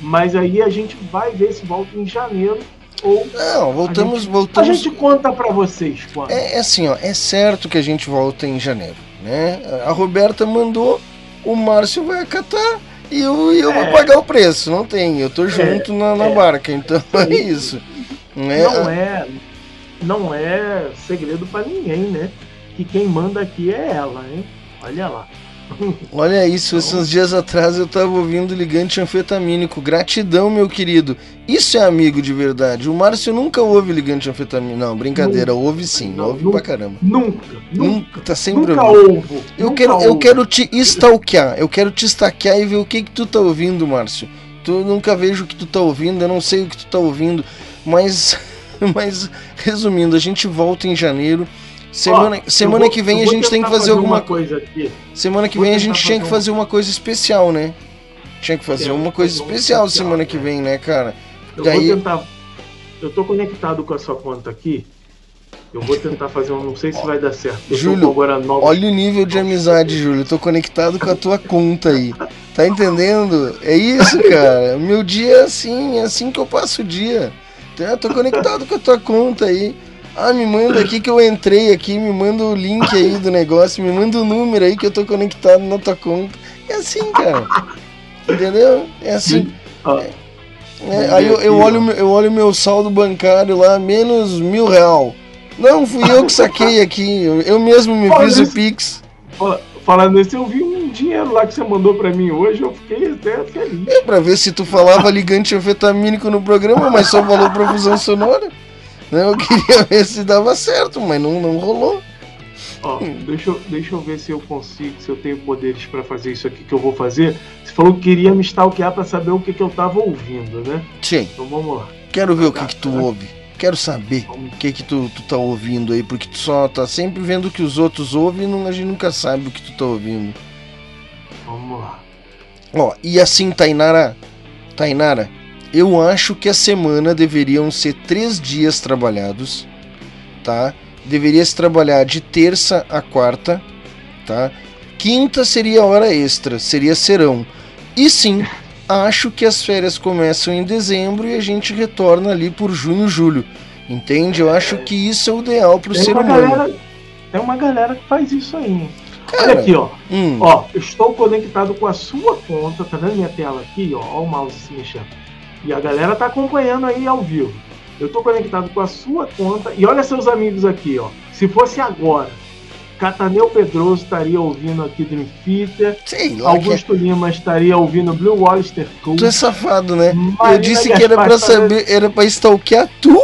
mas aí a gente vai ver se volta em janeiro ou. Não, voltamos, a gente, voltamos. A gente conta pra vocês quando. É, é assim, ó, é certo que a gente volta em janeiro, né? A Roberta mandou, o Márcio vai acatar e eu, eu É. vou pagar o preço. Não tem, eu tô junto na, na é. barca, então é isso. Né? Não é, não é segredo pra ninguém, né? Que quem manda aqui é ela, hein? Olha lá. Olha isso, esses dias atrás eu tava ouvindo ligante anfetamínico. Gratidão, meu querido. Isso é amigo de verdade. O Márcio nunca ouve ligante anfetamínico. Não, brincadeira, ouve sim, Não, ouve nunca, pra caramba. Nunca, nunca. Nunca, tá sempre Nunca ouvindo. ouvo. Eu nunca quero, eu ouvo. quero te stalkear, eu quero te estaquear e ver o que que tu tá ouvindo, Márcio. Tu eu nunca vejo o que tu tá ouvindo, eu não sei o que tu tá ouvindo, mas, [laughs] mas resumindo, a gente volta em janeiro. Semana, Ó, semana vou- que vem a gente tem que tentar fazer alguma coisa aqui. Semana que Vou vem a gente tinha que fazer fazer uma coisa especial, né? Tinha que fazer uma que coisa fazer especial especial, semana que é. vem, né, cara? Eu Daí- vou tentar. Eu tô conectado com a sua conta aqui. Eu vou tentar fazer um. Não sei se vai dar certo. Eu Júlio, agora nove. Olha o nível de amizade, Júlio. Eu tô conectado com a tua conta aí. Tá entendendo? É isso, cara. Meu dia é assim, é assim que eu passo o dia. Eu tô conectado com a tua conta aí. Ah, me manda aqui que eu entrei aqui, me manda o link aí do negócio, me manda o número aí que eu tô conectado na tua conta. É assim, cara. Entendeu? É assim. Ó, É, aí eu, eu olho, eu olho meu saldo bancário lá, menos mil real. Não, fui eu que saquei aqui. Eu, mesmo me Olha fiz o isso. Pix. fala- Falando nisso, eu vi um dinheiro lá que você mandou pra mim hoje. Eu fiquei até feliz. É pra ver se tu falava ligante anfetamínico no programa, mas só falou profusão sonora. Eu queria ver se dava certo, mas não, não rolou. Ó, deixa, eu- deixa eu ver se eu consigo, se eu tenho poderes pra fazer isso aqui que eu vou fazer. Você falou que queria me stalkear pra saber o que, que eu tava ouvindo, né? Sim, Então vamos lá. quero ver o que, que tu ouve. Quero saber o que, que tu, tu tá ouvindo aí, porque tu só tá sempre vendo o que os outros ouvem e não, a gente nunca sabe o que tu tá ouvindo. Vamos lá. Ó, e assim, Tainara, Tainara, eu acho que a semana deveriam ser três dias trabalhados, tá? Deveria se trabalhar de terça a quarta, tá? Quinta seria hora extra, seria serão. E sim, acho que as férias começam em dezembro e a gente retorna ali por junho, julho. Entende? Eu acho que isso é o ideal pro Tem ser uma, humano. galera, tem uma galera que faz isso aí. Cara, Olha aqui, ó. Hum, Ó, eu estou conectado com a sua conta, tá vendo minha tela aqui, ó? Ó o mouse se mexendo. E a galera tá acompanhando aí ao vivo. Eu tô conectado com a sua conta e olha seus amigos aqui, ó. Se fosse agora, Cataneu Pedroso estaria ouvindo aqui Dream Theater, sei lá, que Augusto Lima estaria ouvindo Blue Wallister Cool. tu é safado, né? Eu Marina disse que era Gaspar pra está saber, era pra stalkear tu,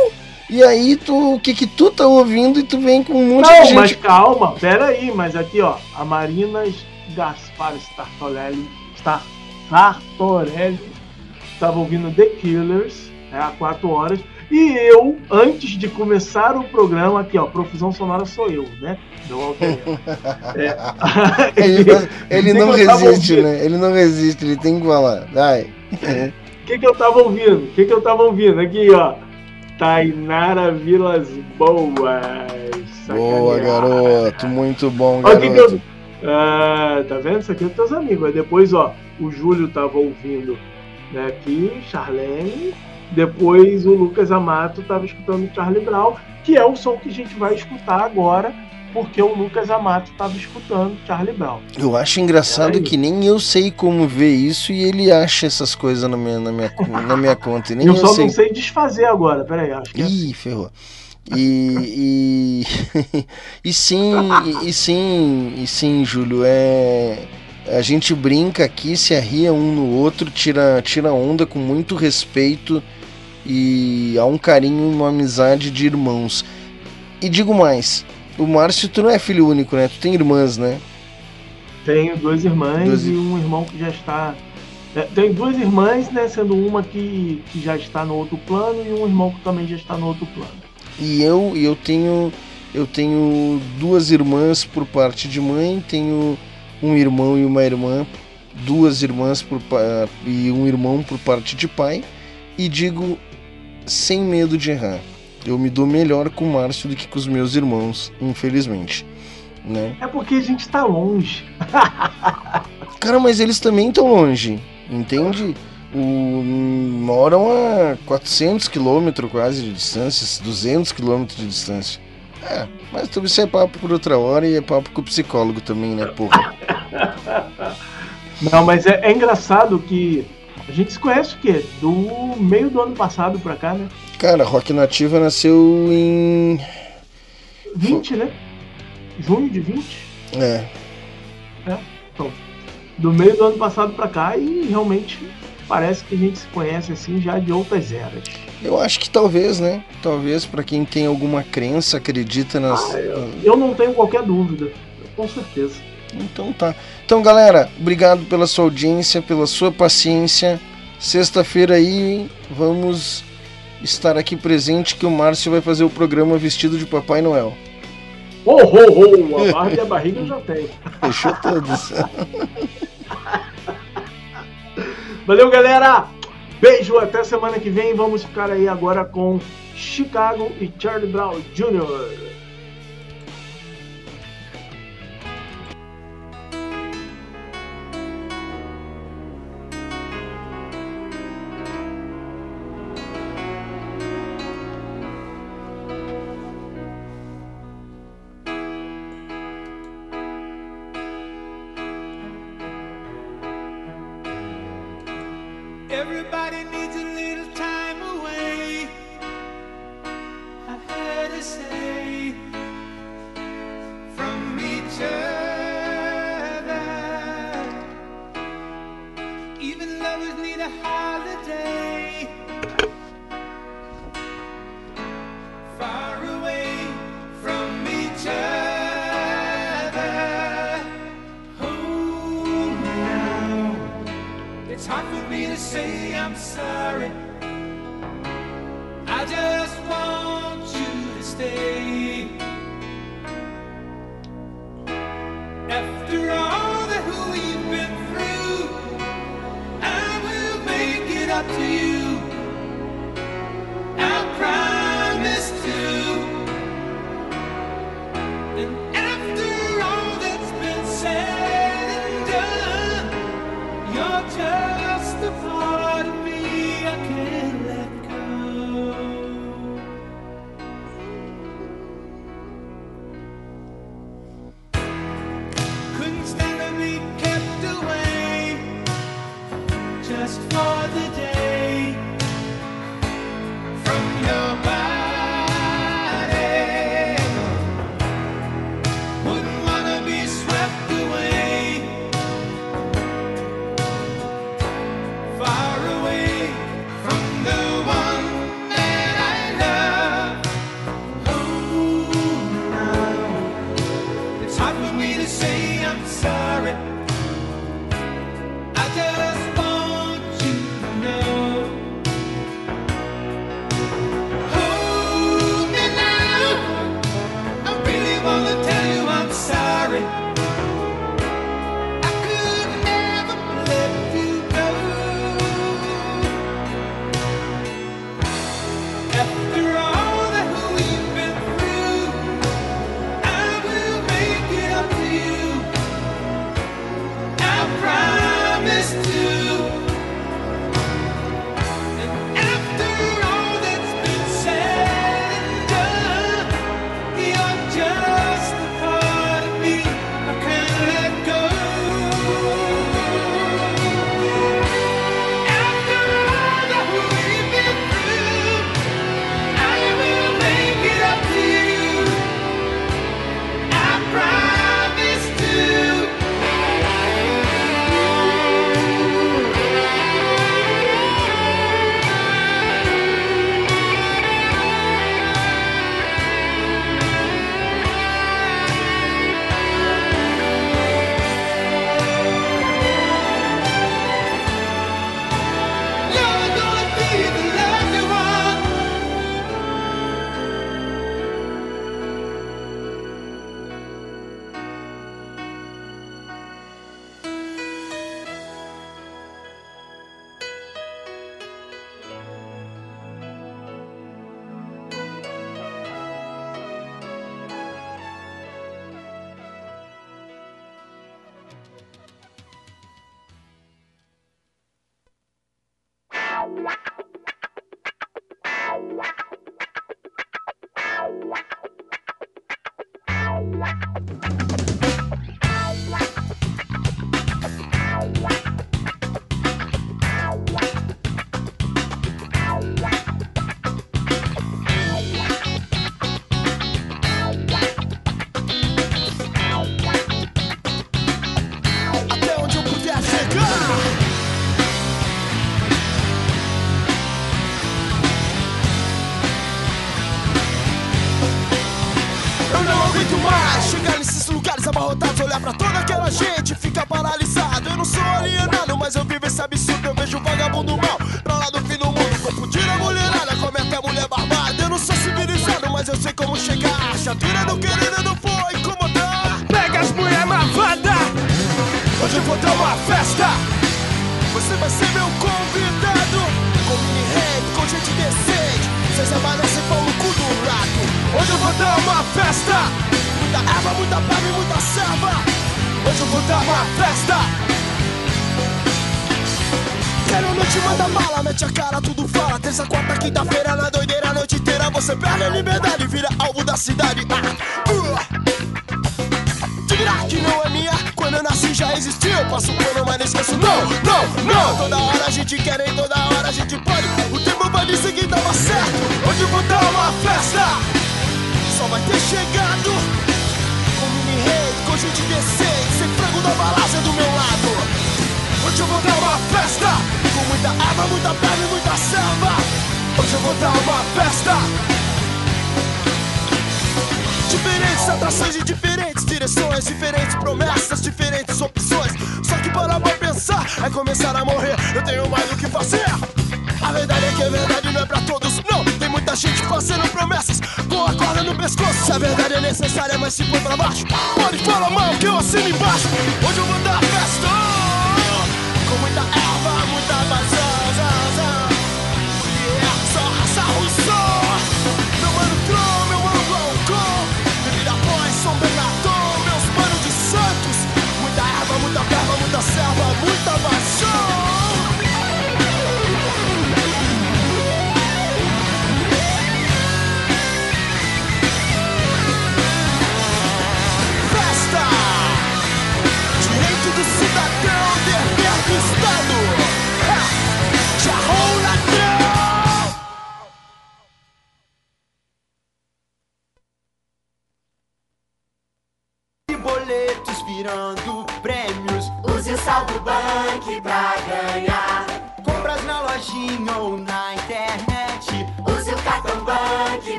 e aí tu, o que que tu tá ouvindo e tu vem com um monte Não, de gente. mas calma, pera aí, mas aqui ó, a Marina Gaspar Startorelli, Star, Startorelli estava ouvindo The Killers é, há quatro horas, e eu, antes de começar o programa, aqui ó, Profusão Sonora sou eu, né? Meu alter ego. [laughs] É, Ele, ele [laughs] não resiste, né? Ele não resiste, ele tem que falar. Vai. O que, que eu tava ouvindo? O que, que eu tava ouvindo? Aqui, ó. Tainara Vilas Boas. Boa, garoto. Muito bom, Olha o que que garoto. eu. Ah, tá vendo? Isso aqui é dos teus amigos. Aí depois, ó, o Júlio tava ouvindo né, aqui, Charlene. Depois o Lucas Amato tava escutando Charlie Brown, que é o som que a gente vai escutar agora, porque o Lucas Amato tava escutando Charlie Brown. Eu acho engraçado Peraí. que nem eu sei como ver isso e ele acha essas coisas na minha, na minha, na minha conta. Nem eu eu, só sei. não sei desfazer agora. Pera aí, acho que é Ih, ferrou. E, e, [laughs] e sim, e, e sim, e sim, Júlio, é a gente brinca aqui, se arria um no outro, tira, tira onda com muito respeito e há um carinho, uma amizade de irmãos. E digo mais, o Márcio, tu não é filho único, né? Tu tem irmãs, né? Tenho duas irmãs Duas- e um irmão que já está. é, Tenho duas irmãs, né? Sendo uma que, que já está no outro plano e um irmão que também já está no outro plano. E eu, e eu tenho eu tenho duas irmãs por parte de mãe, tenho um irmão e uma irmã, duas irmãs por, e um irmão por parte de pai, e digo sem medo de errar. Eu me dou melhor com o Márcio do que com os meus irmãos, infelizmente. Né? É porque a gente está longe. [laughs] Cara, mas eles também estão longe, entende? O, moram a 400 quilômetros quase de distância, 200 quilômetros de distância. É, mas tudo isso é papo por outra hora e é papo com o psicólogo também, né, porra? Não, mas é, é engraçado que a gente se conhece o quê? Do meio do ano passado pra cá, né? Cara, Rock Nativa nasceu em. 20, né? Junho de 20? É. É. Então, do meio do ano passado pra cá e realmente parece que a gente se conhece assim já de outras eras. Eu acho que talvez, né? Talvez pra quem tem alguma crença, acredita nas. Ah, eu, eu não tenho qualquer dúvida, com certeza. Então tá. Então, galera, obrigado pela sua audiência, pela sua paciência. Sexta-feira aí vamos estar aqui presente que o Márcio vai fazer o programa vestido de Papai Noel. Ho, ho, ho! A barba e a barriga eu já tenho. Fechou todos. [laughs] Valeu, galera! Beijo, até semana que vem. Vamos ficar aí agora com Chicago e Charlie Brown Jr. Everybody needs a